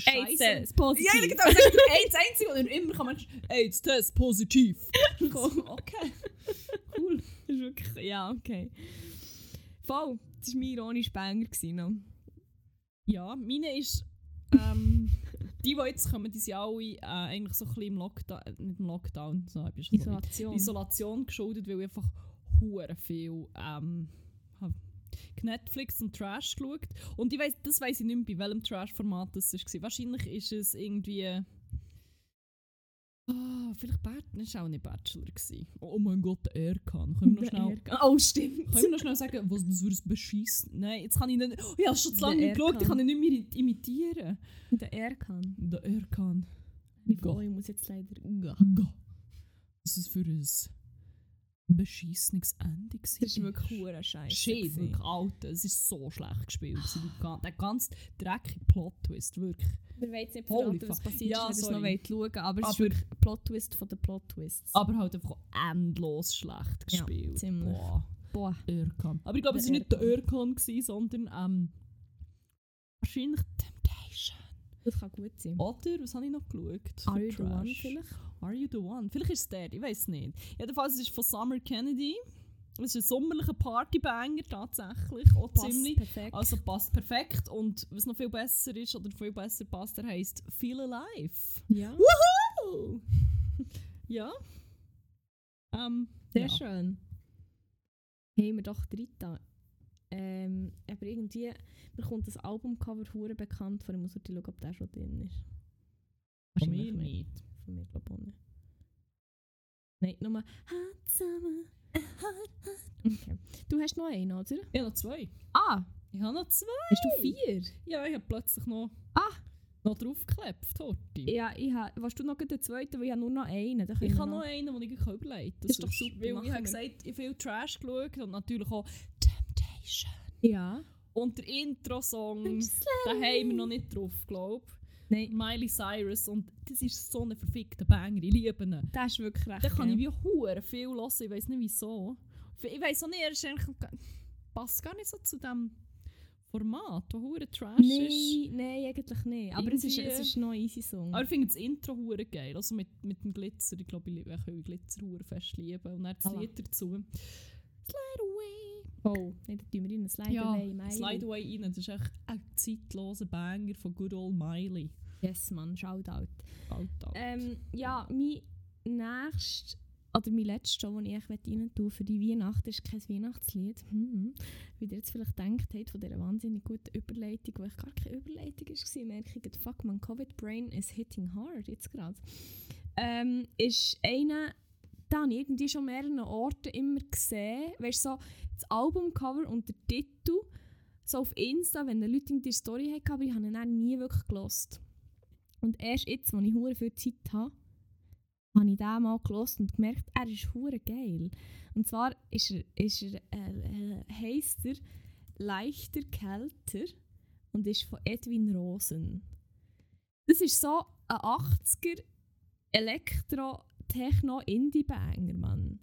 Scheiße. ist positiv. Ja, ist AIDS einzig und immer kann man AIDS-Test positiv. okay. Cool. Das ist wirklich, ja, okay. Voll, das war mein ironischer Banger. gewesen noch. Ja, meine ist, ähm, die, die jetzt kommen, die sind alle äh, eigentlich so ein bisschen im Lockdown, äh, nicht im Lockdown, so, ich schon so. Isolation. Isolation geschuldet, weil ich einfach hure viel ähm, Netflix und Trash geschaut. Und ich weiss, das weiß ich nicht mehr, bei welchem Trash-Format das war. Wahrscheinlich ist es irgendwie. Ah, vielleicht Bachelor, das war auch nicht Bachelor. Gewesen. Oh mein Gott, der Erkan. Können wir noch schnell, Oh, stimmt. können wir noch schnell sagen, was das für ein Beschiss... Nein, jetzt kann ich nicht... Oh, ich habe schon zu lange nicht geschaut, ich kann ihn nicht mehr imitieren. Der Erkan. Der Erkan. Ich, Gott. ich muss jetzt leider... Gott. Was ist für ein beschissenes Ende gewesen Das ist wirklich hure scheiße. Shit, wirklich, Alter. Es ist so schlecht gespielt. Der ganz dreckige Plot-Twist, wirklich. Wir wollen nicht verraten, was passiert Ja, ist, wenn ihr sorry. es noch wollt schauen aber es ist Aber- wirklich Plot-Twist von den Plot-Twists. Aber halt einfach endlos schlecht Ja, gespielt. ziemlich. Boah, Boah. Erkan. Aber ich glaube, es war nicht der gewesen, sondern ähm, wahrscheinlich Temptation. Das kann gut sein. Oder, was habe ich noch geschaut? Are you the one vielleicht? Are You The One? Vielleicht ist es der, ich weiß nicht. Jedenfalls ist es von Summer Kennedy. Es ist ein sommerlicher Partybanger tatsächlich, auch Passt ziemlich. perfekt. Also passt perfekt und was noch viel besser ist oder viel besser passt, der heisst Feel Alive. ja. Woohoo! ja. Ähm, Sehr ja. schön. Haben wir doch dritte. Ähm, aber irgendwie, mir kommt das Albumcover hure bekannt vor. Ich muss schauen, ob der schon drin ist. Mir nicht. Ich auch nicht. Nein, nur Hot Summer. Okay. Du hast noch einen, oder? Ich habe noch zwei. Ah, Ich habe noch zwei. hast du vier? Ja, ich habe plötzlich noch, Ah. noch draufgeklebt, Horti. Ja, ich ha, warst du noch den zweiten, weil ich habe nur noch einen. Ich wir habe noch einen, den ich überlegt Das ist doch super, Weil ich habe gesagt, ich habe viel Trash geschaut und natürlich auch Temptation. Ja. Und der Intro-Song, den haben wir noch nicht drauf, glaube ich. Nein, Miley Cyrus und das ist so ein verfickter Banger, ich liebe ihn. das ist wirklich recht. Da kann ich wie hure viel hören, ich weiß nicht wieso. Ich weiß auch nicht, er ist eigentlich, passt gar nicht so zu dem Format, wo hure Trash ist. Nein, nein, eigentlich nicht. Aber es ist, es ist noch ein easy Song. Aber ich finde das Intro hure geil, also mit, mit dem Glitzer, ich glaube, ich liebe- ich kann Glitzer hure fest lieben. Und dann das. Lied dazu. Slide. Oh, nein, da tun wir rein. Slide ja, away, Miley. Slide Away rein, das ist echt ein zeitloser Banger von Good Old Miley. Yes, Mann, Shoutout. Alter. Ähm, ja, mein nächstes, oder mein letztes das ich rein tue für die Weihnachten, ist kein Weihnachtslied. Hm. Wie ihr jetzt vielleicht gedacht habt, von dieser wahnsinnig guten Überleitung, die ich gar keine Überleitung war, merke ich, fuck, mein Covid-Brain is hitting hard jetzt gerade. Ähm, ist einer, da habe ich irgendwie schon mehreren Orten immer gesehen, weißt du, so das Albumcover und der Titel, so auf Insta, wenn die Leute in die Story hatten, aber ich habe ihn dann nie wirklich gelost. Und erst jetzt, als ich hure viel Zeit habe, habe ich den mal gelost und gemerkt, er ist hure geil. Und zwar ist er, ist er, äh, heisst er Leichter Kälter und ist von Edwin Rosen. Das ist so ein 80er Elektro-Techno-Indie-Banger, Mann.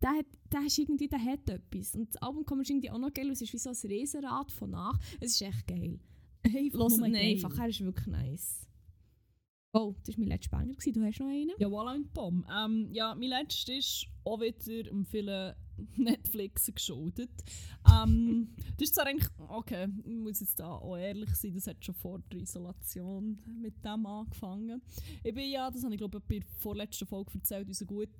der, hat, der, ist irgendwie, der hat etwas. Und das Album kommt irgendwie auch noch geil. Es ist wie so ein Riesenrad von nach. Es ist echt geil. Einfach Los nur geil. einfach, er ist wirklich nice. Oh, das war mein letzter Banger. Du hast noch einen? Ja, voilà und Bomb. Ähm, ja, mein letztes ist auch wieder um vielen Netflix geschuldet. Ähm, das ist zwar eigentlich, okay, ich muss jetzt da auch ehrlich sein, das hat schon vor der Isolation mit dem angefangen. Ich bin ja, das habe ich glaube ich bei der vorletzten Folge erzählt, unseren guten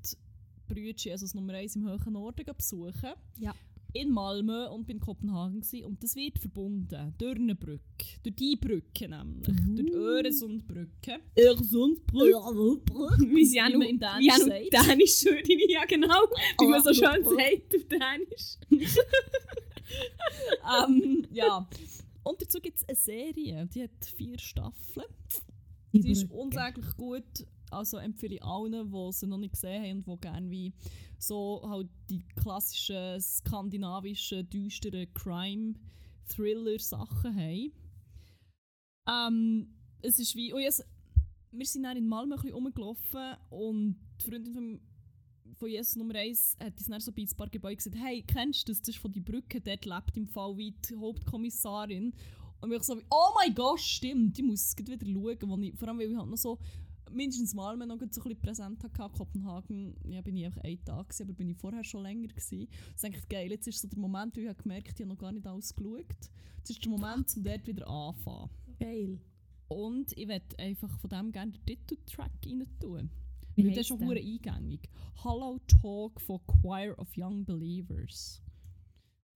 Brüder Jesus Nummer 1 im hohen Norden besuchen. Ja. In Malmö und bin in Kopenhagen gewesen. und das wird verbunden durch eine Brücke, durch die Brücke nämlich, durch die Öresundbrücke. Wie sie auch Wie noch wie Dänisch sagt. Dänisch würde ich ja genau. Wie man so schön sagt auf Dänisch. ähm, ja. Und dazu gibt es eine Serie, die hat vier Staffeln. Die ist unsäglich gut. Also empfehle ich allen, die sie noch nicht gesehen haben und die gerne wie so halt die klassischen skandinavischen, düsteren Crime-Thriller-Sachen haben. Ähm, es ist wie... Oh yes, wir sind dann in Malmö ein bisschen rumgelaufen und die Freundin von, von Jesus Nummer 1 hat uns dann so bei ein paar Gebäuden gesagt, hey, kennst du das? Das ist von die Brücke, dort lebt im Fall wie die Hauptkommissarin. Und ich so oh mein Gott, stimmt, ich muss es wieder schauen. Ich, vor allem, weil ich halt noch so mindestens mal noch so ein bisschen präsent hatte. Kopenhagen ja, bin ich einfach einen Tag, gewesen, aber bin ich vorher schon länger. Gewesen. Das ist eigentlich geil. Jetzt ist so der Moment, wo ich habe gemerkt ich habe noch gar nicht alles geschaut. Jetzt ist der Moment, um dort wieder anzufangen. Geil. Und ich werde einfach von dem gerne den Titeltrack rein tun. Wie Weil der ist schon hure eingängig. Hollow Talk von Choir of Young Believers.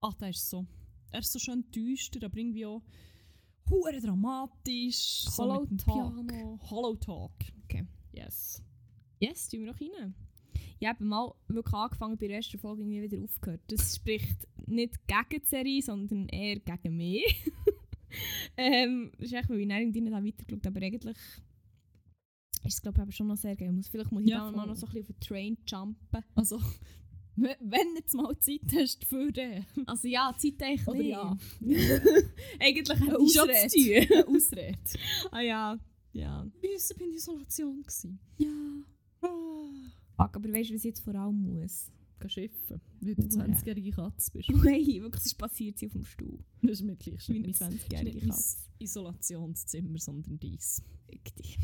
Ach, der ist so. Er ist so schön düster, aber irgendwie auch hure dramatisch. Hollow so Talk. Piano. Hollow Talk. Okay. Yes. Yes, tun wir noch rein. Ich habe mal wirklich angefangen, bei der ersten Folge irgendwie wieder aufgehört. Das spricht nicht gegen die Serie, sondern eher gegen mich. ähm, das ist echt, weil ich dann nicht weitergeschaut habe, aber eigentlich ist es glaube ich aber schon noch sehr geil. Muss- Vielleicht muss ich Ja, da mal noch so ein bisschen auf den Train jumpen. Also, wenn du jetzt mal Zeit hast für den. Also ja, Zeit eigentlich Oder nicht. ja. eigentlich hätte ich schon Ausrede. Ausrede. ah ja, ja. Ich war in Isolation. gewesen. Ja. Ah. Fuck, aber weißt du, was ich jetzt vor allem muss? Geh schiffen, weil du Hure. 20-jährige Katze bist. Nein, wirklich, es passiert sie auf dem Stuhl. Das ist mir gleich Wie eine nicht mein 20-jährige nicht mein Katze. Isolationszimmer, sondern dies. Fick dich.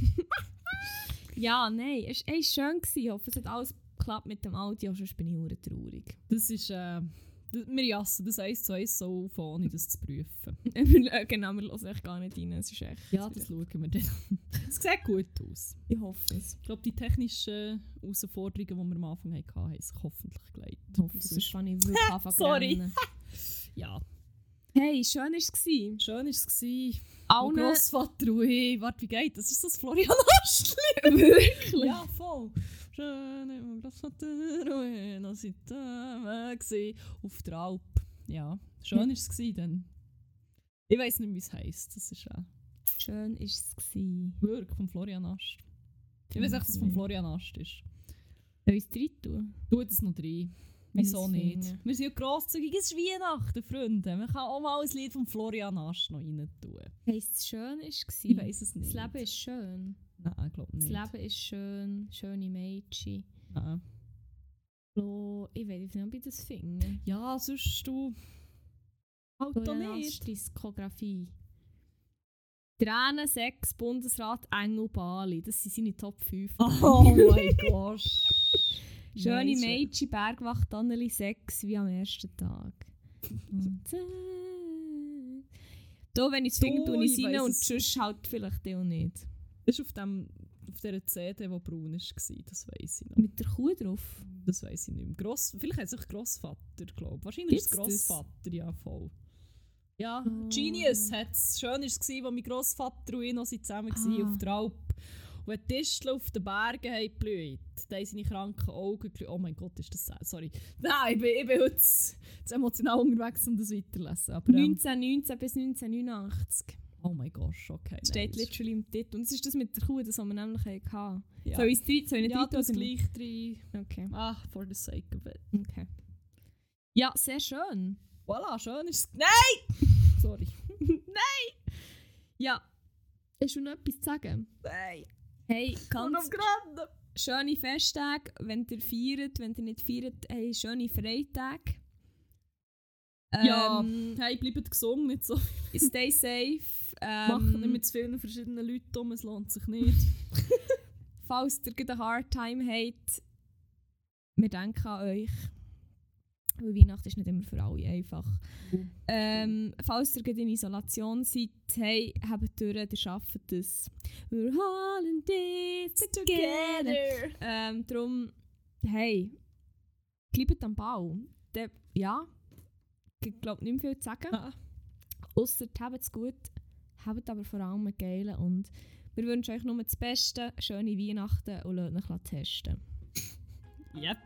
ja, nein, es war schön. Gewesen. Ich hoffe, es hat alles geklappt mit dem Audio, sonst bin ich hure traurig. Das ist, äh, das, wir jassen das eins zu eins so auf, ohne das zu prüfen. Äh, genau, wir hören echt gar nicht rein. Es ist echt... Ja, das schauen wir dann an. Es sieht gut aus. Ich hoffe es. Ich glaube, die technischen Herausforderungen, die wir am Anfang hatten, haben sich hoffentlich geleitet. Ich hoffe es. Sonst fange ich wirklich an zu Sorry. Ja, Hey, schön war es. gewesen. schön war es. Allen... Grossvater ich, warte, wie geht das? Ist das Florian Astli? Wirklich? Ja, voll. Schön, mein Grossvater und ich, noch sind zusammen gewesen. auf der Alp. Ja, schön war es gewesen dann. Ich weiss nicht, wie es heisst. Das ist äh, Schön war es. wirklich von Florian Ast. Ich weiß echt, dass es von Florian Ast ist. Sollen wir es drin tun? Tu das noch rein. Wieso nicht? finde. Wir sind ja grosszügig. Es ist Weihnachten, Freunde. Man kann auch mal ein Lied von Florian Ast noch rein tun. Heisst es schön war es? Ich weiss es nicht. Das Leben ist schön. Nein, ich glaube Das nicht. Leben ist schön. Schöne Mädchen. Nein. Flo, ich weiß nicht, ob ich das finde. Ja, sonst du. Halt doch nicht. Diskografie. Tränen, Sex, Bundesrat, Engel, Bali. Das sind seine Top 5. Oh mein Gott. Schöne Nein, Mädchen, Bergwacht, Anneli, Sex wie am ersten Tag. da, wenn ich es finde, tue ich es rein und sonst halt vielleicht auch nicht. Das war auf, dem, auf dieser CD, die braun war. Das weiss ich noch. Mit der Kuh drauf. Das weiss ich nicht mehr. Gross, vielleicht hat sich Grossvater, glaube ich. Wahrscheinlich ist es? Grossvater, ja voll. Ja, Oh. Genius hat es. Schön war es, als mein Grossvater und ich noch zusammen waren Ah. auf der Alp. Und wenn die Distel auf den Bergen haben geblüht, da haben seine kranken Augen geblüht. Oh mein Gott, ist das sad. Sorry. Nein, ich bin, ich bin heute zu zu emotional unterwegs, um das weiterzulesen. Aber, ähm, 1919 bis 1989. oh mein Gott, okay. Steht nein, literally im Titel. Und das ist das mit der Kuh, das haben wir nämlich hatten. Ja, Soll ich es drin- soll ich ja hast tun? gleich drin. Okay. Ah, for the sake of it. okay. Ja, sehr schön. Voilà, schön ist es. Nein! Sorry. Ja. Hast du noch etwas zu sagen? Nein. Hey, ganz, schöne Festtage, wenn ihr feiert. Wenn ihr nicht feiert, hey, schöne Freitage. Ja, Ähm, hey, bleibt gesund, nicht so. Stay safe. Ähm, Machen nicht mit zu vielen verschiedenen Leuten um, es lohnt sich nicht. Falls ihr gerade einen Hard Time habt, wir denken an euch. Weil Weihnachten ist nicht immer für alle einfach. Ähm, falls ihr gerade in Isolation seid, hey, habt durch, ihr schafft es. We're all in this together. Ähm, darum, hey, bleibt am Bau. Ja, ich glaube nicht mehr viel zu sagen. Ah. Ausser habt es gut, habt aber vor allem einen geilen und wir wünschen euch nur das Beste, schöne Weihnachten und lasst euch testen. Yep.